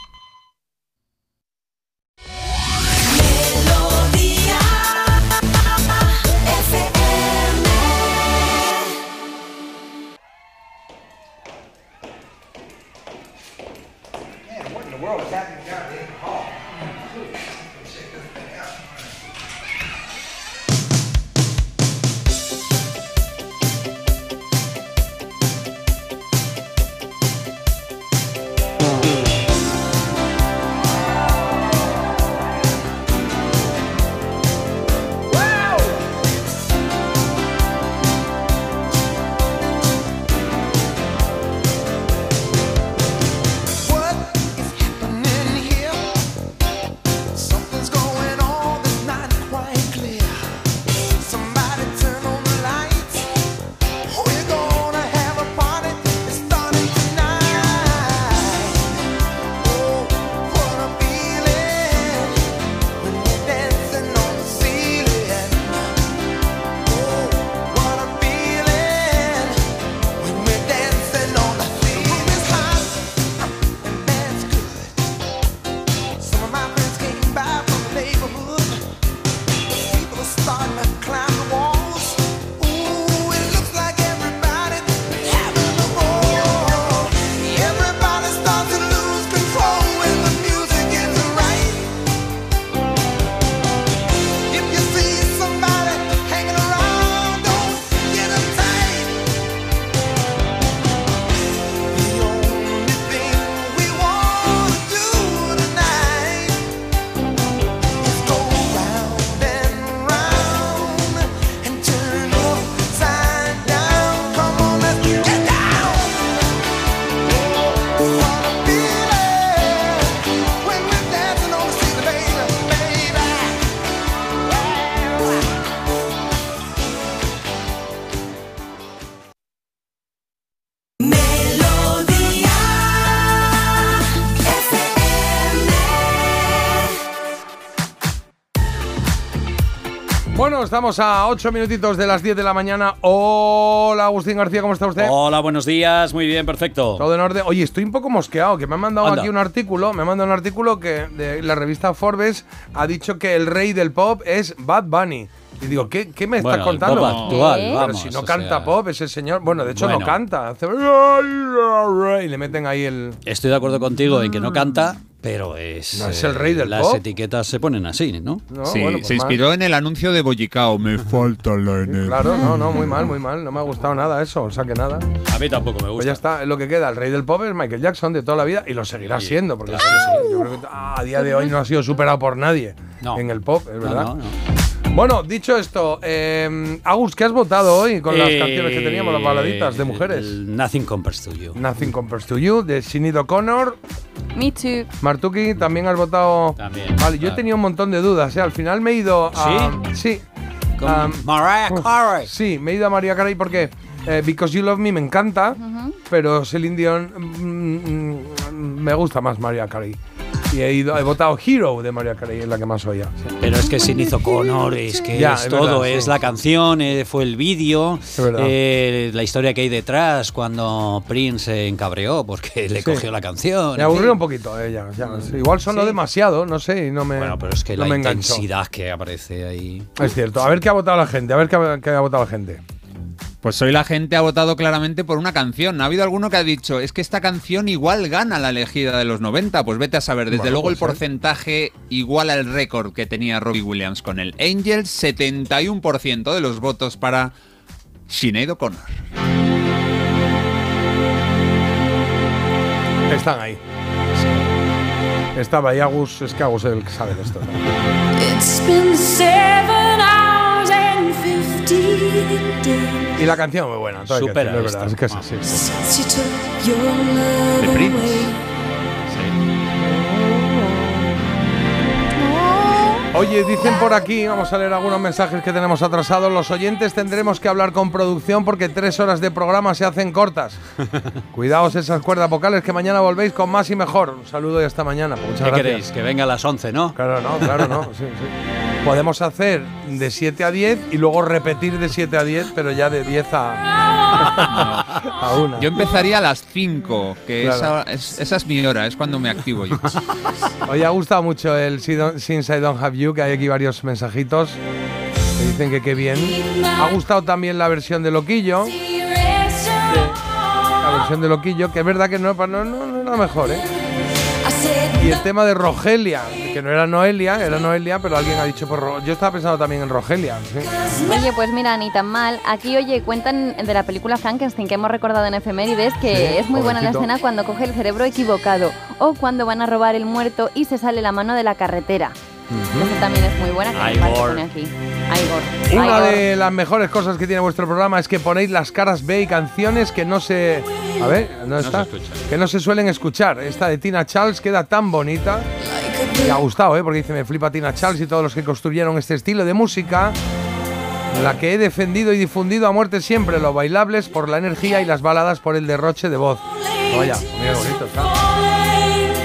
Bueno, estamos a 8 minutitos de las 10 de la mañana. Hola, Agustín García, ¿cómo está usted? Hola, buenos días, muy bien, perfecto. Todo en orden. Oye, estoy un poco mosqueado, que me han mandado Anda. aquí un artículo, me han mandado un artículo que de la revista Forbes ha dicho que el rey del pop es Bad Bunny. Y digo, ¿qué, qué me Bueno, estás el contando? pop actual, vamos, si no canta sea. pop ese señor, bueno, de hecho no canta. hace- Y le meten ahí el... Estoy de acuerdo contigo en que no canta, Pero es. No es el rey del Las pop. etiquetas se ponen así, ¿no? No, sí, bueno, pues se mal. inspiró en el anuncio de Bollicao. Me falta la energía. Claro, no, no, muy mal, muy mal. No me ha gustado nada eso, o sea que nada. A mí tampoco me Pues gusta. ya está, es lo que queda. El rey del pop es Michael Jackson de toda la vida y lo seguirá siendo, porque es que sí, yo creo que ah, a día de hoy no ha sido superado por nadie No. en el pop, es No, verdad. no, no. Bueno, dicho esto, eh, Agus, ¿qué has votado hoy con las Eh, canciones que teníamos, las baladitas de mujeres? el Nothing Compares to You. Nothing Compares to You, de Sinead O'Connor. Me too. Martuki, también has votado. También. Vale, yo he claro. tenido un montón de dudas. ¿eh? Al final me he ido a. Sí. Con a- Mariah Carey. Sí, me he ido a María Carey porque eh, Because You Love Me me encanta, pero Celine Dion mm, mm, me gusta más María Carey. Y he, ido, he votado Hero de María Carey, es la que más oía. sí. Pero es que sin hizo Connor, es que Ya, es es todo, es la canción, eh, fue el vídeo, eh, la historia que hay detrás cuando Prince se encabreó porque le Sí. cogió la canción. Me aburrió un poquito ella. ya, sí. Igual sonó demasiado, no sé, y no me. Bueno, pero es que no la enganchó. intensidad que aparece ahí. Es cierto. A ver qué ha votado la gente, a ver qué ha, qué ha votado la gente. Pues hoy la gente ha votado claramente por una canción. Ha habido alguno que ha dicho, es que esta canción igual gana la elegida de los 90. Pues vete a saber, desde Bueno, luego el puede ser. porcentaje igual al récord que tenía Robbie Williams con el Angel, 71% de los votos para Sinead O'Connor. Están ahí. Estaba ahí Agus, es que Agus es el que sabe de esto. ¿no? It's been seven hours and fifteen days Y la canción muy buena, decirlo, es verdad, es que es así. Prince. Oye, dicen por aquí, vamos a leer algunos mensajes que tenemos atrasados. Los oyentes tendremos que hablar con producción porque tres horas de programa se hacen cortas. Cuidaos esas cuerdas vocales que mañana volvéis con más y mejor. Un saludo y hasta mañana. Muchas ¿Qué gracias. queréis? Que venga a las 11, ¿no? Claro, no, claro, no. Sí, sí. Podemos hacer de 7 a 10 y luego repetir de 7 a 10, pero ya de 10 a, a 1. Yo empezaría a las 5, que Claro. esa, es, esa es mi hora, es cuando me activo yo. Hoy ha gustado mucho el Since I Don't Have You, que hay aquí varios mensajitos que dicen que qué bien. Ha gustado también la versión de Loquillo. La versión de Loquillo, que es verdad que no, no, no, no es la mejor, ¿eh? Y el tema de Rogelia, que no era Noelia, era Noelia, pero alguien ha dicho por Ro- Yo estaba pensando también en Rogelia. sí. Oye, pues mira, ni tan mal. Aquí, oye, cuentan de la película Frankenstein que hemos recordado en efemérides que Sí, es muy buena la escena cuando coge el cerebro equivocado o cuando van a robar el muerto y se sale la mano de la carretera. También es muy buena. Que pone aquí. Igor. Una Igor. de las mejores cosas que tiene vuestro programa es que ponéis las caras B y canciones que no se. A ver, ¿no está? se escuchan. que no se suelen escuchar. Esta de Tina Charles queda tan bonita. Me ha gustado, ¿eh? Porque dice, me flipa Tina Charles y todos los que construyeron este estilo de música. La que he defendido y difundido a muerte siempre, los bailables por la energía y las baladas por el derroche de voz. Vaya, mira bonito está.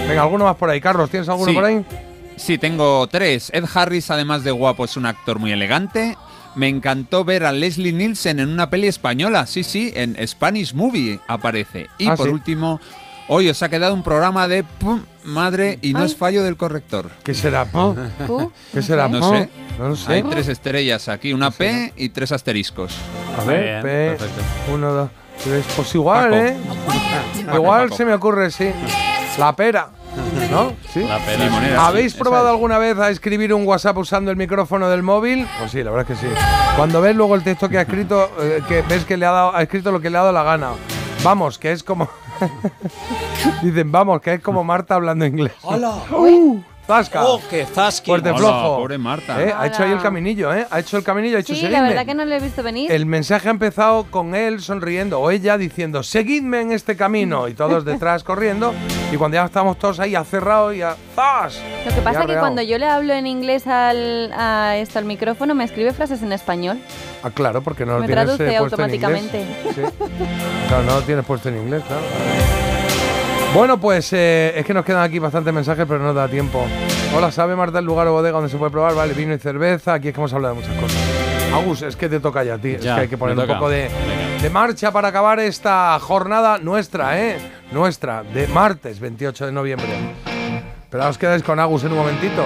Venga, alguno más por ahí. Carlos, ¿tienes alguno Sí. por ahí? Sí, tengo tres. Ed Harris, además de guapo, es un actor muy elegante. Me encantó ver a Leslie Nielsen en una peli española. Sí, sí, en Spanish Movie aparece. Y Ah, por sí. último, hoy os ha quedado un programa de pum, madre y no Ay. es fallo del corrector. ¿Qué será? ¿Qué será? No po? sé. No lo sé. Hay tres estrellas aquí, una P y tres asteriscos. A ver, Bien, P, perfecto. uno, dos, tres. Pues igual, Paco. ¿eh? igual Paco. se me ocurre, sí. La pera. ¿No? ¿Sí? La pena. Limonera. ¿Habéis sí, probado alguna vez a escribir un WhatsApp usando el micrófono del móvil? Pues sí, la verdad es que sí. Cuando ves luego el texto que ha escrito, eh, que ves que le ha, dado, ha escrito lo que le ha dado la gana. Vamos, que es como. Dicen, vamos, que es como Marta hablando inglés. ¡Hola! ¡Uh! ¡Zasca! ¡Oh, qué zasqui! Fuerte Hola, flojo. pobre Marta. Eh, Ha hecho ahí el caminillo, ¿eh? Ha hecho el caminillo, ha dicho Sí, la seguidme. verdad que no lo he visto venir. El mensaje ha empezado con él sonriendo o ella diciendo, seguidme en este camino y todos detrás corriendo y cuando ya estamos todos ahí ha cerrado y ha ¡zas! Lo que pasa es que cuando yo le hablo en inglés al, a esto al micrófono me escribe frases en español. Ah, claro, porque no lo me tienes eh, traduce puesto en automáticamente. inglés. Sí. Claro, no lo tienes puesto en inglés, claro. Bueno, pues eh, es que nos quedan aquí bastantes mensajes, pero no da tiempo. Hola, ¿sabe Marta el lugar o bodega donde se puede probar? Vale, vino y cerveza. Aquí es que hemos hablado de muchas cosas. Agus, es que te toca ya a ti. es que hay que poner un poco de, de marcha para acabar esta jornada nuestra, ¿eh? Nuestra, de martes 28 de noviembre. Pero os quedáis con Agus en un momentito.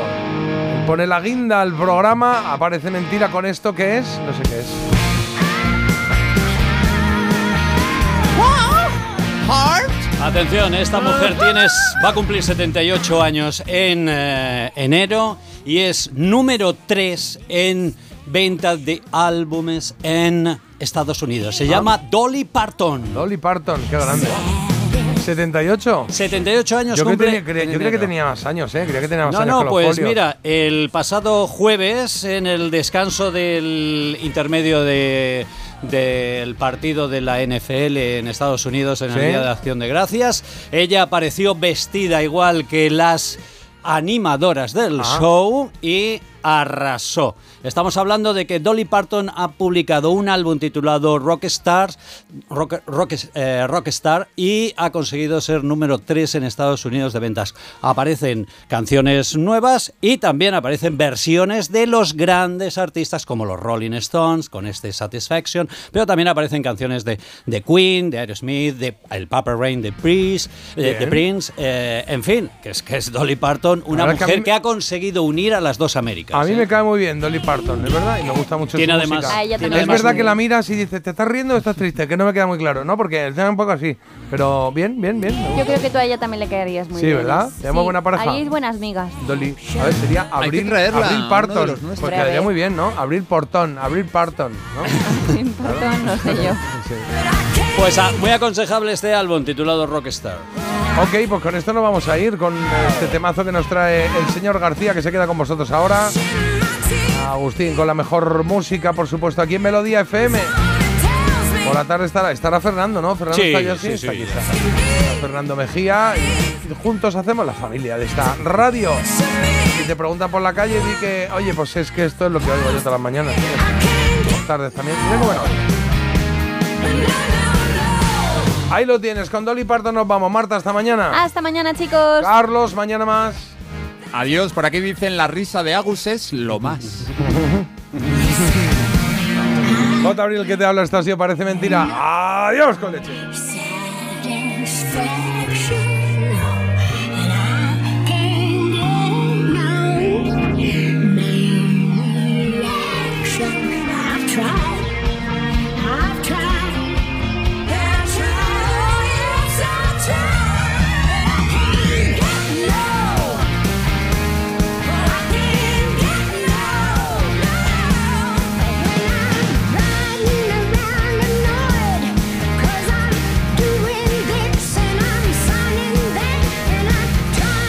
Pone la guinda al programa, aparece mentira con esto que es, no sé qué es. Heart Atención, esta mujer tienes, va a cumplir 78 años en eh, enero y es número 3 en ventas de álbumes en Estados Unidos. Se llama Dolly Parton. Dolly Parton, qué grande. 78. 78 años Yo, creo cumple tenía- cre- yo creía que tenía más años, ¿eh? Creía que tenía más No, años no, los pues folios. mira, el pasado jueves, en el descanso del intermedio de del partido de la NFL en Estados Unidos en el. Día de Acción de Gracias, ella apareció vestida igual que las animadoras del Ah. show y arrasó. Estamos hablando de que Dolly Parton ha publicado un álbum titulado Rockstar, Rock, Rock- eh, Rockstar y ha conseguido ser número 3 en Estados Unidos de ventas. Aparecen canciones nuevas y también aparecen versiones de los grandes artistas como los Rolling Stones con este Satisfaction, pero también aparecen canciones de, de Queen, de Aerosmith, de el Purple Rain de Prince, eh, de. Prince eh, en fin, que es, que es Dolly Parton, una que mujer mí que, ha conseguido unir a las dos Américas. A mí ¿eh? me cae muy bien Dolly Parton, es verdad, y me gusta mucho Tiene su además- música. A ella es verdad que la miras y dices, ¿te estás riendo o estás triste? Que no me queda muy claro, ¿no? Porque es un poco así. Pero bien, bien, bien. Yo creo que tú a ella también le caerías muy Sí, bien. ¿verdad? Tenemos buena pareja. Haríais buenas migas. Dolly. A ver, sería Hay Abril, traerla, Abril Parton. Pues quedaría muy bien, ¿no? Abril Portón, Abril Parton, ¿no? Perdón, no sé yo. Sí. Pues ah, muy aconsejable este álbum titulado Rockstar. Ok, pues con esto nos vamos a ir con este temazo que nos trae el señor García, que se queda con vosotros ahora. Agustín, con la mejor música, por supuesto, aquí en Melodía FM. Por la tarde estará, estará Fernando, ¿no? Fernando Sí, está ya, sí, está aquí, está. Fernando Mejía y juntos hacemos la familia de esta radio. Si te preguntan por la calle, di que, oye, pues es que esto es lo que oigo yo todas las mañanas. Por tardes también. Qué bueno. Ahí lo tienes, con Dolly Parton nos vamos. Marta, hasta mañana. Hasta mañana, chicos. Carlos, mañana más. Adiós, por aquí dicen la risa de Agus es lo más. J. Abril, que te habla, esta ha sido Parece Mentira. Adiós con leche.